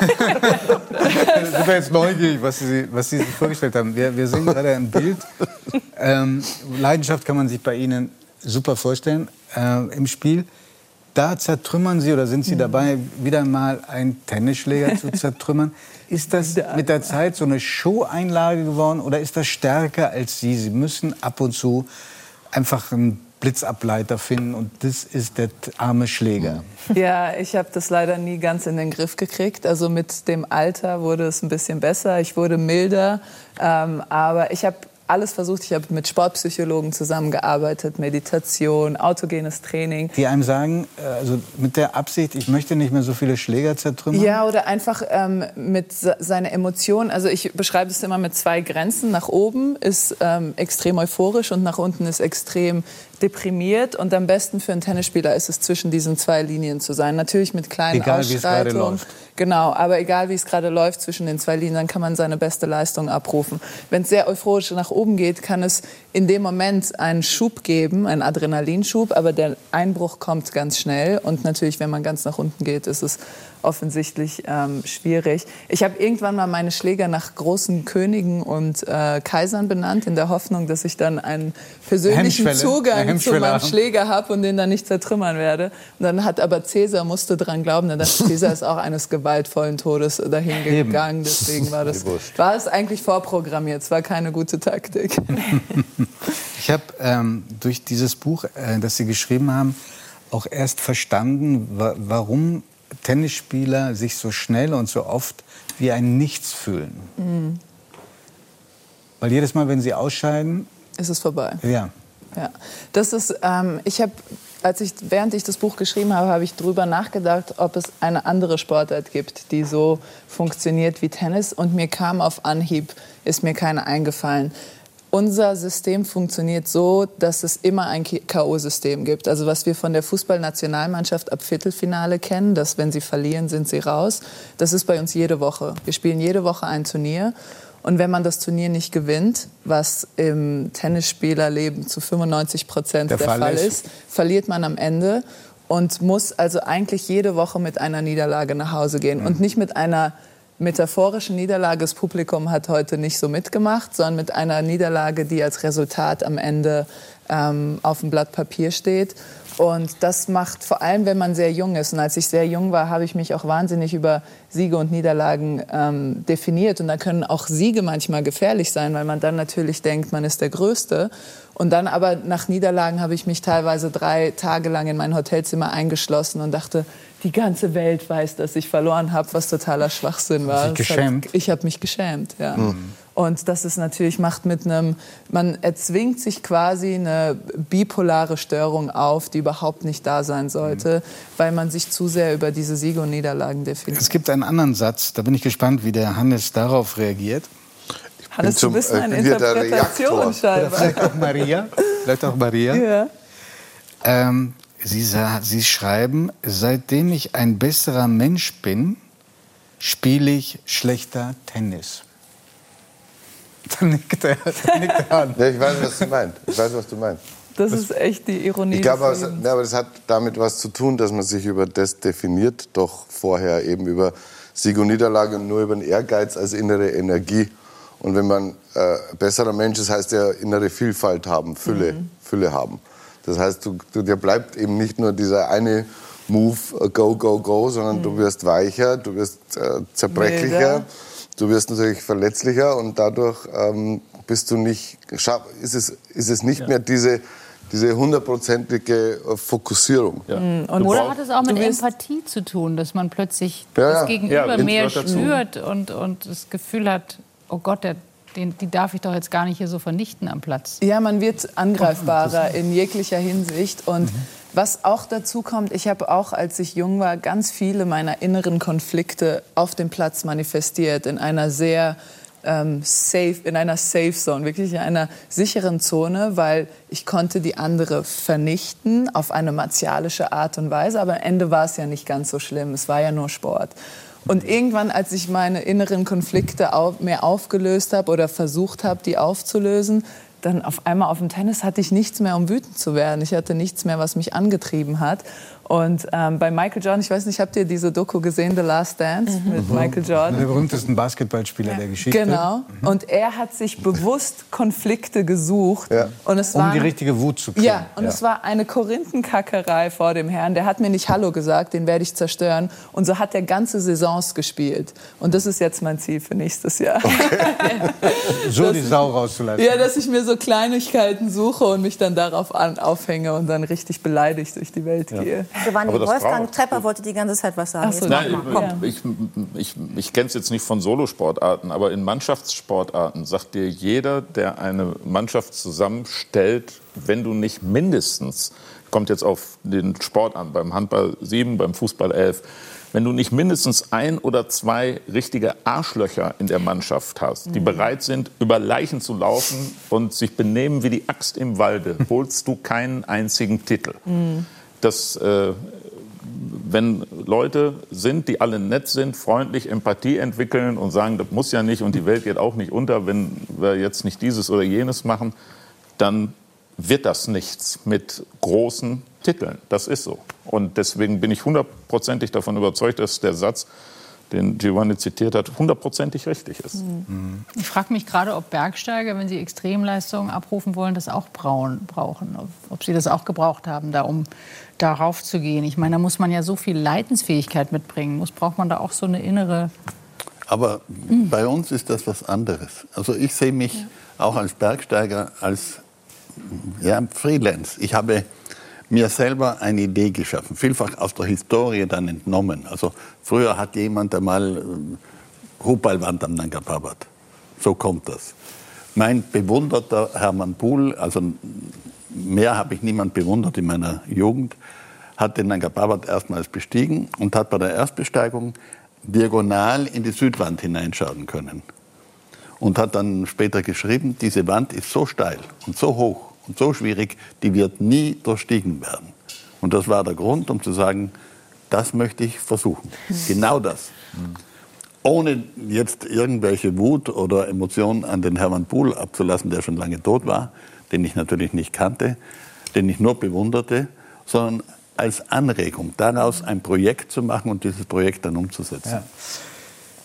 B: ich, wir jetzt neugierig, was Sie, was Sie sich vorgestellt haben. Wir, wir sehen gerade ein Bild. Ähm, Leidenschaft kann man sich bei Ihnen super vorstellen äh, im Spiel. Da zertrümmern Sie oder sind Sie mhm. dabei, wieder mal einen Tennisschläger zu zertrümmern? Ist das mit der Zeit so eine Show-Einlage geworden oder ist das stärker als Sie? Sie müssen ab und zu einfach einen Blitzableiter finden und das ist der arme Schläger.
D: Ja, ich habe das leider nie ganz in den Griff gekriegt. Also mit dem Alter wurde es ein bisschen besser, ich wurde milder, ähm, aber ich habe alles versucht. Ich habe mit Sportpsychologen zusammengearbeitet, Meditation, autogenes Training.
B: Die einem sagen, äh, also mit der Absicht, ich möchte nicht mehr so viele Schläger zertrümmern?
D: Ja, oder einfach ähm, mit seiner Emotion. Also ich beschreibe es immer mit zwei Grenzen. Nach oben ist ähm, extrem euphorisch und nach unten ist extrem deprimiert und am besten für einen Tennisspieler ist es zwischen diesen zwei Linien zu sein. Natürlich mit kleinen egal, Ausschreitungen. Genau, aber egal wie es gerade läuft zwischen den zwei Linien, dann kann man seine beste Leistung abrufen. Wenn es sehr euphorisch nach oben geht, kann es in dem Moment einen Schub geben, einen Adrenalinschub, aber der Einbruch kommt ganz schnell und natürlich, wenn man ganz nach unten geht, ist es offensichtlich ähm, schwierig. Ich habe irgendwann mal meine Schläger nach großen Königen und äh, Kaisern benannt, in der Hoffnung, dass ich dann einen persönlichen Zugang zu meinem Schläger habe und den dann nicht zertrümmern werde. Und dann hat aber Cäsar musste dran glauben, denn Cäsar ist auch eines gewaltvollen Todes dahin gegangen. Deswegen war das war es eigentlich vorprogrammiert. Es war keine gute Taktik.
B: Ich habe ähm, durch dieses Buch, äh, das Sie geschrieben haben, auch erst verstanden, wa warum Tennisspieler sich so schnell und so oft wie ein Nichts fühlen. Mhm. Weil jedes Mal, wenn sie ausscheiden,
D: ist es vorbei.
B: Ja.
D: Ja, das ist. Ähm, ich habe, als ich während ich das Buch geschrieben habe, habe ich darüber nachgedacht, ob es eine andere Sportart gibt, die so funktioniert wie Tennis. Und mir kam auf Anhieb, ist mir keine eingefallen. Unser System funktioniert so, dass es immer ein K.O.-System gibt. Also was wir von der Fußballnationalmannschaft ab Viertelfinale kennen, dass wenn sie verlieren, sind sie raus. Das ist bei uns jede Woche. Wir spielen jede Woche ein Turnier. Und wenn man das Turnier nicht gewinnt, was im Tennisspielerleben zu 95 Prozent der, der, Fall, Fall ist, verliert man am Ende und muss also eigentlich jede Woche mit einer Niederlage nach Hause gehen. Mhm. Und nicht mit einer metaphorischen Niederlage, das Publikum hat heute nicht so mitgemacht, sondern mit einer Niederlage, die als Resultat am Ende ähm, auf dem Blatt Papier steht. Und das macht vor allem, wenn man sehr jung ist. Und als ich sehr jung war, habe ich mich auch wahnsinnig über Siege und Niederlagen ähm, definiert. Und da können auch Siege manchmal gefährlich sein, weil man dann natürlich denkt, man ist der Größte. Und dann aber nach Niederlagen habe ich mich teilweise drei Tage lang in mein Hotelzimmer eingeschlossen und dachte, die ganze Welt weiß, dass ich verloren habe, was totaler Schwachsinn war.
B: Geschämt?
D: Hat, ich habe mich geschämt, ja. Mhm. Und das ist natürlich, macht mit einem, man erzwingt sich quasi eine bipolare Störung auf, die überhaupt nicht da sein sollte, mhm. weil man sich zu sehr über diese Siege und Niederlagen definiert.
B: Es gibt einen anderen Satz, da bin ich gespannt, wie der Hannes darauf reagiert.
D: Hannes, du bist ein Interpretationsscheibe.
B: Vielleicht auch Maria. Vielleicht auch Maria. Ja. Ähm, Sie, Sie schreiben, seitdem ich ein besserer Mensch bin, spiele ich schlechter Tennis.
E: Dann nickt er, dann nickt er an. Ja, ich weiß, was du meinst. Ich weiß, was du meinst.
D: Das ist echt die Ironie.
E: Ich glaube, aber, ja, aber das hat damit was zu tun, dass man sich über das definiert, doch vorher eben über Sieg und Niederlage und nur über den Ehrgeiz als innere Energie. Und wenn man äh, besserer Mensch ist, heißt ja innere Vielfalt haben, Fülle, mhm. Fülle haben. Das heißt, du, du, dir bleibt eben nicht nur dieser eine Move, äh, go, go, go, sondern mhm. du wirst weicher, du wirst äh, zerbrechlicher. Milder Du wirst natürlich verletzlicher und dadurch ähm, bist du nicht, ist es, ist es nicht ja. mehr diese diese hundertprozentige äh, Fokussierung.
C: Ja. Mhm. Und Oder hat es auch mit Empathie zu tun, dass man plötzlich ja, das Gegenüber mehr spürt und, und das Gefühl hat, oh Gott, der, den, die darf ich doch jetzt gar nicht hier so vernichten am Platz.
D: Ja, man wird angreifbarer in jeglicher Hinsicht und mhm. Was auch dazu kommt, ich habe auch, als ich jung war, ganz viele meiner inneren Konflikte auf dem Platz manifestiert, in einer sehr ähm, safe, in einer Safe Zone, wirklich in einer sicheren Zone, weil ich konnte die andere vernichten auf eine martialische Art und Weise, aber am Ende war es ja nicht ganz so schlimm, es war ja nur Sport. Und irgendwann, als ich meine inneren Konflikte mehr aufgelöst habe oder versucht habe, die aufzulösen, dann auf einmal auf dem Tennis hatte ich nichts mehr, um wütend zu werden. Ich hatte nichts mehr, was mich angetrieben hat. Und ähm, bei Michael Jordan, ich weiß nicht, habt ihr diese Doku gesehen, The Last Dance mhm. mit mhm. Michael Jordan?
B: Der berühmtesten Basketballspieler ja. der Geschichte.
D: Genau. Mhm. Und er hat sich bewusst Konflikte gesucht.
B: Ja. Und es um die richtige Wut zu kriegen.
D: Ja, und ja. es war eine Korinthenkackerei vor dem Herrn. Der hat mir nicht Hallo gesagt, den werde ich zerstören. Und so hat er ganze Saisons gespielt. Und das ist jetzt mein Ziel für nächstes Jahr. Okay.
B: so dass die Sau rauszulassen.
D: Ja, dass ich mir so Kleinigkeiten suche und mich dann darauf an, aufhänge und dann richtig beleidigt durch die Welt gehe.
A: Giovanni Wolfgang Trepper wollte die ganze Zeit was sagen.
F: So, Nein, ich, ich, ich kenne es jetzt nicht von Solosportarten, aber in Mannschaftssportarten sagt dir jeder, der eine Mannschaft zusammenstellt, wenn du nicht mindestens, kommt jetzt auf den Sport an, beim Handball 7, beim Fußball 11, wenn du nicht mindestens ein oder zwei richtige Arschlöcher in der Mannschaft hast, die mhm. bereit sind, über Leichen zu laufen und sich benehmen wie die Axt im Walde, holst du keinen einzigen Titel. Dass äh, wenn Leute sind, die alle nett sind, freundlich, Empathie entwickeln und sagen, das muss ja nicht und die Welt geht auch nicht unter, wenn wir jetzt nicht dieses oder jenes machen, dann wird das nichts mit großen Titeln. Das ist so. Und deswegen bin ich hundertprozentig davon überzeugt, dass der Satz, den Giovanni zitiert hat, hundertprozentig richtig ist.
C: Mhm. Ich frage mich gerade, ob Bergsteiger, wenn sie Extremleistungen abrufen wollen, das auch brauen, brauchen. Ob sie das auch gebraucht haben, da, um darauf zu gehen. Ich meine, da muss man ja so viel Leidensfähigkeit mitbringen. Muss, braucht man da auch so eine innere...
G: Aber mhm. bei uns ist das was anderes. Also ich sehe mich ja. auch als Bergsteiger als ja, Freelance. Ich habe mir selber eine Idee geschaffen, vielfach aus der Historie dann entnommen. Also früher hat jemand einmal äh, Hupalwand am Nanga Parbat. So kommt das. Mein bewunderter Hermann Pohl, also mehr habe ich niemand bewundert in meiner Jugend, hat den Nanga Parbat erstmals bestiegen und hat bei der Erstbesteigung diagonal in die Südwand hineinschauen können. Und hat dann später geschrieben, diese Wand ist so steil und so hoch und so schwierig, die wird nie durchstiegen werden. Und das war der Grund, um zu sagen, das möchte ich versuchen. Genau das. Ohne jetzt irgendwelche Wut oder Emotionen an den Hermann Pohl abzulassen, der schon lange tot war, den ich natürlich nicht kannte, den ich nur bewunderte, sondern als Anregung, daraus ein Projekt zu machen und dieses Projekt dann umzusetzen. Ja.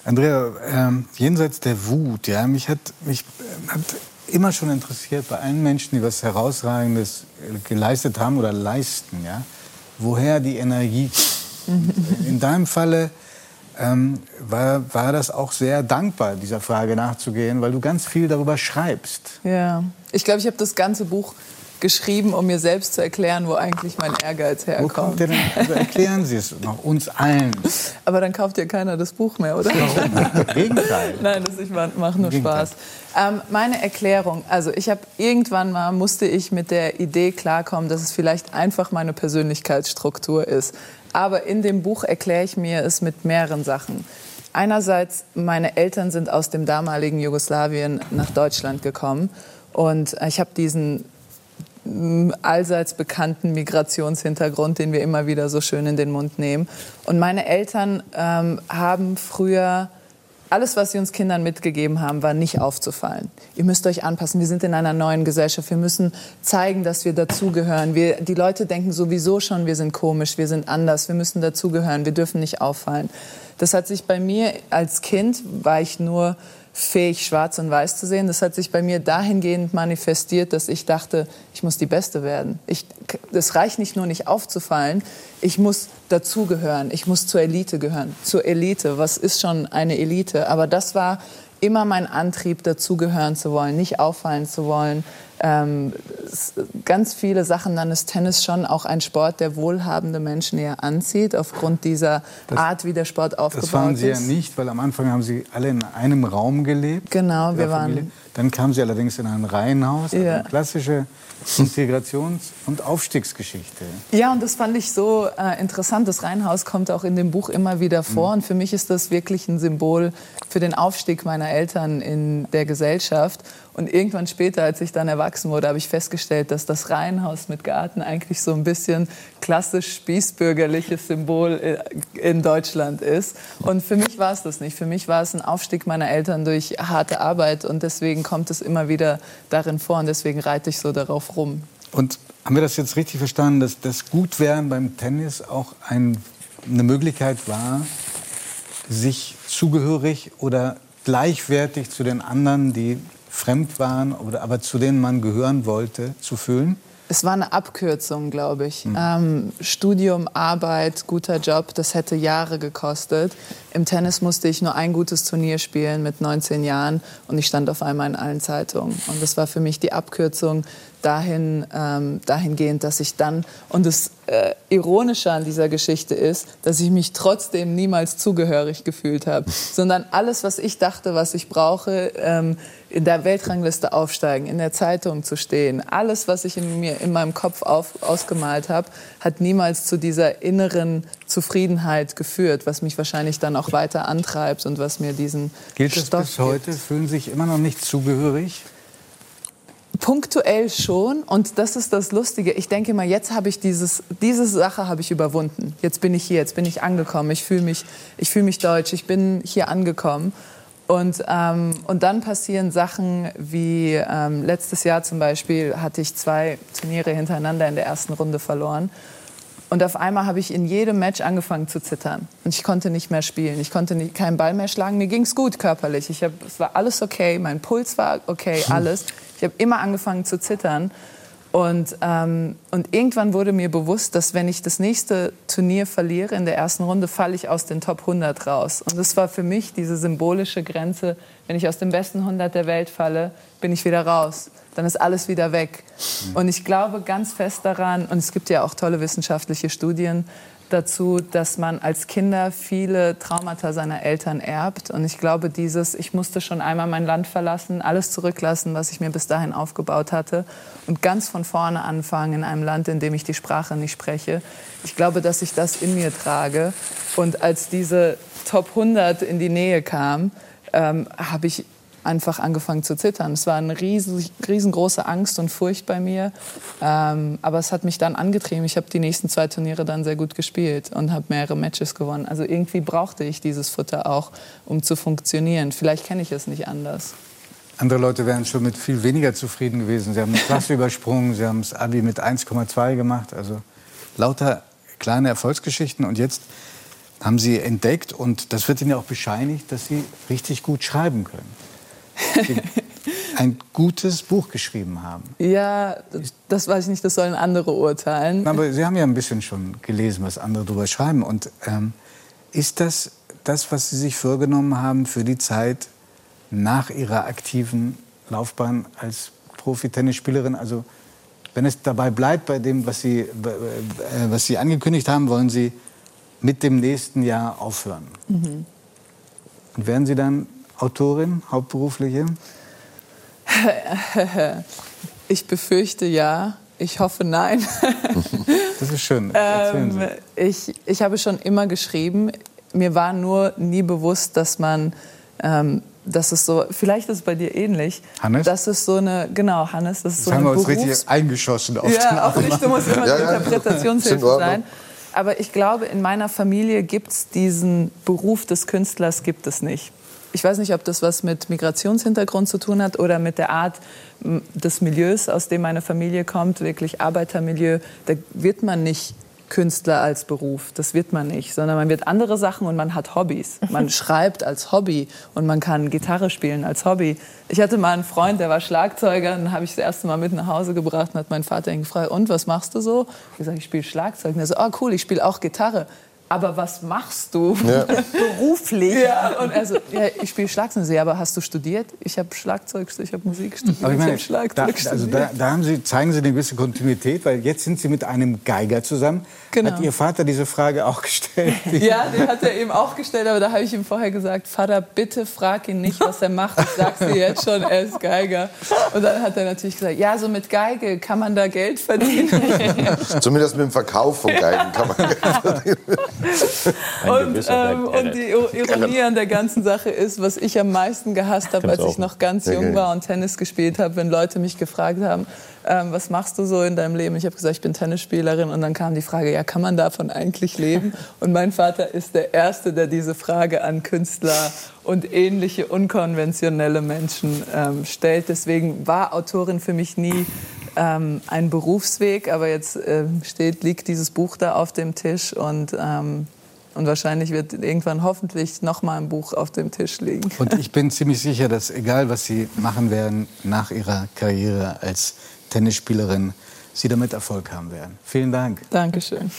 B: Andrea, ähm, jenseits der Wut, ja, mich hat, mich äh, hat immer schon interessiert bei allen Menschen, die was Herausragendes geleistet haben oder leisten, ja, woher die Energie kommt. In deinem Falle ähm, war, war das auch sehr dankbar, dieser Frage nachzugehen, weil du ganz viel darüber schreibst.
D: Ja, ich glaube, ich habe das ganze Buch geschrieben, um mir selbst zu erklären, wo eigentlich mein Ehrgeiz herkommt. Wo kommt
B: der denn? Also erklären Sie es noch uns allen.
D: Aber dann kauft ja keiner das Buch mehr, oder?
B: Warum? Gegenteil.
D: Nein, das ich mache nur Spaß. Ähm, meine Erklärung, also ich habe irgendwann mal musste ich mit der Idee klarkommen, dass es vielleicht einfach meine Persönlichkeitsstruktur ist. Aber in dem Buch erkläre ich mir es mit mehreren Sachen. Einerseits, meine Eltern sind aus dem damaligen Jugoslawien nach Deutschland gekommen. Und ich habe diesen allseits bekannten Migrationshintergrund, den wir immer wieder so schön in den Mund nehmen. Und meine Eltern ähm, haben früher alles, was sie uns Kindern mitgegeben haben, war nicht aufzufallen. Ihr müsst euch anpassen. Wir sind in einer neuen Gesellschaft. Wir müssen zeigen, dass wir dazugehören. Wir, die Leute denken sowieso schon, wir sind komisch, wir sind anders. Wir müssen dazugehören. Wir dürfen nicht auffallen. Das hat sich bei mir als Kind, war ich nur fähig, schwarz und weiß zu sehen. Das hat sich bei mir dahingehend manifestiert, dass ich dachte, ich muss die Beste werden. Es reicht nicht nur, nicht aufzufallen, ich muss dazugehören, ich muss zur Elite gehören. Zur Elite, was ist schon eine Elite? Aber das war immer mein Antrieb, dazugehören zu wollen, nicht auffallen zu wollen, ähm, ganz viele Sachen, dann ist Tennis schon auch ein Sport, der wohlhabende Menschen eher anzieht, aufgrund dieser das, Art, wie der Sport aufgebaut ist.
B: Das waren Sie ja nicht, weil am Anfang haben Sie alle in einem Raum gelebt.
D: Genau, wir waren.
B: Dann kamen Sie allerdings in ein Reihenhaus, ja. eine klassische Integrations- und Aufstiegsgeschichte.
D: Ja, und das fand ich so äh, interessant. Das Reihenhaus kommt auch in dem Buch immer wieder vor. Mhm. Und für mich ist das wirklich ein Symbol für den Aufstieg meiner Eltern in der Gesellschaft. Und irgendwann später, als ich dann erwachsen wurde, habe ich festgestellt, dass das Reihenhaus mit Garten eigentlich so ein bisschen klassisch spießbürgerliches Symbol äh, in Deutschland ist. Und für mich war es das nicht. Für mich war es ein Aufstieg meiner Eltern durch harte Arbeit. Und deswegen kommt es immer wieder darin vor. Und deswegen reite ich so darauf rum.
B: Und haben wir das jetzt richtig verstanden, dass das Gutwerden beim Tennis auch ein, eine Möglichkeit war, sich zugehörig oder gleichwertig zu den anderen, die fremd waren, oder, aber zu denen man gehören wollte, zu fühlen?
D: Es war eine Abkürzung, glaube ich. Mhm. Ähm, Studium, Arbeit, guter Job, das hätte Jahre gekostet. Im Tennis musste ich nur ein gutes Turnier spielen mit 19 Jahren und ich stand auf einmal in allen Zeitungen. Und das war für mich die Abkürzung dahin, ähm, dahingehend, dass ich dann, und das äh, Ironische an dieser Geschichte ist, dass ich mich trotzdem niemals zugehörig gefühlt habe, sondern alles, was ich dachte, was ich brauche, ähm, in der Weltrangliste aufsteigen, in der Zeitung zu stehen, alles, was ich in mir in meinem Kopf auf, ausgemalt habe, hat niemals zu dieser inneren Zufriedenheit geführt, was mich wahrscheinlich dann auch weiter antreibt und was mir diesen
B: Gilt das Stoff bis heute? Gibt. Fühlen sich immer noch nicht zugehörig?
D: Punktuell schon und das ist das Lustige. Ich denke mal, jetzt habe ich dieses, diese Sache habe ich überwunden. Jetzt bin ich hier, jetzt bin ich angekommen. Ich fühle mich, ich fühle mich deutsch. Ich bin hier angekommen. Und, ähm, und dann passieren Sachen wie ähm, letztes Jahr zum Beispiel hatte ich zwei Turniere hintereinander in der ersten Runde verloren. Und auf einmal habe ich in jedem Match angefangen zu zittern. Und ich konnte nicht mehr spielen. Ich konnte nicht, keinen Ball mehr schlagen. Mir ging es gut körperlich. Ich hab, es war alles okay. Mein Puls war okay, alles. Ich habe immer angefangen zu zittern. Und, ähm, und irgendwann wurde mir bewusst, dass wenn ich das nächste Turnier verliere in der ersten Runde, falle ich aus den Top 100 raus. Und das war für mich diese symbolische Grenze. Wenn ich aus den besten 100 der Welt falle, bin ich wieder raus. Dann ist alles wieder weg. Und ich glaube ganz fest daran, und es gibt ja auch tolle wissenschaftliche Studien, dazu, dass man als Kinder viele Traumata seiner Eltern erbt. Und ich glaube, dieses, ich musste schon einmal mein Land verlassen, alles zurücklassen, was ich mir bis dahin aufgebaut hatte und ganz von vorne anfangen in einem Land, in dem ich die Sprache nicht spreche. Ich glaube, dass ich das in mir trage. Und als diese Top 100 in die Nähe kam, ähm, habe ich einfach angefangen zu zittern. Es war eine riesig, riesengroße Angst und Furcht bei mir. Ähm, aber es hat mich dann angetrieben. Ich habe die nächsten zwei Turniere dann sehr gut gespielt und habe mehrere Matches gewonnen. Also irgendwie brauchte ich dieses Futter auch, um zu funktionieren. Vielleicht kenne ich es nicht anders.
B: Andere Leute wären schon mit viel weniger zufrieden gewesen. Sie haben eine Klasse übersprungen, sie haben das Abi mit 1,2 gemacht. Also lauter kleine Erfolgsgeschichten. Und jetzt haben sie entdeckt, und das wird ihnen auch bescheinigt, dass sie richtig gut schreiben können ein gutes Buch geschrieben haben.
D: Ja, das weiß ich nicht, das sollen andere urteilen.
B: Aber Sie haben ja ein bisschen schon gelesen, was andere darüber schreiben. Und ähm, ist das das, was Sie sich vorgenommen haben für die Zeit nach Ihrer aktiven Laufbahn als Profi-Tennisspielerin? Also wenn es dabei bleibt bei dem, was Sie, äh, was Sie angekündigt haben, wollen Sie mit dem nächsten Jahr aufhören. Mhm. Und werden Sie dann Autorin, hauptberufliche?
D: Ich befürchte ja. Ich hoffe nein.
B: das ist schön.
D: Ähm, ich, ich habe schon immer geschrieben. Mir war nur nie bewusst, dass man, ähm, dass es so, vielleicht ist es bei dir ähnlich.
B: Hannes?
D: Das ist so eine, genau, Hannes, das ist so
B: das
D: eine
B: haben wir uns richtig eingeschossen auf
D: Ja, auch nicht, du musst immer ja, ja. Interpretationshilfe sein. Aber ich glaube, in meiner Familie gibt es diesen Beruf des Künstlers gibt es nicht. Ich weiß nicht, ob das was mit Migrationshintergrund zu tun hat oder mit der Art des Milieus, aus dem meine Familie kommt, wirklich Arbeitermilieu. Da wird man nicht Künstler als Beruf. Das wird man nicht, sondern man wird andere Sachen und man hat Hobbys. Man schreibt als Hobby und man kann Gitarre spielen als Hobby. Ich hatte mal einen Freund, der war Schlagzeuger, dann habe ich das erste Mal mit nach Hause gebracht und hat mein Vater ihn gefragt, und was machst du so? Ich gesagt, ich spiele Schlagzeug. Und er so, oh cool, ich spiele auch Gitarre aber was machst du ja. beruflich? Ja, und also, ja, ich spiele Schlagzeug. Ja, aber hast du studiert? Ich habe Schlagzeug, ich habe Musik studiert. Aber ich meine, ich
B: da, also da, da haben Sie, zeigen Sie eine gewisse Kontinuität, weil jetzt sind Sie mit einem Geiger zusammen. Genau. Hat Ihr Vater diese Frage auch gestellt?
D: Ja, die hat er eben auch gestellt, aber da habe ich ihm vorher gesagt, Vater, bitte frag ihn nicht, was er macht. Ich sag's dir jetzt schon, er ist Geiger. Und dann hat er natürlich gesagt, ja, so mit Geige kann man da Geld verdienen.
E: Zumindest mit dem Verkauf von Geigen kann man Geld verdienen
D: und, ähm, und, die Ironie an der ganzen Sache ist, was ich am meisten gehasst habe, als ich noch ganz jung war und Tennis gespielt habe, wenn Leute mich gefragt haben, ähm, was machst du so in deinem Leben? Ich habe gesagt, ich bin Tennisspielerin und dann kam die Frage, ja, kann man davon eigentlich leben? Und mein Vater ist der Erste, der diese Frage an Künstler und ähnliche unkonventionelle Menschen ähm, stellt. Deswegen war Autorin für mich nie ähm, ein Berufsweg, aber jetzt äh, steht, liegt dieses Buch da auf dem Tisch und ähm, und wahrscheinlich wird irgendwann hoffentlich noch mal ein Buch auf dem Tisch liegen.
B: Und ich bin ziemlich sicher, dass egal was Sie machen werden nach Ihrer Karriere als Tennisspielerin, Sie damit Erfolg haben werden. Vielen Dank.
D: Dankeschön.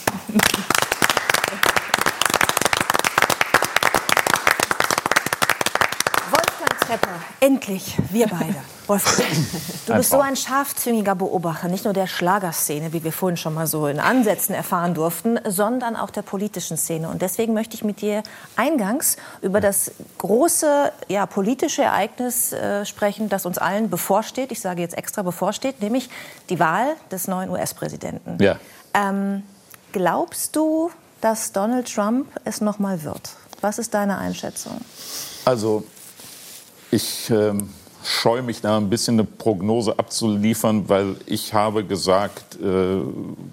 A: Wolfgang Trepper, endlich, wir beide. Wolfgang, du bist so ein scharfzüngiger Beobachter, nicht nur der Schlagerszene, wie wir vorhin schon mal so in Ansätzen erfahren durften, sondern auch der politischen Szene. Und deswegen möchte ich mit dir eingangs über das große ja, politische Ereignis äh, sprechen, das uns allen bevorsteht. Ich sage jetzt extra bevorsteht, nämlich die Wahl des neuen US-Präsidenten.
F: Ja.
A: Ähm, glaubst du, dass Donald Trump es noch mal wird? Was ist deine Einschätzung?
F: Also ich ähm, scheue mich da ein bisschen eine Prognose abzuliefern, weil ich habe gesagt, äh,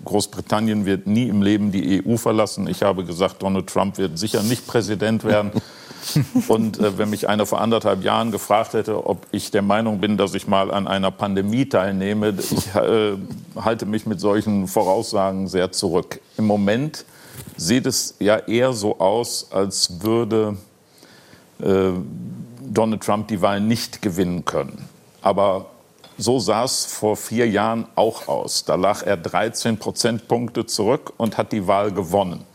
F: Großbritannien wird nie im Leben die EU verlassen. Ich habe gesagt, Donald Trump wird sicher nicht Präsident werden. Und äh, wenn mich einer vor anderthalb Jahren gefragt hätte, ob ich der Meinung bin, dass ich mal an einer Pandemie teilnehme, ich äh, halte mich mit solchen Voraussagen sehr zurück. Im Moment sieht es ja eher so aus, als würde äh, Donald Trump die Wahl nicht gewinnen können. Aber so sah es vor vier Jahren auch aus. Da lag er 13 Prozentpunkte zurück und hat die Wahl gewonnen.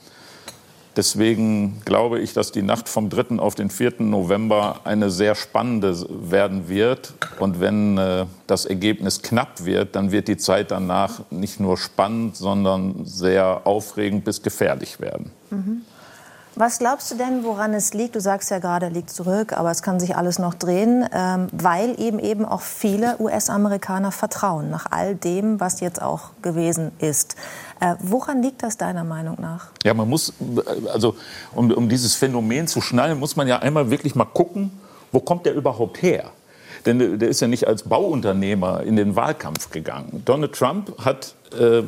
F: Deswegen glaube ich, dass die Nacht vom 3. auf den 4. November eine sehr spannende werden wird. Und wenn äh, das Ergebnis knapp wird, dann wird die Zeit danach nicht nur spannend, sondern sehr aufregend bis gefährlich werden.
A: Mhm. Was glaubst du denn, woran es liegt? Du sagst ja gerade, er liegt zurück, aber es kann sich alles noch drehen, ähm, weil eben eben auch viele US-Amerikaner vertrauen nach all dem, was jetzt auch gewesen ist. Äh, woran liegt das deiner Meinung nach?
F: Ja, man muss, also um, um dieses Phänomen zu schnallen, muss man ja einmal wirklich mal gucken, wo kommt der überhaupt her? Denn der ist ja nicht als Bauunternehmer in den Wahlkampf gegangen. Donald Trump hat, äh,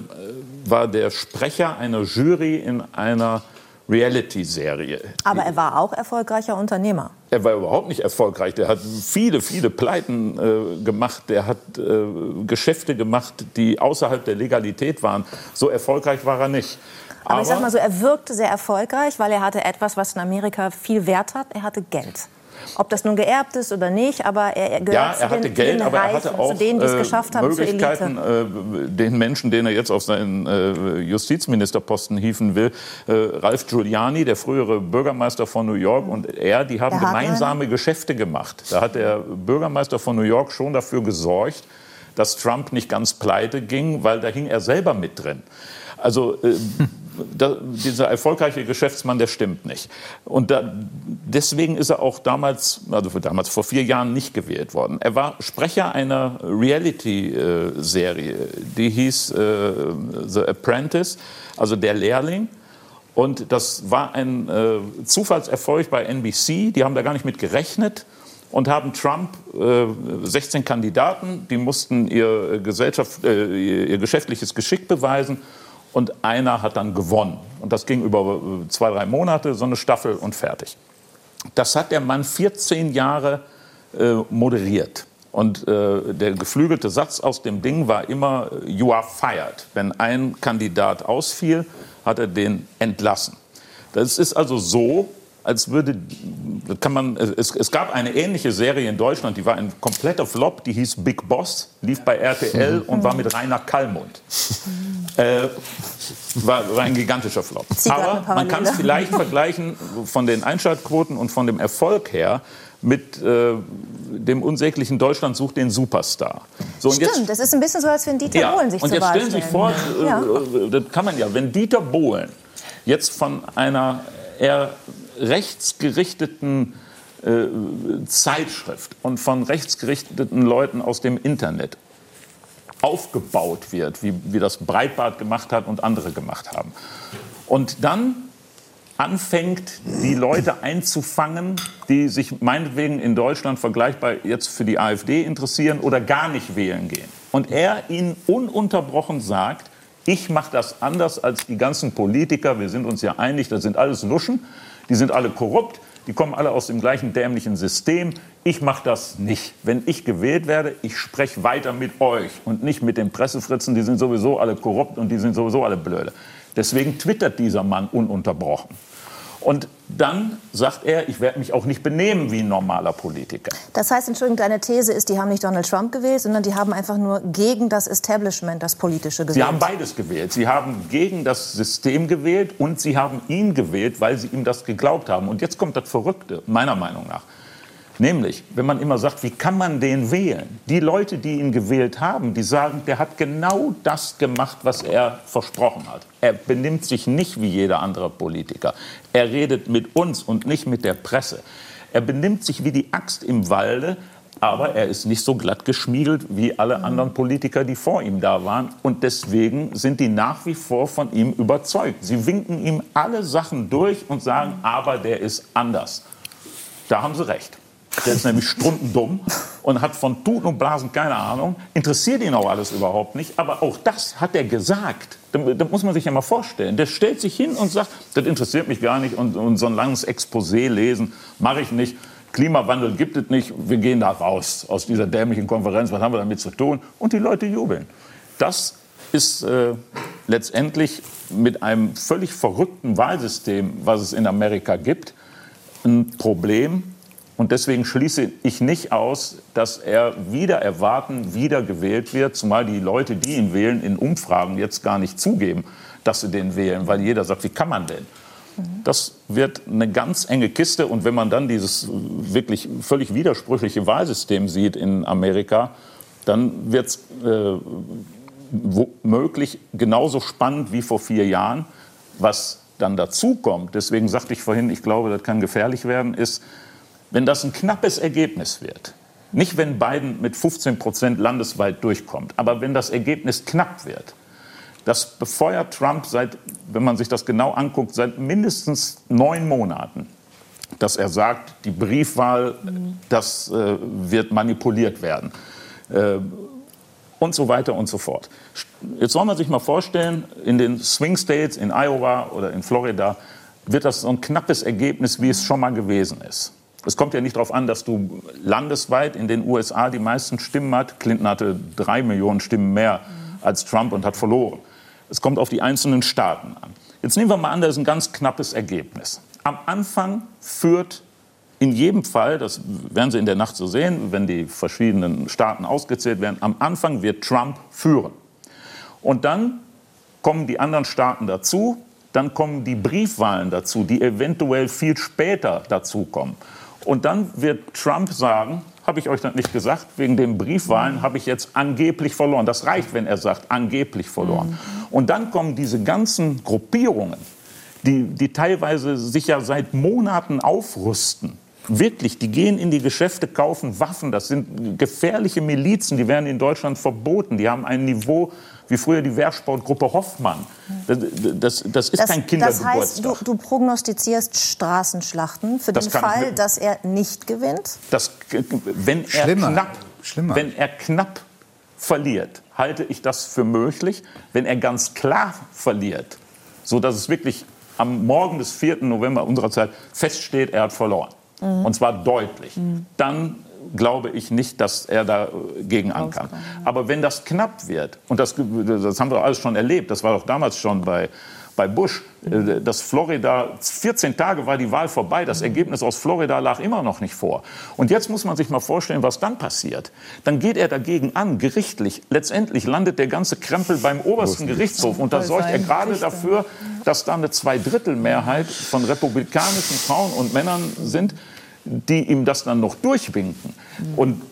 F: war der Sprecher einer Jury in einer Reality-Serie.
A: Aber er war auch erfolgreicher Unternehmer.
F: Er war überhaupt nicht erfolgreich. Der hat viele, viele Pleiten äh, gemacht. Der hat äh, Geschäfte gemacht, die außerhalb der Legalität waren. So erfolgreich war er nicht.
A: Aber, Aber ich sag mal so, er wirkte sehr erfolgreich, weil er hatte etwas, was in Amerika viel Wert hat. Er hatte Geld. Ob das nun geerbt ist oder nicht, aber er gehört
F: ja, er
A: zu
F: hatte
A: den,
F: Geld,
A: den
F: aber
A: Reichen,
F: er hatte auch
A: zu denen, die es
F: äh,
A: geschafft haben.
F: Möglichkeiten, äh, den Menschen, den er jetzt auf seinen äh, Justizministerposten hieven will, äh, Ralph Giuliani, der frühere Bürgermeister von New York, und er, die haben gemeinsame Geschäfte gemacht. Da hat der Bürgermeister von New York schon dafür gesorgt, dass Trump nicht ganz pleite ging, weil da hing er selber mit drin. Also äh, da, dieser erfolgreiche Geschäftsmann, der stimmt nicht. Und da, deswegen ist er auch damals, also damals vor vier Jahren nicht gewählt worden. Er war Sprecher einer Reality-Serie, die hieß äh, The Apprentice, also der Lehrling. Und das war ein äh, Zufallserfolg bei NBC. Die haben da gar nicht mit gerechnet und haben Trump äh, 16 Kandidaten, die mussten ihr, Gesellschaft, äh, ihr geschäftliches Geschick beweisen und einer hat dann gewonnen. Und das ging über äh, zwei, drei Monate, so eine Staffel und fertig. Das hat der Mann 14 Jahre äh, moderiert. Und äh, der geflügelte Satz aus dem Ding war immer, you are fired. Wenn ein Kandidat ausfiel, hat er den entlassen. Das ist also so, als würde, kann man, es, es, gab eine ähnliche Serie in Deutschland, die war ein kompletter Flop, die hieß Big Boss, lief bei RTL und war mit Rainer Kallmund. Äh, war, war, ein gigantischer Flop. Aber man kann es vielleicht vergleichen von den Einschaltquoten und von dem Erfolg her mit äh, dem unsäglichen Deutschland sucht den Superstar.
A: So, Stimmt, jetzt, das ist ein bisschen so, als wenn Dieter ja, Bohlen sich
F: Und jetzt stellen Sie sich vor, äh, ja. das kann man ja, wenn Dieter Bohlen jetzt von einer eher rechtsgerichteten äh, Zeitschrift und von rechtsgerichteten Leuten aus dem Internet aufgebaut wird, wie, wie das Breitbart gemacht hat und andere gemacht haben. Und dann anfängt, die Leute einzufangen, die sich meinetwegen in Deutschland vergleichbar jetzt für die AfD interessieren oder gar nicht wählen gehen. Und er ihnen ununterbrochen sagt, ich mache das anders als die ganzen Politiker, wir sind uns ja einig, das sind alles Luschen, die sind alle korrupt, die kommen alle aus dem gleichen dämlichen System. Ich mache das nicht. Wenn ich gewählt werde, ich spreche weiter mit euch und nicht mit den Pressefritzen, die sind sowieso alle korrupt und die sind sowieso alle blöde. Deswegen twittert dieser Mann ununterbrochen. Und dann sagt er, ich werde mich auch nicht benehmen wie ein normaler Politiker.
A: Das heißt, Entschuldigung, deine These ist, die haben nicht Donald Trump gewählt, sondern die haben einfach nur gegen das Establishment, das politische gewählt.
F: Sie haben beides gewählt. Sie haben gegen das System gewählt und sie haben ihn gewählt, weil sie ihm das geglaubt haben. Und jetzt kommt das Verrückte, meiner Meinung nach. Nämlich, wenn man immer sagt, wie kann man den wählen? Die Leute, die ihn gewählt haben, die sagen, der hat genau das gemacht, was er versprochen hat. Er benimmt sich nicht wie jeder andere Politiker. Er redet mit uns und nicht mit der Presse. Er benimmt sich wie die Axt im Walde, aber er ist nicht so glatt geschmiegelt wie alle anderen Politiker, die vor ihm da waren. Und deswegen sind die nach wie vor von ihm überzeugt. Sie winken ihm alle Sachen durch und sagen, aber der ist anders. Da haben sie recht. Der ist nämlich strundendumm und hat von Tuten und Blasen keine Ahnung, interessiert ihn auch alles überhaupt nicht, aber auch das hat er gesagt. Da muss man sich ja mal vorstellen. Der stellt sich hin und sagt, das interessiert mich gar nicht und, und so ein langes Exposé lesen mache ich nicht. Klimawandel gibt es nicht, wir gehen da raus aus dieser dämlichen Konferenz, was haben wir damit zu tun? Und die Leute jubeln. Das ist äh, letztendlich mit einem völlig verrückten Wahlsystem, was es in Amerika gibt, ein Problem. Und deswegen schließe ich nicht aus, dass er wieder erwarten, wieder gewählt wird, zumal die Leute, die ihn wählen, in Umfragen jetzt gar nicht zugeben, dass sie den wählen, weil jeder sagt, wie kann man denn? Das wird eine ganz enge Kiste. Und wenn man dann dieses wirklich völlig widersprüchliche Wahlsystem sieht in Amerika, dann wird es äh, womöglich genauso spannend wie vor vier Jahren. Was dann dazu kommt, deswegen sagte ich vorhin, ich glaube, das kann gefährlich werden, ist, wenn das ein knappes Ergebnis wird, nicht wenn Biden mit 15 Prozent landesweit durchkommt, aber wenn das Ergebnis knapp wird, das befeuert Trump seit, wenn man sich das genau anguckt, seit mindestens neun Monaten, dass er sagt, die Briefwahl, das äh, wird manipuliert werden. Äh, und so weiter und so fort. Jetzt soll man sich mal vorstellen, in den Swing States, in Iowa oder in Florida, wird das so ein knappes Ergebnis, wie es schon mal gewesen ist. Es kommt ja nicht darauf an, dass du landesweit in den USA die meisten Stimmen hat. Clinton hatte drei Millionen Stimmen mehr als Trump und hat verloren. Es kommt auf die einzelnen Staaten an. Jetzt nehmen wir mal an, das ist ein ganz knappes Ergebnis. Am Anfang führt in jedem Fall, das werden Sie in der Nacht so sehen, wenn die verschiedenen Staaten ausgezählt werden, am Anfang wird Trump führen. Und dann kommen die anderen Staaten dazu, dann kommen die Briefwahlen dazu, die eventuell viel später dazukommen. Und dann wird Trump sagen, habe ich euch das nicht gesagt, wegen den Briefwahlen habe ich jetzt angeblich verloren. Das reicht, wenn er sagt, angeblich verloren. Mhm. Und dann kommen diese ganzen Gruppierungen, die, die teilweise sich ja seit Monaten aufrüsten. Wirklich, die gehen in die Geschäfte, kaufen Waffen. Das sind gefährliche Milizen, die werden in Deutschland verboten. Die haben ein Niveau wie früher die Wehrsportgruppe Hoffmann. Das, das, das ist das, kein Kindergeburtstag. Das heißt,
A: du, du, prognostizierst Straßenschlachten für den Fall, ich, dass er nicht gewinnt?
F: Das, wenn, er Schlimmer. Knapp, Schlimmer. wenn er knapp verliert, halte ich das für möglich. Wenn er ganz klar verliert, so dass es wirklich am Morgen des 4. November unserer Zeit feststeht, er hat verloren, mhm. und zwar deutlich, mhm. dann glaube ich nicht, dass er dagegen ankann. Aber wenn das knapp wird, und das, das haben wir alles schon erlebt, das war doch damals schon bei, bei Bush, äh, dass Florida, 14 Tage war die Wahl vorbei, das Ergebnis aus Florida lag immer noch nicht vor. Und jetzt muss man sich mal vorstellen, was dann passiert. Dann geht er dagegen an, gerichtlich. Letztendlich landet der ganze Krempel beim obersten Gerichtshof. Und da sorgt er gerade dafür, dass da eine Zweidrittelmehrheit von republikanischen Frauen und Männern sind, die ihm das dann noch durchwinken. Und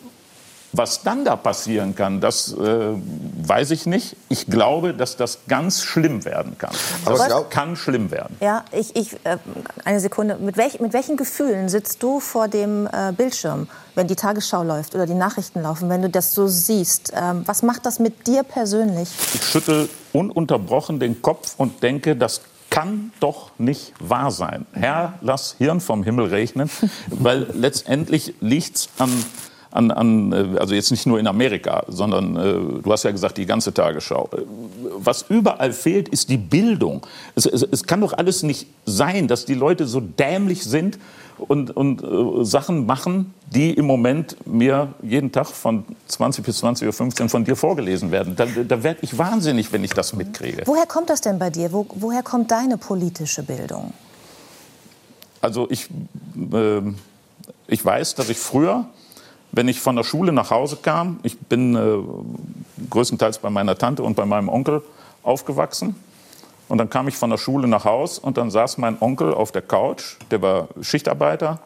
F: was dann da passieren kann, das äh, weiß ich nicht. Ich glaube, dass das ganz schlimm werden kann. Aber das kann schlimm werden.
A: Ja, ich, ich äh, eine Sekunde. Mit, welch, mit welchen Gefühlen sitzt du vor dem äh, Bildschirm, wenn die Tagesschau läuft oder die Nachrichten laufen, wenn du das so siehst? Ähm, was macht das mit dir persönlich?
F: Ich schüttel ununterbrochen den Kopf und denke, das kann doch nicht wahr sein. Herr, lass Hirn vom Himmel regnen, weil letztendlich liegt es an, an, an, äh, also jetzt nicht nur in Amerika, sondern äh, du hast ja gesagt, die ganze Tagesschau. Was überall fehlt, ist die Bildung. Es, es, es kann doch alles nicht sein, dass die Leute so dämlich sind und, und äh, Sachen machen, die im Moment mir jeden Tag von 20 bis 20.15 Uhr von dir vorgelesen werden. Da, da werde ich wahnsinnig, wenn ich das mitkriege.
A: Woher kommt das denn bei dir? Wo, woher kommt deine politische Bildung?
F: Also ich, äh, ich weiß, dass ich früher, wenn ich von der Schule nach Hause kam, ich bin äh, größtenteils bei meiner Tante und bei meinem Onkel aufgewachsen, und dann kam ich von der Schule nach Haus und dann saß mein Onkel auf der Couch, der war Schichtarbeiter.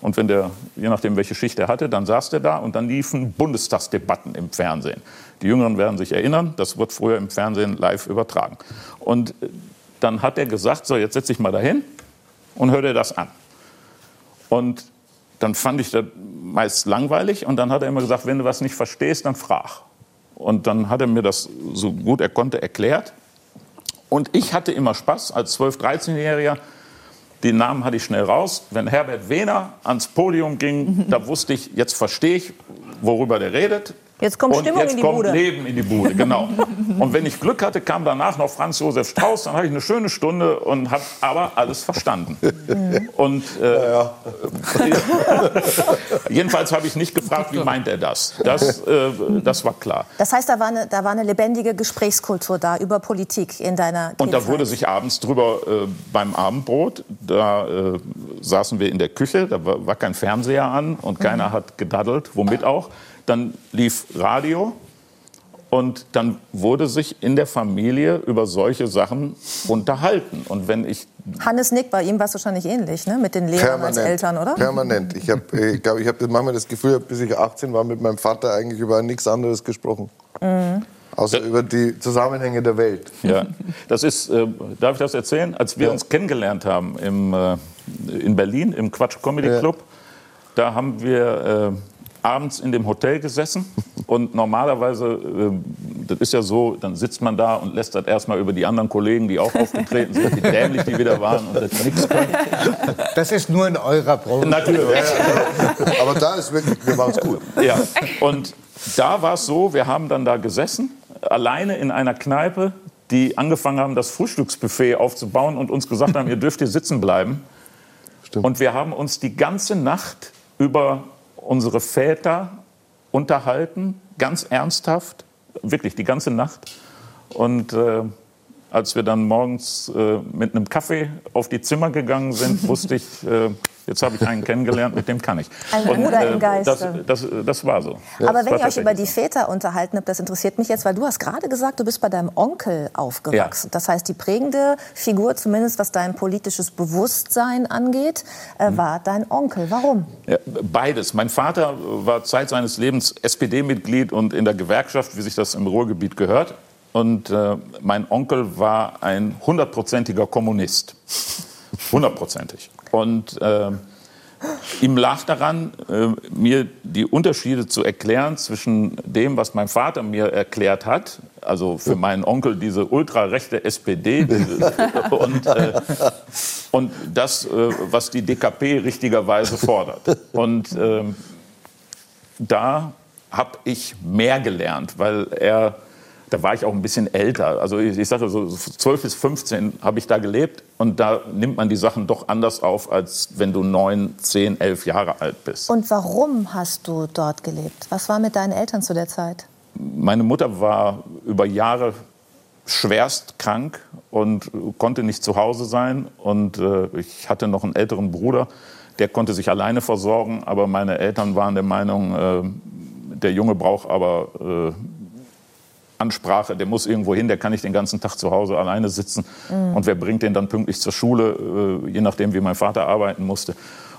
F: Und wenn der, je nachdem, welche Schicht er hatte, dann saß der da und dann liefen Bundestagsdebatten im Fernsehen. Die Jüngeren werden sich erinnern, das wird früher im Fernsehen live übertragen. Und äh, dann hat er gesagt, so jetzt setz dich mal dahin und hör dir das an. Und dann fand ich das meist langweilig und dann hat er immer gesagt, wenn du was nicht verstehst, dann frag. Und dann hat er mir das so gut er konnte erklärt. Und ich hatte immer Spaß als 12-, 13-Jähriger. Den Namen hatte ich schnell raus. Wenn Herbert Wehner ans Podium ging, da wusste ich, jetzt verstehe ich, worüber der redet.
A: Jetzt kommt
F: und
A: Stimmung
F: jetzt
A: in die
F: kommt
A: Bude.
F: Leben in die Bude, genau. und wenn ich Glück hatte, kam danach noch Franz Josef Strauß, dann hatte ich eine schöne Stunde und habe aber alles verstanden. Und äh, jedenfalls habe ich nicht gefragt, wie meint er das. Das, äh, das war klar.
A: Das heißt, da war, eine, da war eine lebendige Gesprächskultur da über Politik in deiner
F: Und da
A: Kindheit.
F: wurde sich abends drüber äh, beim Abendbrot, da äh, saßen wir in der Küche, da war, war kein Fernseher an und keiner hat gedaddelt, womit auch. Dann lief Radio und dann wurde sich in der Familie über solche Sachen unterhalten. Und wenn ich
A: Hannes Nick, bei ihm war es wahrscheinlich ähnlich, ne? mit den Lehrern als Eltern, oder?
E: Permanent. Ich habe, ich glaube, ich habe manchmal das Gefühl, bis ich 18 war, mit meinem Vater eigentlich über nichts anderes gesprochen.
A: Mhm.
E: Außer über die Zusammenhänge der Welt.
F: Ja, das ist, äh, darf ich das erzählen? Als wir
E: Ja.
F: uns kennengelernt haben im, äh, in Berlin im Quatsch Comedy
E: Ja.
F: Club, da haben wir äh, abends in dem Hotel gesessen und normalerweise, äh, das ist ja so, dann sitzt man da und lästert erstmal über die anderen Kollegen, die auch aufgetreten sind, wie dämlich die wieder waren und das nichts können.
B: Das ist nur in eurer Branche.
F: Natürlich.
E: Aber da ist wirklich, wir machen es gut.
F: Ja, und da war es so, wir haben dann da gesessen, alleine in einer Kneipe, die angefangen haben, das Frühstücksbuffet aufzubauen und uns gesagt haben, ihr dürft hier sitzen bleiben.
E: Stimmt.
F: Und wir haben uns die ganze Nacht über unsere Väter unterhalten, ganz ernsthaft, wirklich die ganze Nacht. Und äh, als wir dann morgens äh, mit einem Kaffee auf die Zimmer gegangen sind, wusste ich, äh, jetzt habe ich einen kennengelernt, mit dem kann ich.
A: Ein Bruder im Geiste.
F: Das, das, das war so.
A: Aber
F: Das
A: wenn ihr euch über die. Väter unterhalten habt, das interessiert mich jetzt, weil du hast gerade gesagt, du bist bei deinem Onkel aufgewachsen.
F: Ja.
A: Das heißt, die prägende Figur, zumindest was dein politisches Bewusstsein angeht, äh,
F: Mhm.
A: war dein Onkel. Warum?
F: Ja, beides. Mein Vater war Zeit seines Lebens SPD-Mitglied und in der Gewerkschaft, wie sich das im Ruhrgebiet gehört. Und äh, mein Onkel war ein hundertprozentiger Kommunist. Hundertprozentig. Und äh, ihm lag daran, äh, mir die Unterschiede zu erklären zwischen dem, was mein Vater mir erklärt hat, also für meinen Onkel diese ultrarechte SPD und, äh, und das, äh, was die DKP richtigerweise fordert. Und ähm, da habe ich mehr gelernt, weil er, da war ich auch ein bisschen älter. Also ich, ich sage so 12 bis 15 habe ich da gelebt und da nimmt man die Sachen doch anders auf, als wenn du 9, 10, 11 Jahre alt bist.
A: Und warum hast du dort gelebt? Was war mit deinen Eltern zu der Zeit?
F: Meine Mutter war über Jahre schwerst krank und konnte nicht zu Hause sein. Und äh, ich hatte noch einen älteren Bruder, der konnte sich alleine versorgen. Aber meine Eltern waren der Meinung, äh, der Junge braucht aber äh, Ansprache, der muss irgendwo hin, der kann nicht den ganzen Tag zu Hause alleine sitzen. Und wer bringt den dann pünktlich zur Schule, äh, je nachdem, wie mein Vater arbeiten musste.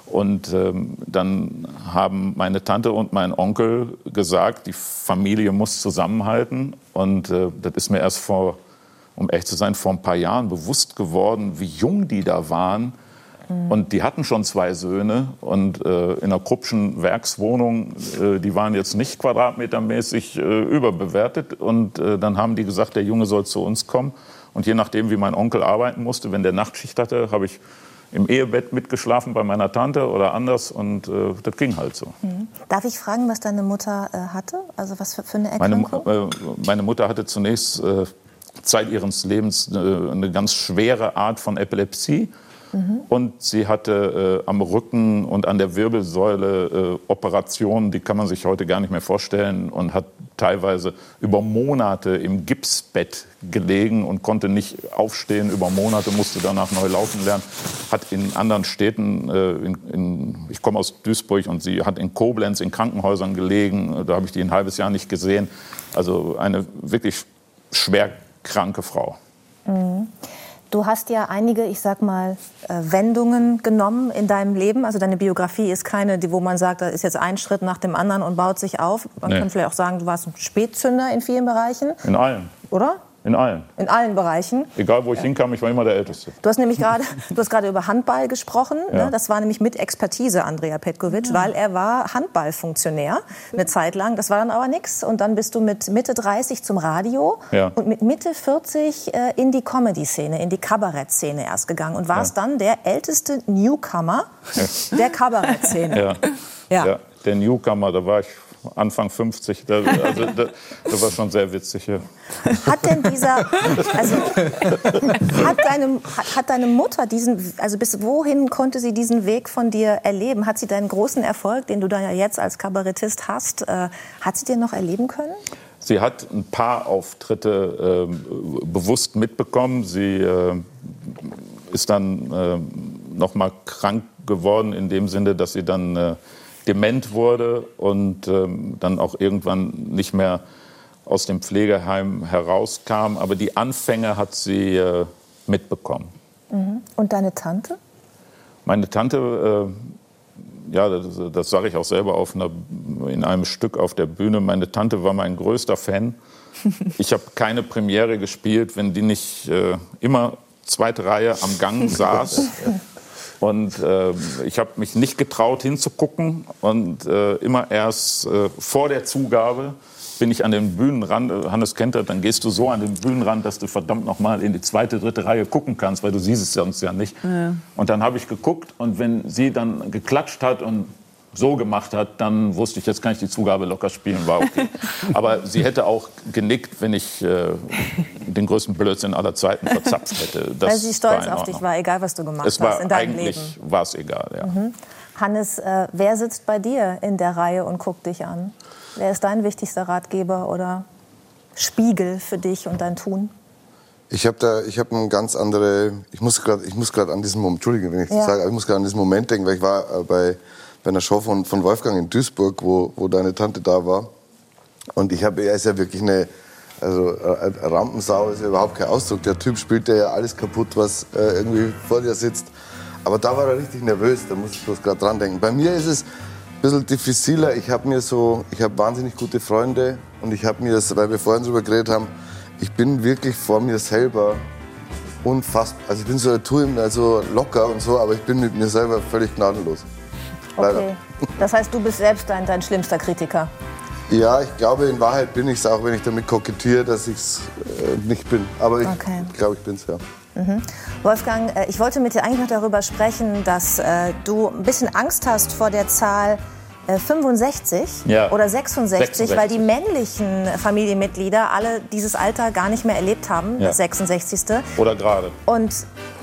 F: Und ähm, dann haben meine Tante und mein Onkel gesagt, die Familie muss zusammenhalten. Und äh, das ist mir erst vor, um ehrlich zu sein, vor ein paar Jahren bewusst geworden, wie jung die da waren. Und die hatten schon zwei Söhne und äh, in einer Kruppschen Werkswohnung, äh, die waren jetzt nicht quadratmetermäßig äh, überbewertet. Und äh, dann haben die gesagt, der Junge soll zu uns kommen. Und je nachdem, wie mein Onkel arbeiten musste, wenn der Nachtschicht hatte, habe ich im Ehebett mitgeschlafen bei meiner Tante oder anders. Und äh, das ging halt so.
A: Darf ich fragen, was deine Mutter äh, hatte? Also was für, für eine
F: Meine,
A: Erkrankung?
F: äh, meine Mutter hatte zunächst äh, Zeit ihres Lebens eine, eine ganz schwere Art von Epilepsie. Und sie hatte äh, am Rücken und an der Wirbelsäule äh, Operationen, die kann man sich heute gar nicht mehr vorstellen und hat teilweise über Monate im Gipsbett gelegen und konnte nicht aufstehen. Über Monate musste danach neu laufen lernen. Hat in anderen Städten, äh, in, in, ich komme aus Duisburg und sie hat in Koblenz in Krankenhäusern gelegen. Da habe ich die ein halbes Jahr nicht gesehen. Also eine wirklich schwer kranke Frau.
A: Du hast ja einige, ich sag mal, äh, Wendungen genommen in deinem Leben. Also deine Biografie ist keine, die, wo man sagt, da ist jetzt ein Schritt nach dem anderen und baut sich auf. Man
F: Nee.
A: kann vielleicht auch sagen, du warst ein Spätzünder in vielen Bereichen,
F: In allen.
A: oder?
F: In allen.
A: In allen Bereichen.
F: Egal, wo ich hinkam, ich war immer der Älteste.
A: Du hast nämlich gerade, du hast gerade über Handball gesprochen.
F: Ja.
A: Ne? Das war nämlich mit Expertise Andrea Petkovic, weil er war Handballfunktionär eine Zeit lang. Das war dann aber nichts. Und dann bist du mit Mitte 30 zum Radio
F: Ja.
A: und mit Mitte 40 äh, in die Comedy-Szene, in die Kabarettszene erst gegangen und warst
F: Ja.
A: dann der älteste Newcomer der Kabarettszene.
F: Ja.
A: Ja.
F: ja. Der Newcomer, da war ich Anfang 50. Das, also, das, das, war schon sehr witzig hier.
A: Hat denn dieser, also, hat deine, hat deine Mutter diesen, also bis wohin konnte sie diesen Weg von dir erleben? Hat sie deinen großen Erfolg, den du da ja jetzt als Kabarettist hast, äh, hat sie dir noch erleben können?
F: Sie hat ein paar Auftritte äh, bewusst mitbekommen. Sie äh, ist dann äh, noch mal krank geworden in dem Sinne, dass sie dann äh, dement wurde und ähm, dann auch irgendwann nicht mehr aus dem Pflegeheim herauskam. Aber die Anfänge hat sie äh, mitbekommen.
A: Mhm. Und deine Tante?
F: Meine Tante, äh, ja, das, das sage ich auch selber auf einer, in einem Stück auf der Bühne. Meine Tante war mein größter Fan. Ich habe keine Premiere gespielt, wenn die nicht äh, immer zweite Reihe am Gang saß und äh, ich habe mich nicht getraut hinzugucken und äh, immer erst äh, vor der Zugabe bin ich an den Bühnenrand, äh, Hannes kennt das, dann gehst du so an den Bühnenrand, dass du verdammt noch mal in die zweite, dritte Reihe gucken kannst, weil du siehst es sonst ja nicht. Ja. Und dann habe ich geguckt und wenn sie dann geklatscht hat und so gemacht hat, dann wusste ich, jetzt kann ich die Zugabe locker spielen, war okay. Aber sie hätte auch genickt, wenn ich äh, den größten Blödsinn aller Zeiten verzapft hätte.
A: Das Weil sie stolz auf dich war, egal was du gemacht
F: es war
A: hast in deinem
F: eigentlich
A: Leben.
F: war es egal, ja. Mhm.
A: Hannes, äh, wer sitzt bei dir in der Reihe und guckt dich an? Wer ist dein wichtigster Ratgeber oder Spiegel für dich und dein Tun?
E: Ich habe da, ich habe eine ganz andere. Ich muss gerade, ich muss gerade an diesen Moment, Entschuldigung, wenn ich das ja. sage, aber ich muss gerade an diesen Moment denken, weil ich war äh, bei bei einer Show von, von Wolfgang in Duisburg, wo, wo deine Tante da war. Und ich habe, er ist ja wirklich eine, also äh, Rampensau ist ja überhaupt kein Ausdruck. Der Typ spielt ja alles kaputt, was äh, irgendwie vor dir sitzt. Aber da war er richtig nervös, da muss ich bloß gerade dran denken. Bei mir ist es ein bisschen diffiziler. Ich habe mir so, ich habe wahnsinnig gute Freunde und ich habe mir das, weil wir vorhin darüber geredet haben, ich bin wirklich vor mir selber unfassbar. Also ich bin so, tue also locker und so, aber ich bin mit mir selber völlig gnadenlos.
A: Okay. Das heißt, du bist selbst dein, dein schlimmster Kritiker.
E: Ja, ich glaube, in Wahrheit bin ich es auch, wenn ich damit kokettiere, dass ich es äh, nicht bin. Aber ich okay. glaube, ich bin es ja.
A: Mhm. Wolfgang, äh, ich wollte mit dir eigentlich noch darüber sprechen, dass äh, du ein bisschen Angst hast vor der Zahl 65 äh, ja. oder 66, 66, weil die männlichen Familienmitglieder alle dieses Alter gar nicht mehr erlebt haben, ja. das 66.
F: Oder gerade.
A: Und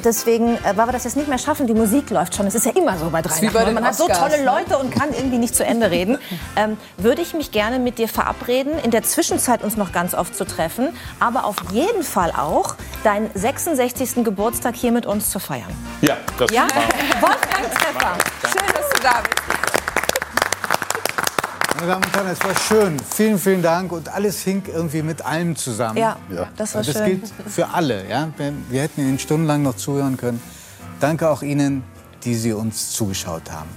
A: deswegen, äh, weil wir das jetzt nicht mehr schaffen, die Musik läuft schon. Es ist ja immer so bei drei Nacht. Man Oscars, hat so tolle ne? Leute und kann irgendwie nicht zu Ende reden. Ähm, würde ich mich gerne mit dir verabreden, in der Zwischenzeit uns noch ganz oft zu treffen, aber auf jeden Fall auch deinen 66. Geburtstag hier mit uns zu feiern.
F: Ja, das ja?
A: Wolfgang Treffer. Schön, dass du da bist.
B: Meine Damen und Herren, es war schön. Vielen, vielen Dank. Und alles hing irgendwie mit allem zusammen.
A: Ja, ja. das war
B: das
A: schön.
B: Das gilt für alle. Ja? Wir hätten Ihnen stundenlang noch zuhören können. Danke auch Ihnen, die Sie uns zugeschaut haben.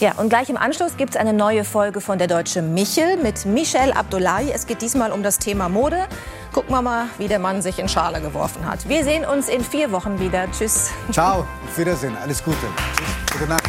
A: Ja, und gleich im Anschluss gibt es eine neue Folge von Der Deutsche Michel mit Michel Abdullahi. Es geht diesmal um das Thema Mode. Gucken wir mal, wie der Mann sich in Schale geworfen hat. Wir sehen uns in vier Wochen wieder. Tschüss.
B: Ciao, auf Wiedersehen. Alles Gute. Tschüss. Gute Nacht.